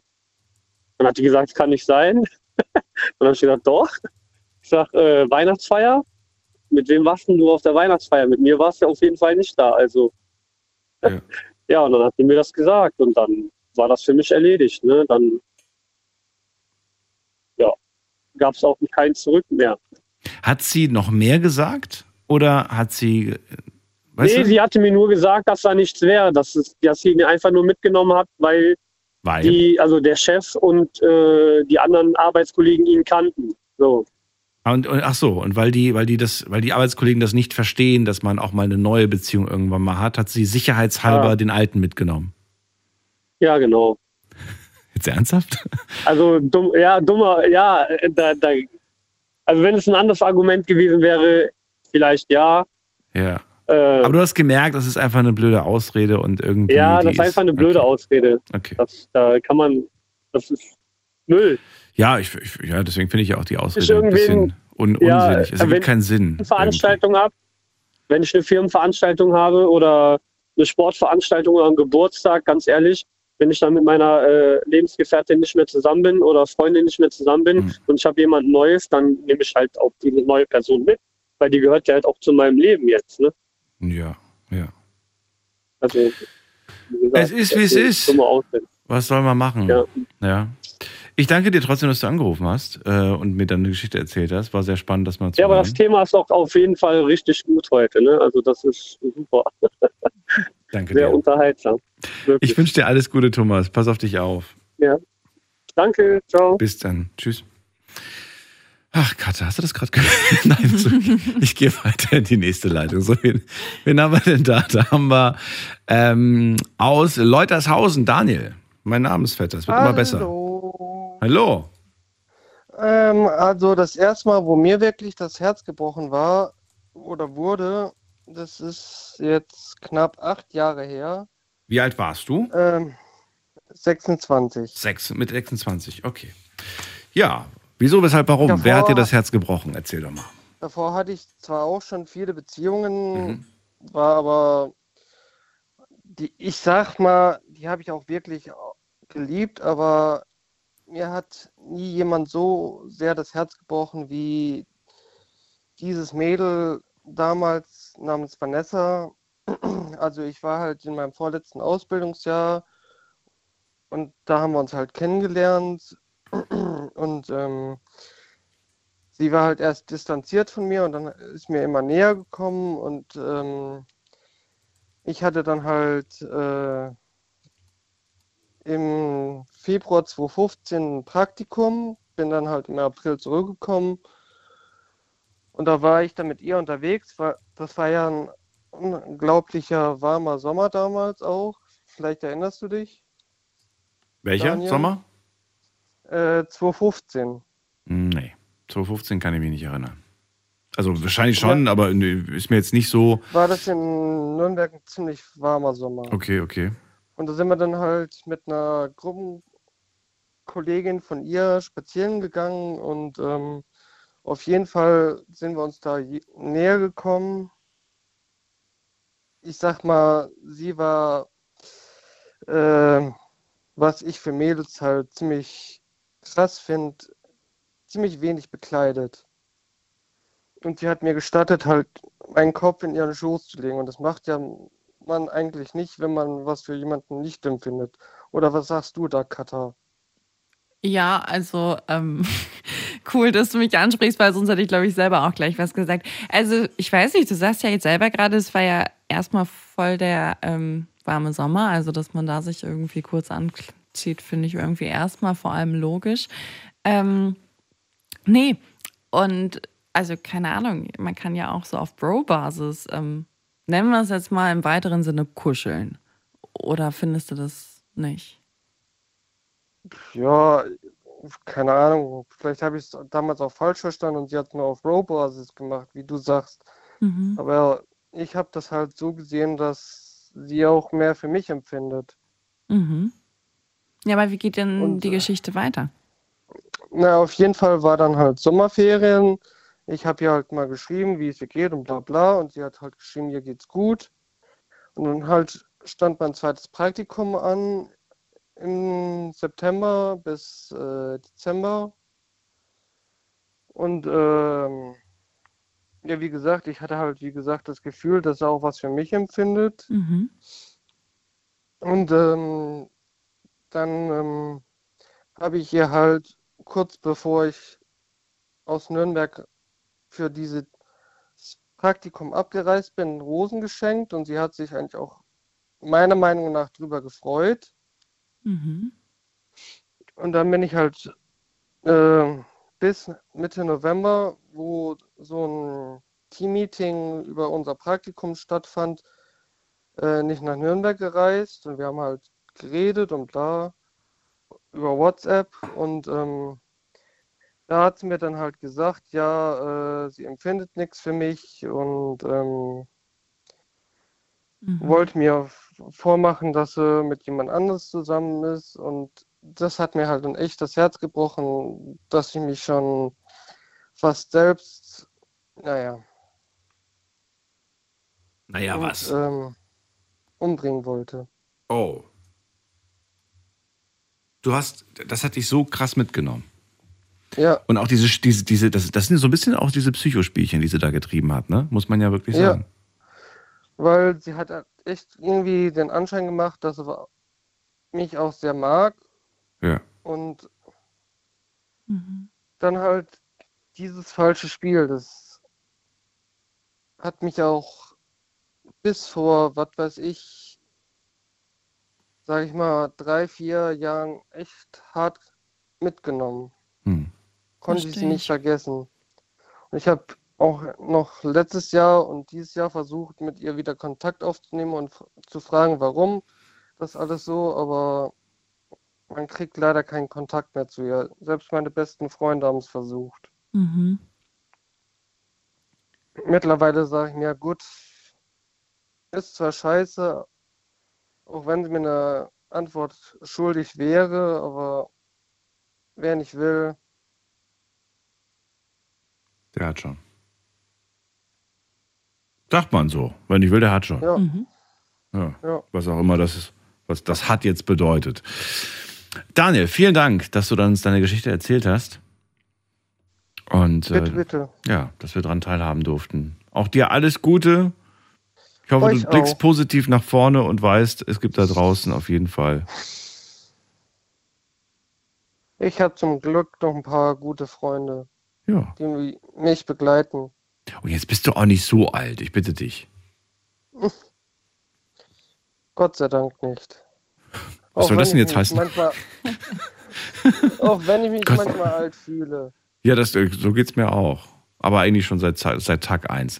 Dann hat die gesagt, kann nicht sein. dann habe ich gesagt, doch. Ich sag, äh, Weihnachtsfeier. Mit wem warst denn du auf der Weihnachtsfeier? Mit mir warst du auf jeden Fall nicht da. Also Ja. ja, und dann hat die mir das gesagt und dann war das für mich erledigt. Ne? Dann gab es auch kein Zurück mehr. Hat sie noch mehr gesagt? Oder hat sie. äh, Weißt nee, du? sie hatte mir nur gesagt, dass da nichts wäre, dass, es, dass sie ihn einfach nur mitgenommen hat, weil Weil. die, also der Chef und äh, die anderen Arbeitskollegen ihn kannten. So. Und, und ach so, und weil die, weil die das, weil die Arbeitskollegen das nicht verstehen, dass man auch mal eine neue Beziehung irgendwann mal hat, hat sie sicherheitshalber Ah. den alten mitgenommen. Ja, genau. Jetzt ernsthaft? Also dumm, ja, dummer, ja, da, da, also wenn es ein anderes Argument gewesen wäre, vielleicht ja. Ja. Äh, Aber du hast gemerkt, das ist einfach eine blöde Ausrede und irgendwie. ja, das ist einfach eine blöde okay. Ausrede. Okay. Das, da kann man, das ist Müll. Ja, ich, ich, ja, deswegen finde ich ja auch die Ich Ausrede ein bisschen un, ja, unsinnig. Es wenn- ergibt keinen Sinn. eine Veranstaltung habe, wenn ich eine Firmenveranstaltung habe oder eine Sportveranstaltung oder einen Geburtstag, ganz ehrlich, wenn ich dann mit meiner äh, Lebensgefährtin nicht mehr zusammen bin oder Freundin nicht mehr zusammen bin Mhm. und ich habe jemand Neues, dann nehme ich halt auch die neue Person mit, weil die gehört ja halt auch zu meinem Leben jetzt. Ne? Ja, ja. Also, gesagt, Es ist, wie es ist. Was soll man machen? Ja. ja. Ich danke dir trotzdem, dass du angerufen hast äh, und mir deine Geschichte erzählt hast. War sehr spannend, das mal zu Ja, aber das Thema ist auch auf jeden Fall richtig gut heute. Ne? Also das ist super. Danke Sehr dir. unterhaltsam. Wirklich. Ich wünsche dir alles Gute, Thomas. Pass auf dich auf. Ja. Danke, ciao. Bis dann. Tschüss. Ach, Katja, hast du das gerade gehört? Nein, so, ich gehe weiter in die nächste Leitung. So, wen, wen haben wir denn da? Da haben wir ähm, aus Leutershausen Daniel. Mein Namensvetter, es wird immer besser. Hallo. Ähm, also das erste Mal, wo mir wirklich das Herz gebrochen war oder wurde, das ist jetzt knapp acht Jahre her. Wie alt warst du? Ähm, 26. Sechs, mit 26, okay. Ja, wieso, weshalb, warum? Davor- Wer hat dir das Herz gebrochen? Erzähl doch mal. Davor hatte ich zwar auch schon viele Beziehungen, Mhm. war aber, die, ich sag mal, die habe ich auch wirklich geliebt, aber mir hat nie jemand so sehr das Herz gebrochen wie dieses Mädel damals namens Vanessa. Also ich war halt in meinem vorletzten Ausbildungsjahr und da haben wir uns halt kennengelernt und ähm, sie war halt erst distanziert von mir und dann ist mir immer näher gekommen und ähm, ich hatte dann halt äh, im Februar 2015 ein Praktikum, bin dann halt im April zurückgekommen und da war ich dann mit ihr unterwegs. War, das war ja ein unglaublicher warmer Sommer damals auch. Vielleicht erinnerst du dich? Welcher? Daniel? Sommer? Äh, 2015. Hm, Nee, 2015 kann ich mich nicht erinnern. Also wahrscheinlich schon, aber nee, ist mir jetzt nicht so. War das in Nürnberg ein ziemlich warmer Sommer. Okay, okay. Und da sind wir dann halt mit einer Gruppenkollegin von ihr spazieren gegangen und ähm, auf jeden Fall sind wir uns da näher gekommen. Ich sag mal, sie war, äh, was ich für Mädels halt ziemlich krass finde, ziemlich wenig bekleidet. Und sie hat mir gestattet, halt meinen Kopf in ihren Schoß zu legen. Und das macht ja man eigentlich nicht, wenn man was für jemanden nicht empfindet. Oder was sagst du da, Katha? Ja, also ähm, cool, dass du mich ansprichst, weil sonst hätte ich, glaube ich, selber auch gleich was gesagt. Also, ich weiß nicht, du sagst ja jetzt selber gerade, es war ja erstmal voll der ähm, warme Sommer, also dass man da sich irgendwie kurz anzieht, finde ich irgendwie erstmal vor allem logisch. Ähm, nee, und also keine Ahnung, man kann ja auch so auf Bro-Basis, ähm, nennen wir es jetzt mal im weiteren Sinne kuscheln. Oder findest du das nicht? Ja, keine Ahnung. Vielleicht habe ich es damals auch falsch verstanden und sie hat nur auf Row-Basis gemacht, wie du sagst. Mhm. Aber ich habe das halt so gesehen, dass sie auch mehr für mich empfindet. Mhm. Ja, aber wie geht denn Und, die äh, Geschichte weiter? Na, auf jeden Fall war dann halt Sommerferien. Ich habe ihr halt mal geschrieben, wie es ihr geht und bla bla. Und sie hat halt geschrieben, ihr geht's gut. Und dann halt stand mein zweites Praktikum an im September bis äh, Dezember. Und ähm, ja, wie gesagt, ich hatte halt, wie gesagt, das Gefühl, dass er auch was für mich empfindet. Mhm. Und ähm, dann ähm, habe ich ihr halt kurz bevor ich aus Nürnberg für dieses Praktikum abgereist bin, Rosen geschenkt und sie hat sich eigentlich auch meiner Meinung nach drüber gefreut. Mhm. Und dann bin ich halt äh, bis Mitte November, wo so ein Teammeeting über unser Praktikum stattfand, äh, nicht nach Nürnberg gereist. Und wir haben halt geredet und bla über WhatsApp. Und ähm, da hat sie mir dann halt gesagt, ja, äh, sie empfindet nichts für mich. Und ähm, wollte mir vormachen, dass sie mit jemand anderes zusammen ist und das hat mir halt dann echt das Herz gebrochen, dass ich mich schon fast selbst, naja, Naja, und, was? Ähm, umbringen wollte. Oh. Du hast, das hat dich so krass mitgenommen. Ja. Und auch diese, diese, diese, das, das sind so ein bisschen auch diese Psychospielchen, die sie da getrieben hat, ne? Muss man ja wirklich Ja. sagen. Weil sie hat echt irgendwie den Anschein gemacht, dass sie mich auch sehr mag Ja. und Mhm. dann halt dieses falsche Spiel, das hat mich auch bis vor, was weiß ich, sag ich mal, drei, vier Jahren echt hart mitgenommen. Hm. Konnte ich nicht ich. vergessen. Und ich habe auch noch letztes Jahr und dieses Jahr versucht, mit ihr wieder Kontakt aufzunehmen und zu fragen, warum das alles so, aber man kriegt leider keinen Kontakt mehr zu ihr. Selbst meine besten Freunde haben es versucht. Mhm. Mittlerweile sage ich mir, gut, ist zwar scheiße, auch wenn sie mir eine Antwort schuldig wäre, aber wer nicht will, Der hat schon. Sagt man so. Wenn ich will, der hat schon. ja. Mhm. Ja. Ja. Was auch immer das ist, was das hat jetzt bedeutet. Daniel, vielen Dank, dass du uns deine Geschichte erzählt hast. Und Bitte, äh, bitte. ja, dass wir daran teilhaben durften. Auch dir alles Gute. Ich hoffe, Euch du blickst auch. positiv nach vorne und weißt, es gibt da draußen auf jeden Fall. Ich habe zum Glück noch ein paar gute Freunde, Ja. die mi- mich begleiten. Und jetzt bist du auch nicht so alt, ich bitte dich. Gott sei Dank nicht. Was Auch soll das wenn denn ich jetzt mich heißen? Manchmal, auch wenn ich mich Gott. manchmal alt fühle. Ja, das, äh, so geht's mir auch. Aber eigentlich schon seit, seit Tag 1.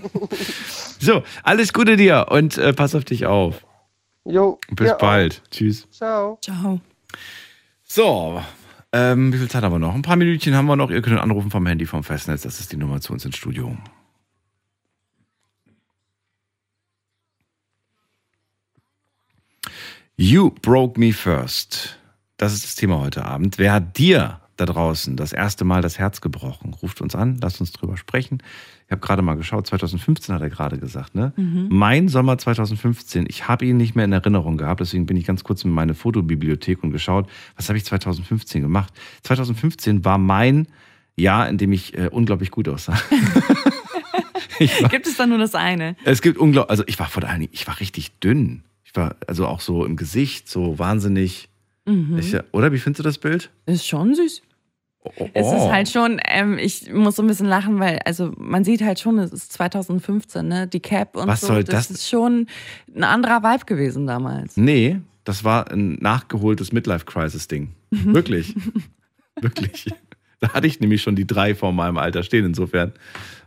so, alles Gute dir und äh, pass auf dich auf. Jo, Bis ihr auch. bald. Tschüss. Ciao. Ciao. So, ähm, wie viel Zeit haben wir noch? Ein paar Minütchen haben wir noch. Ihr könnt anrufen vom Handy vom Festnetz. Das ist die Nummer zu uns ins Studio. You broke me first. Das ist das Thema heute Abend. Wer hat dir da draußen das erste Mal das Herz gebrochen? Ruft uns an, lasst uns drüber sprechen. Ich habe gerade mal geschaut, 2015 hat er gerade gesagt, ne? Mhm. Mein Sommer 2015, ich habe ihn nicht mehr in Erinnerung gehabt, deswegen bin ich ganz kurz in meine Fotobibliothek und geschaut, was habe ich 2015 gemacht. 2015 war mein Jahr, in dem ich äh, unglaublich gut aussah. war, Gibt es da nur das eine? es gibt unglaublich, also ich war vor allen Dingen, ich war richtig dünn. Ich war also auch so im Gesicht, so wahnsinnig. Mhm. Ich, oder wie findest du das Bild? Ist schon süß. Es Oh. ist halt schon, ähm, ich muss so ein bisschen lachen, weil, also man sieht halt schon, es ist 2015, ne? Die Cap und Was so. soll das das- ist schon ein anderer Vibe gewesen damals. Nee, das war ein nachgeholtes Midlife-Crisis-Ding. Wirklich. Wirklich. Da hatte ich nämlich schon die drei vor meinem Alter stehen. Insofern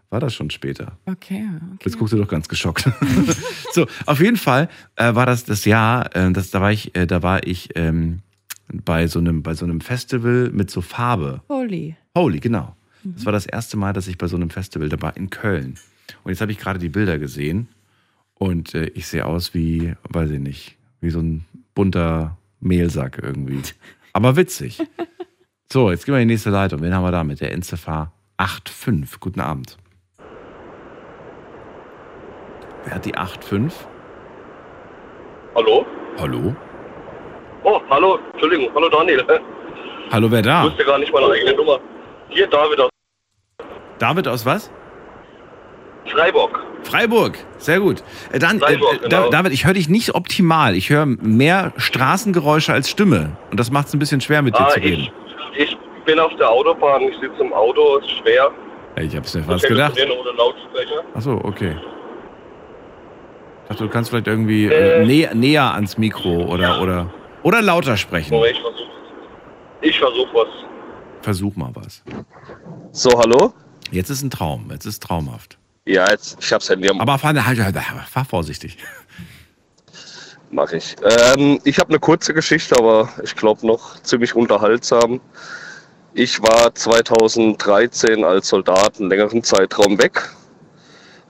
war das schon später. Okay. Jetzt guckst du doch ganz geschockt. so, auf jeden Fall äh, war das das Jahr, äh, das, da war ich, äh, da war ich ähm, bei, so einem, bei so einem Festival mit so Farbe. Holy. Holy, genau. Das war das erste Mal, dass ich bei so einem Festival, da war in Köln. Und jetzt habe ich gerade die Bilder gesehen und äh, ich sehe aus wie, weiß ich nicht, wie so ein bunter Mehlsack irgendwie. Aber witzig. So, jetzt gehen wir in die nächste Leitung. Wen haben wir da mit der Enzefahr 85? Guten Abend. Wer hat die 85? Hallo? Hallo? Oh, hallo, Entschuldigung, hallo Daniel. Hallo, wer Ich da? wusste gar nicht meine eigene Nummer. Hier, David aus David aus was? Freiburg. Freiburg, sehr gut. Äh, dann, Freiburg, äh, genau. Da- David, ich höre dich nicht optimal. Ich höre mehr Straßengeräusche als Stimme. Und das macht es ein bisschen schwer, mit dir Ah, zu reden. ich, ich bin auf der Autobahn, ich sitze im Auto, ist schwer. Ja, Ich hab's mir fast gedacht. Achso, okay. Ich dachte, du kannst vielleicht irgendwie äh, Äh. nä näher ans Mikro oder, oder, oder lauter sprechen. Moment, ich versuche ich versuch was. Versuch mal was. So, hallo? Jetzt ist ein Traum. Jetzt ist traumhaft. Ja, jetzt, ich hab's Handy am Aber fahr, halt, halt, fahr vorsichtig. Mach ich. Ähm, ich habe eine kurze Geschichte, aber ich glaube noch ziemlich unterhaltsam. Ich war 2013 als Soldat einen längeren Zeitraum weg.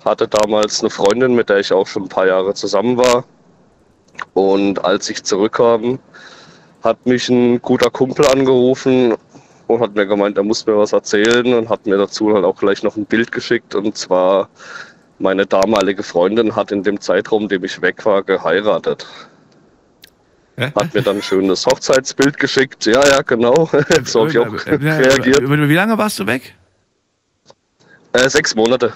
Hatte damals eine Freundin, mit der ich auch schon ein paar Jahre zusammen war. Und als ich zurückkam, hat mich ein guter Kumpel angerufen und hat mir gemeint, er muss mir was erzählen und hat mir dazu halt auch gleich noch ein Bild geschickt. Und zwar meine damalige Freundin hat in dem Zeitraum, in dem ich weg war, geheiratet. Hat mir dann ein schönes Hochzeitsbild geschickt. Ja, ja, genau. so habe ich auch reagiert. Wie lange warst du weg? Äh, sechs Monate.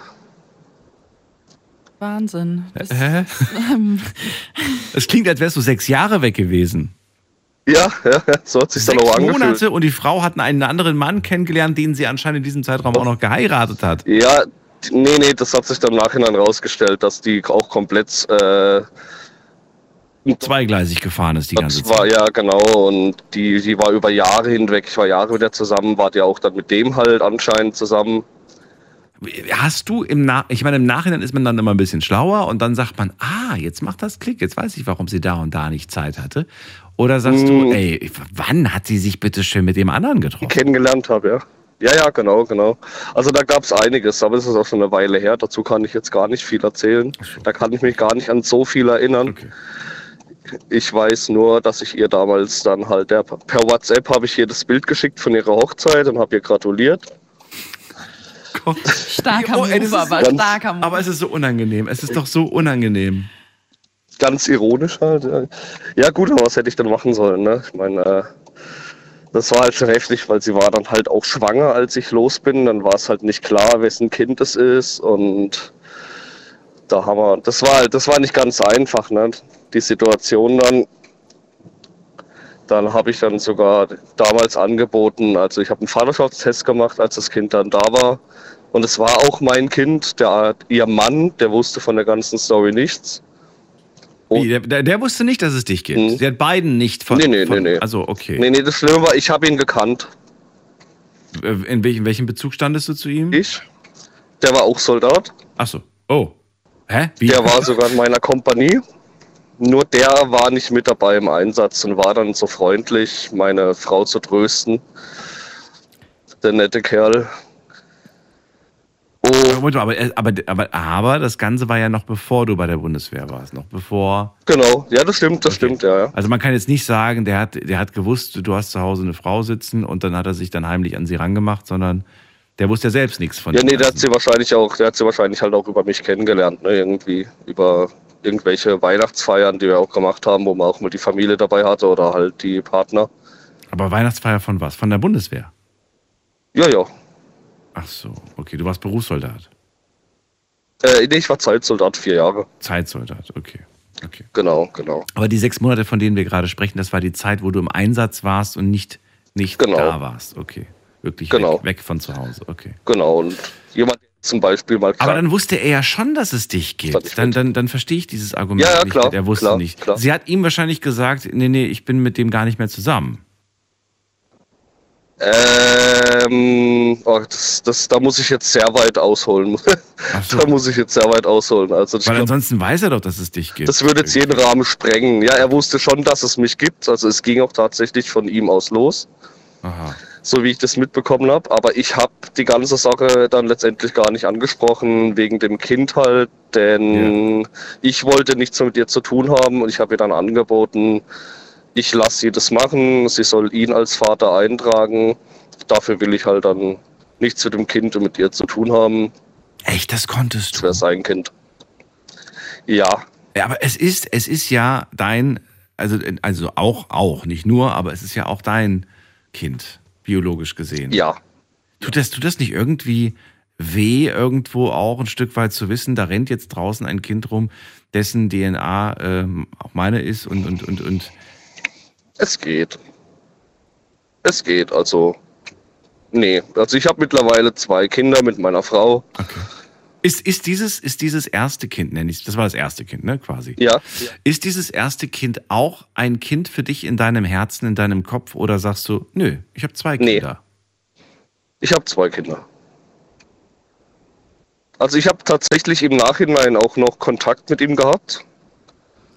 Wahnsinn. Das, Hä? ähm, Es klingt, als wärst du sechs Jahre weg gewesen. Ja, ja, so hat sich dann auch angefühlt. Monate und die Frau hat einen anderen Mann kennengelernt, den sie anscheinend in diesem Zeitraum auch noch geheiratet hat. Ja, nee, nee, das hat sich dann im Nachhinein rausgestellt, dass die auch komplett äh, Zweigleisig gefahren ist die ganze das Zeit. war ja genau und die, die war über Jahre hinweg, ich war Jahre mit der zusammen, war ja auch dann mit dem halt anscheinend zusammen. Hast du im Nach ich meine, im Nachhinein ist man dann immer ein bisschen schlauer und dann sagt man, ah, jetzt macht das Klick, jetzt weiß ich, warum sie da und da nicht Zeit hatte. Oder sagst du, Mm. ey, wann hat sie sich bitte schön mit dem anderen getroffen? kennengelernt habe, ja. Ja, ja, genau, genau. Also da gab es einiges, aber es ist auch schon eine Weile her. Dazu kann ich jetzt gar nicht viel erzählen. Da kann ich mich gar nicht an so viel erinnern. Ich weiß nur, dass ich ihr damals dann halt der, per WhatsApp habe ich ihr das Bild geschickt von ihrer Hochzeit und habe ihr gratuliert. Starker Oh, Move, aber ganz- starker Move. Aber es ist so unangenehm. Es ist doch so unangenehm. Ganz ironisch halt. Ja, ja gut, aber was hätte ich denn machen sollen? Ne? Ich meine, äh, das war halt schon heftig, weil sie war dann halt auch schwanger, als ich los bin. Dann war es halt nicht klar, wessen Kind es ist und da haben wir, das war halt, das war nicht ganz einfach, ne? Die Situation dann. Dann habe ich dann sogar damals angeboten, also ich habe einen Vaterschaftstest gemacht, als das Kind dann da war. Und es war auch mein Kind, der, ihr Mann, der wusste von der ganzen Story nichts. Wie, der, der, wusste nicht, dass es dich gibt. Der hat beiden nicht von. Nee, nee, von, nee, nee. Also, okay. Nee, nee, das Schlimme war, ich habe ihn gekannt. In welchem, welchem Bezug standest du zu ihm? Ich? Der war auch Soldat. Ach so. Oh. Hä? Wie? Der war sogar in meiner Kompanie. Nur der war nicht mit dabei im Einsatz und war dann so freundlich, meine Frau zu trösten. Der nette Kerl. Mal, Aber, aber, aber, aber das Ganze war ja noch bevor du bei der Bundeswehr warst. Noch bevor. Genau, ja, das stimmt, das stimmt, ja, ja. Also man kann jetzt nicht sagen, der hat, der hat gewusst, du hast zu Hause eine Frau sitzen und dann hat er sich dann heimlich an sie rangemacht, sondern der wusste ja selbst nichts von Ja, nee, der hat sie wahrscheinlich auch, der hat sie wahrscheinlich halt auch über mich kennengelernt, ne? Irgendwie über irgendwelche Weihnachtsfeiern, die wir auch gemacht haben, wo man auch mal die Familie dabei hatte oder halt die Partner. Aber Weihnachtsfeier von was? Von der Bundeswehr? Ja, ja. Ach so, okay, du warst Berufssoldat. Äh, nee, ich war Zeitsoldat vier Jahre. Zeitsoldat, okay. okay. Genau, genau. Aber die sechs Monate, von denen wir gerade sprechen, das war die Zeit, wo du im Einsatz warst und nicht, nicht Genau. da warst. Okay. Wirklich Genau. weg, weg von zu Hause. Okay. Genau, und jemand der zum Beispiel mal Aber krank dann wusste er ja schon, dass es dich gibt. Dann, dann, dann verstehe ich dieses Argument Ja, ja, nicht. klar, er wusste klar, nicht. klar. Sie hat ihm wahrscheinlich gesagt, nee, nee, ich bin mit dem gar nicht mehr zusammen. Ähm, oh, das, das, da muss ich jetzt sehr weit ausholen. da muss ich jetzt sehr weit ausholen. Also Weil glaub, ansonsten weiß er doch, dass es dich gibt. das würde jetzt jeden Rahmen sprengen. Ja, er wusste schon, dass es mich gibt. Also es ging auch tatsächlich von ihm aus los, Aha. So wie ich das mitbekommen habe. Aber ich habe die ganze Sache dann letztendlich gar nicht angesprochen, wegen dem Kind halt. Denn ich wollte nichts mit ihr zu tun haben und ich habe ihr dann angeboten, ich lasse sie das machen, sie soll ihn als Vater eintragen. Dafür will ich halt dann nichts mit dem Kind und mit ihr zu tun haben. Echt, das konntest du? Das wäre sein Kind. Ja. Ja, aber es ist, es ist ja dein, also, also auch, auch, nicht nur, aber es ist ja auch dein Kind, biologisch gesehen. Ja. Tut das, tut das nicht irgendwie weh, irgendwo auch ein Stück weit zu wissen, da rennt jetzt draußen ein Kind rum, dessen DNA ähm, auch meine ist und, und, und, und Es geht. Es geht, also. Nee, also ich habe mittlerweile zwei Kinder mit meiner Frau. Ist, ist, dieses, ist dieses erste Kind, nenne ich das war das erste Kind, ne, quasi. Ja. Ist dieses erste Kind auch ein Kind für dich in deinem Herzen, in deinem Kopf oder sagst du, nö, ich habe zwei Kinder? Ich habe zwei Kinder. Also ich habe tatsächlich im Nachhinein auch noch Kontakt mit ihm gehabt.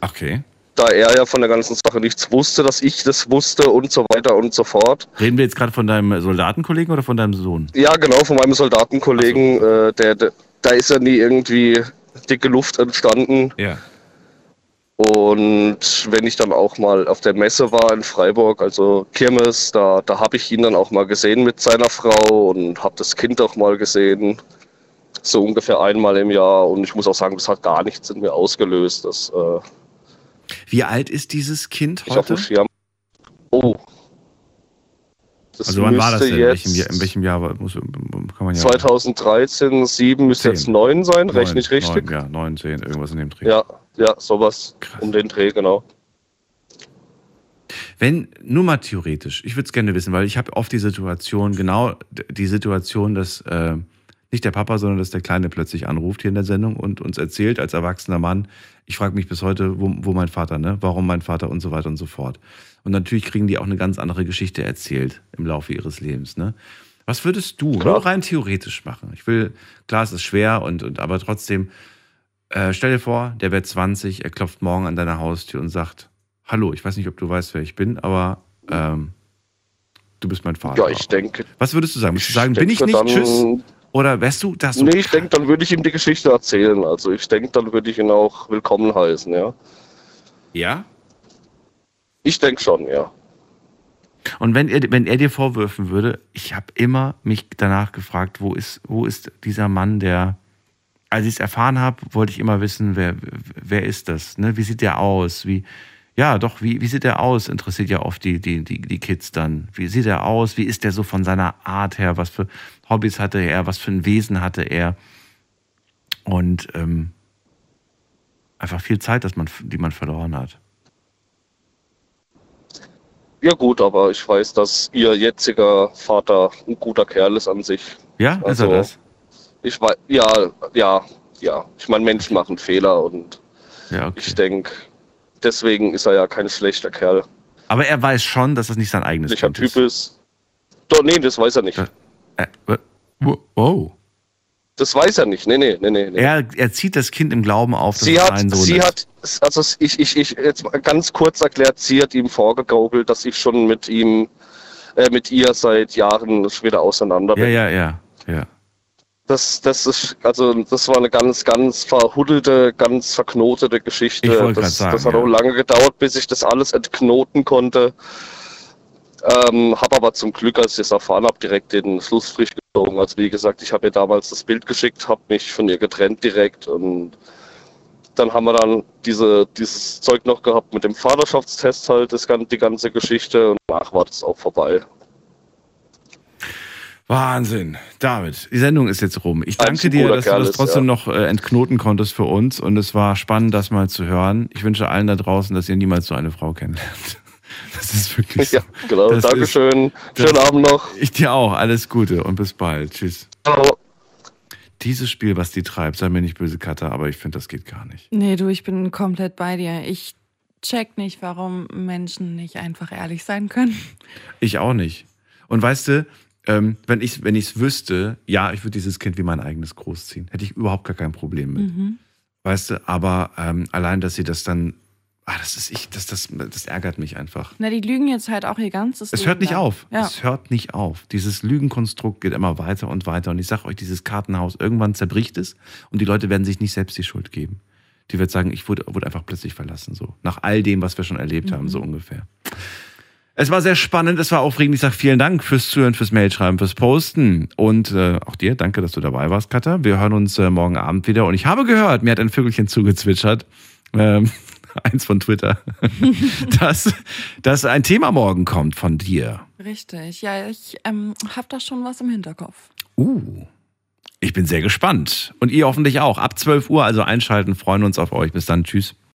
Okay. Da er ja von der ganzen Sache nichts wusste, dass ich das wusste und so weiter und so fort. Reden wir jetzt gerade von deinem Soldatenkollegen oder von deinem Sohn? Ja, genau, von meinem Soldatenkollegen, äh, der, der, da ist ja nie irgendwie dicke Luft entstanden. Ja. Und wenn ich dann auch mal auf der Messe war in Freiburg, also Kirmes, da, da habe ich ihn dann auch mal gesehen mit seiner Frau und habe das Kind auch mal gesehen. So ungefähr einmal im Jahr. Und ich muss auch sagen, das hat gar nichts in mir ausgelöst. Das, äh, Wie alt ist dieses Kind ich auf heute? dem Schirm. Oh. Das also wann war das denn? In welchem, Jahr, in welchem Jahr muss, kann man ja 2013, 7 müsste jetzt 9 sein, rechne ich richtig? Neun, ja, 9, 10, irgendwas in dem Dreh. Ja, ja, sowas um den Dreh, genau. Wenn, nur mal theoretisch, ich würde es gerne wissen, weil ich habe oft die Situation, genau die Situation, dass äh, nicht der Papa, sondern dass der Kleine plötzlich anruft hier in der Sendung und uns erzählt als erwachsener Mann, ich frage mich bis heute, wo, wo mein Vater, ne? Warum mein Vater und so weiter und so fort. Und natürlich kriegen die auch eine ganz andere Geschichte erzählt im Laufe ihres Lebens, ne? Was würdest du nur rein theoretisch machen? Ich will, klar, es ist schwer und, und aber trotzdem, äh, stell dir vor, der wird 20, er klopft morgen an deiner Haustür und sagt, hallo, ich weiß nicht, ob du weißt, wer ich bin, aber ähm, du bist mein Vater. Ja, ich denke. Was würdest du sagen? Würdest du sagen, bin ich nicht, tschüss? Oder wärst du das? Nee, ich denke, dann würde ich ihm die Geschichte erzählen. Also ich denke, dann würde ich ihn auch willkommen heißen, ja. Ja? Ich denke schon, ja. Und wenn er, wenn er dir vorwürfen würde, ich habe immer mich danach gefragt, wo ist, wo ist dieser Mann, der, als ich es erfahren habe, wollte ich immer wissen, wer, wer ist das? Ne? Wie sieht der aus? Wie, ja, doch, wie, wie sieht der aus? Interessiert ja oft die, die, die, die Kids dann. Wie sieht er aus? Wie ist der so von seiner Art her? Was für Hobbys hatte er? Was für ein Wesen hatte er? Und ähm, einfach viel Zeit, dass man, die man verloren hat. Ja gut, aber ich weiß, dass ihr jetziger Vater ein guter Kerl ist an sich. Ja, ist Also, er das? Ich weiß, ja, ja, ja. Ich meine, Menschen machen Fehler und Ja, okay. ich denke, deswegen ist er ja kein schlechter Kerl. Aber er weiß schon, dass das nicht sein eigenes Welcher Kind Typ ist. Doch, nee, das weiß er nicht. Äh, Oh. Das weiß er nicht. Nee, nee, nee, nee. Er, er zieht das Kind im Glauben auf, dass Sie es hat, sein Sohn sie ist. hat, also ich, ich, ich, jetzt mal ganz kurz erklärt, sie hat ihm vorgegaukelt, dass ich schon mit ihm, äh, mit ihr seit Jahren wieder auseinander ja, bin. ja, ja, ja. Das, das ist, also das war eine ganz, ganz verhuddelte, ganz verknotete Geschichte. Ich wollte das, sagen, das hat ja. auch lange gedauert, bis ich das alles entknoten konnte. Ähm, habe aber zum Glück, als ich es erfahren habe, direkt den Schlussstrich gezogen. Also wie gesagt, ich habe ihr damals das Bild geschickt, habe mich von ihr getrennt direkt und dann haben wir dann diese, dieses Zeug noch gehabt mit dem Vaterschaftstest halt, das, die ganze Geschichte und danach war das auch vorbei. Wahnsinn. David, die Sendung ist jetzt rum. Ich danke dir, dass du das ist, trotzdem ja. noch äh, entknoten konntest für uns und es war spannend, das mal zu hören. Ich wünsche allen da draußen, dass ihr niemals so eine Frau kennenlernt. Das ist wirklich so. Ja, genau. Das Dankeschön. das- Schönen Abend noch. Ich dir auch. Alles Gute und bis bald. Tschüss. Ciao. Dieses Spiel, was die treibt, sei mir nicht böse, Katha, aber ich finde, das geht gar nicht. Nee, du, ich bin komplett bei dir. Ich check nicht, warum Menschen nicht einfach ehrlich sein können. Ich auch nicht. Und weißt du, ähm, wenn ich es wüsste, ja, ich würde dieses Kind wie mein eigenes großziehen. Hätte ich überhaupt gar kein Problem mit. Mhm. Weißt du, aber ähm, allein, dass sie das dann. Ah, das ist ich, das, das, das ärgert mich einfach. Na, die lügen jetzt halt auch ihr ganzes Es Leben hört nicht lang. auf. Ja. Es hört nicht auf. Dieses Lügenkonstrukt geht immer weiter und weiter. Und ich sage euch, dieses Kartenhaus, irgendwann zerbricht es und die Leute werden sich nicht selbst die Schuld geben. Die wird sagen, ich wurde, wurde einfach plötzlich verlassen, so. Nach all dem, was wir schon erlebt haben, Mhm. so ungefähr. Es war sehr spannend, es war aufregend. Ich sage vielen Dank fürs Zuhören, fürs Mailschreiben, fürs Posten. Und äh, auch dir, danke, dass du dabei warst, Katha. Wir hören uns äh, morgen Abend wieder. Und ich habe gehört, mir hat ein Vögelchen zugezwitschert. Ähm, eins von Twitter. dass, dass ein Thema morgen kommt von dir. Richtig. Ja, ich ähm, habe da schon was im Hinterkopf. Uh. Ich bin sehr gespannt. Und ihr hoffentlich auch. Ab 12 Uhr also einschalten, freuen uns auf euch. Bis dann. Tschüss.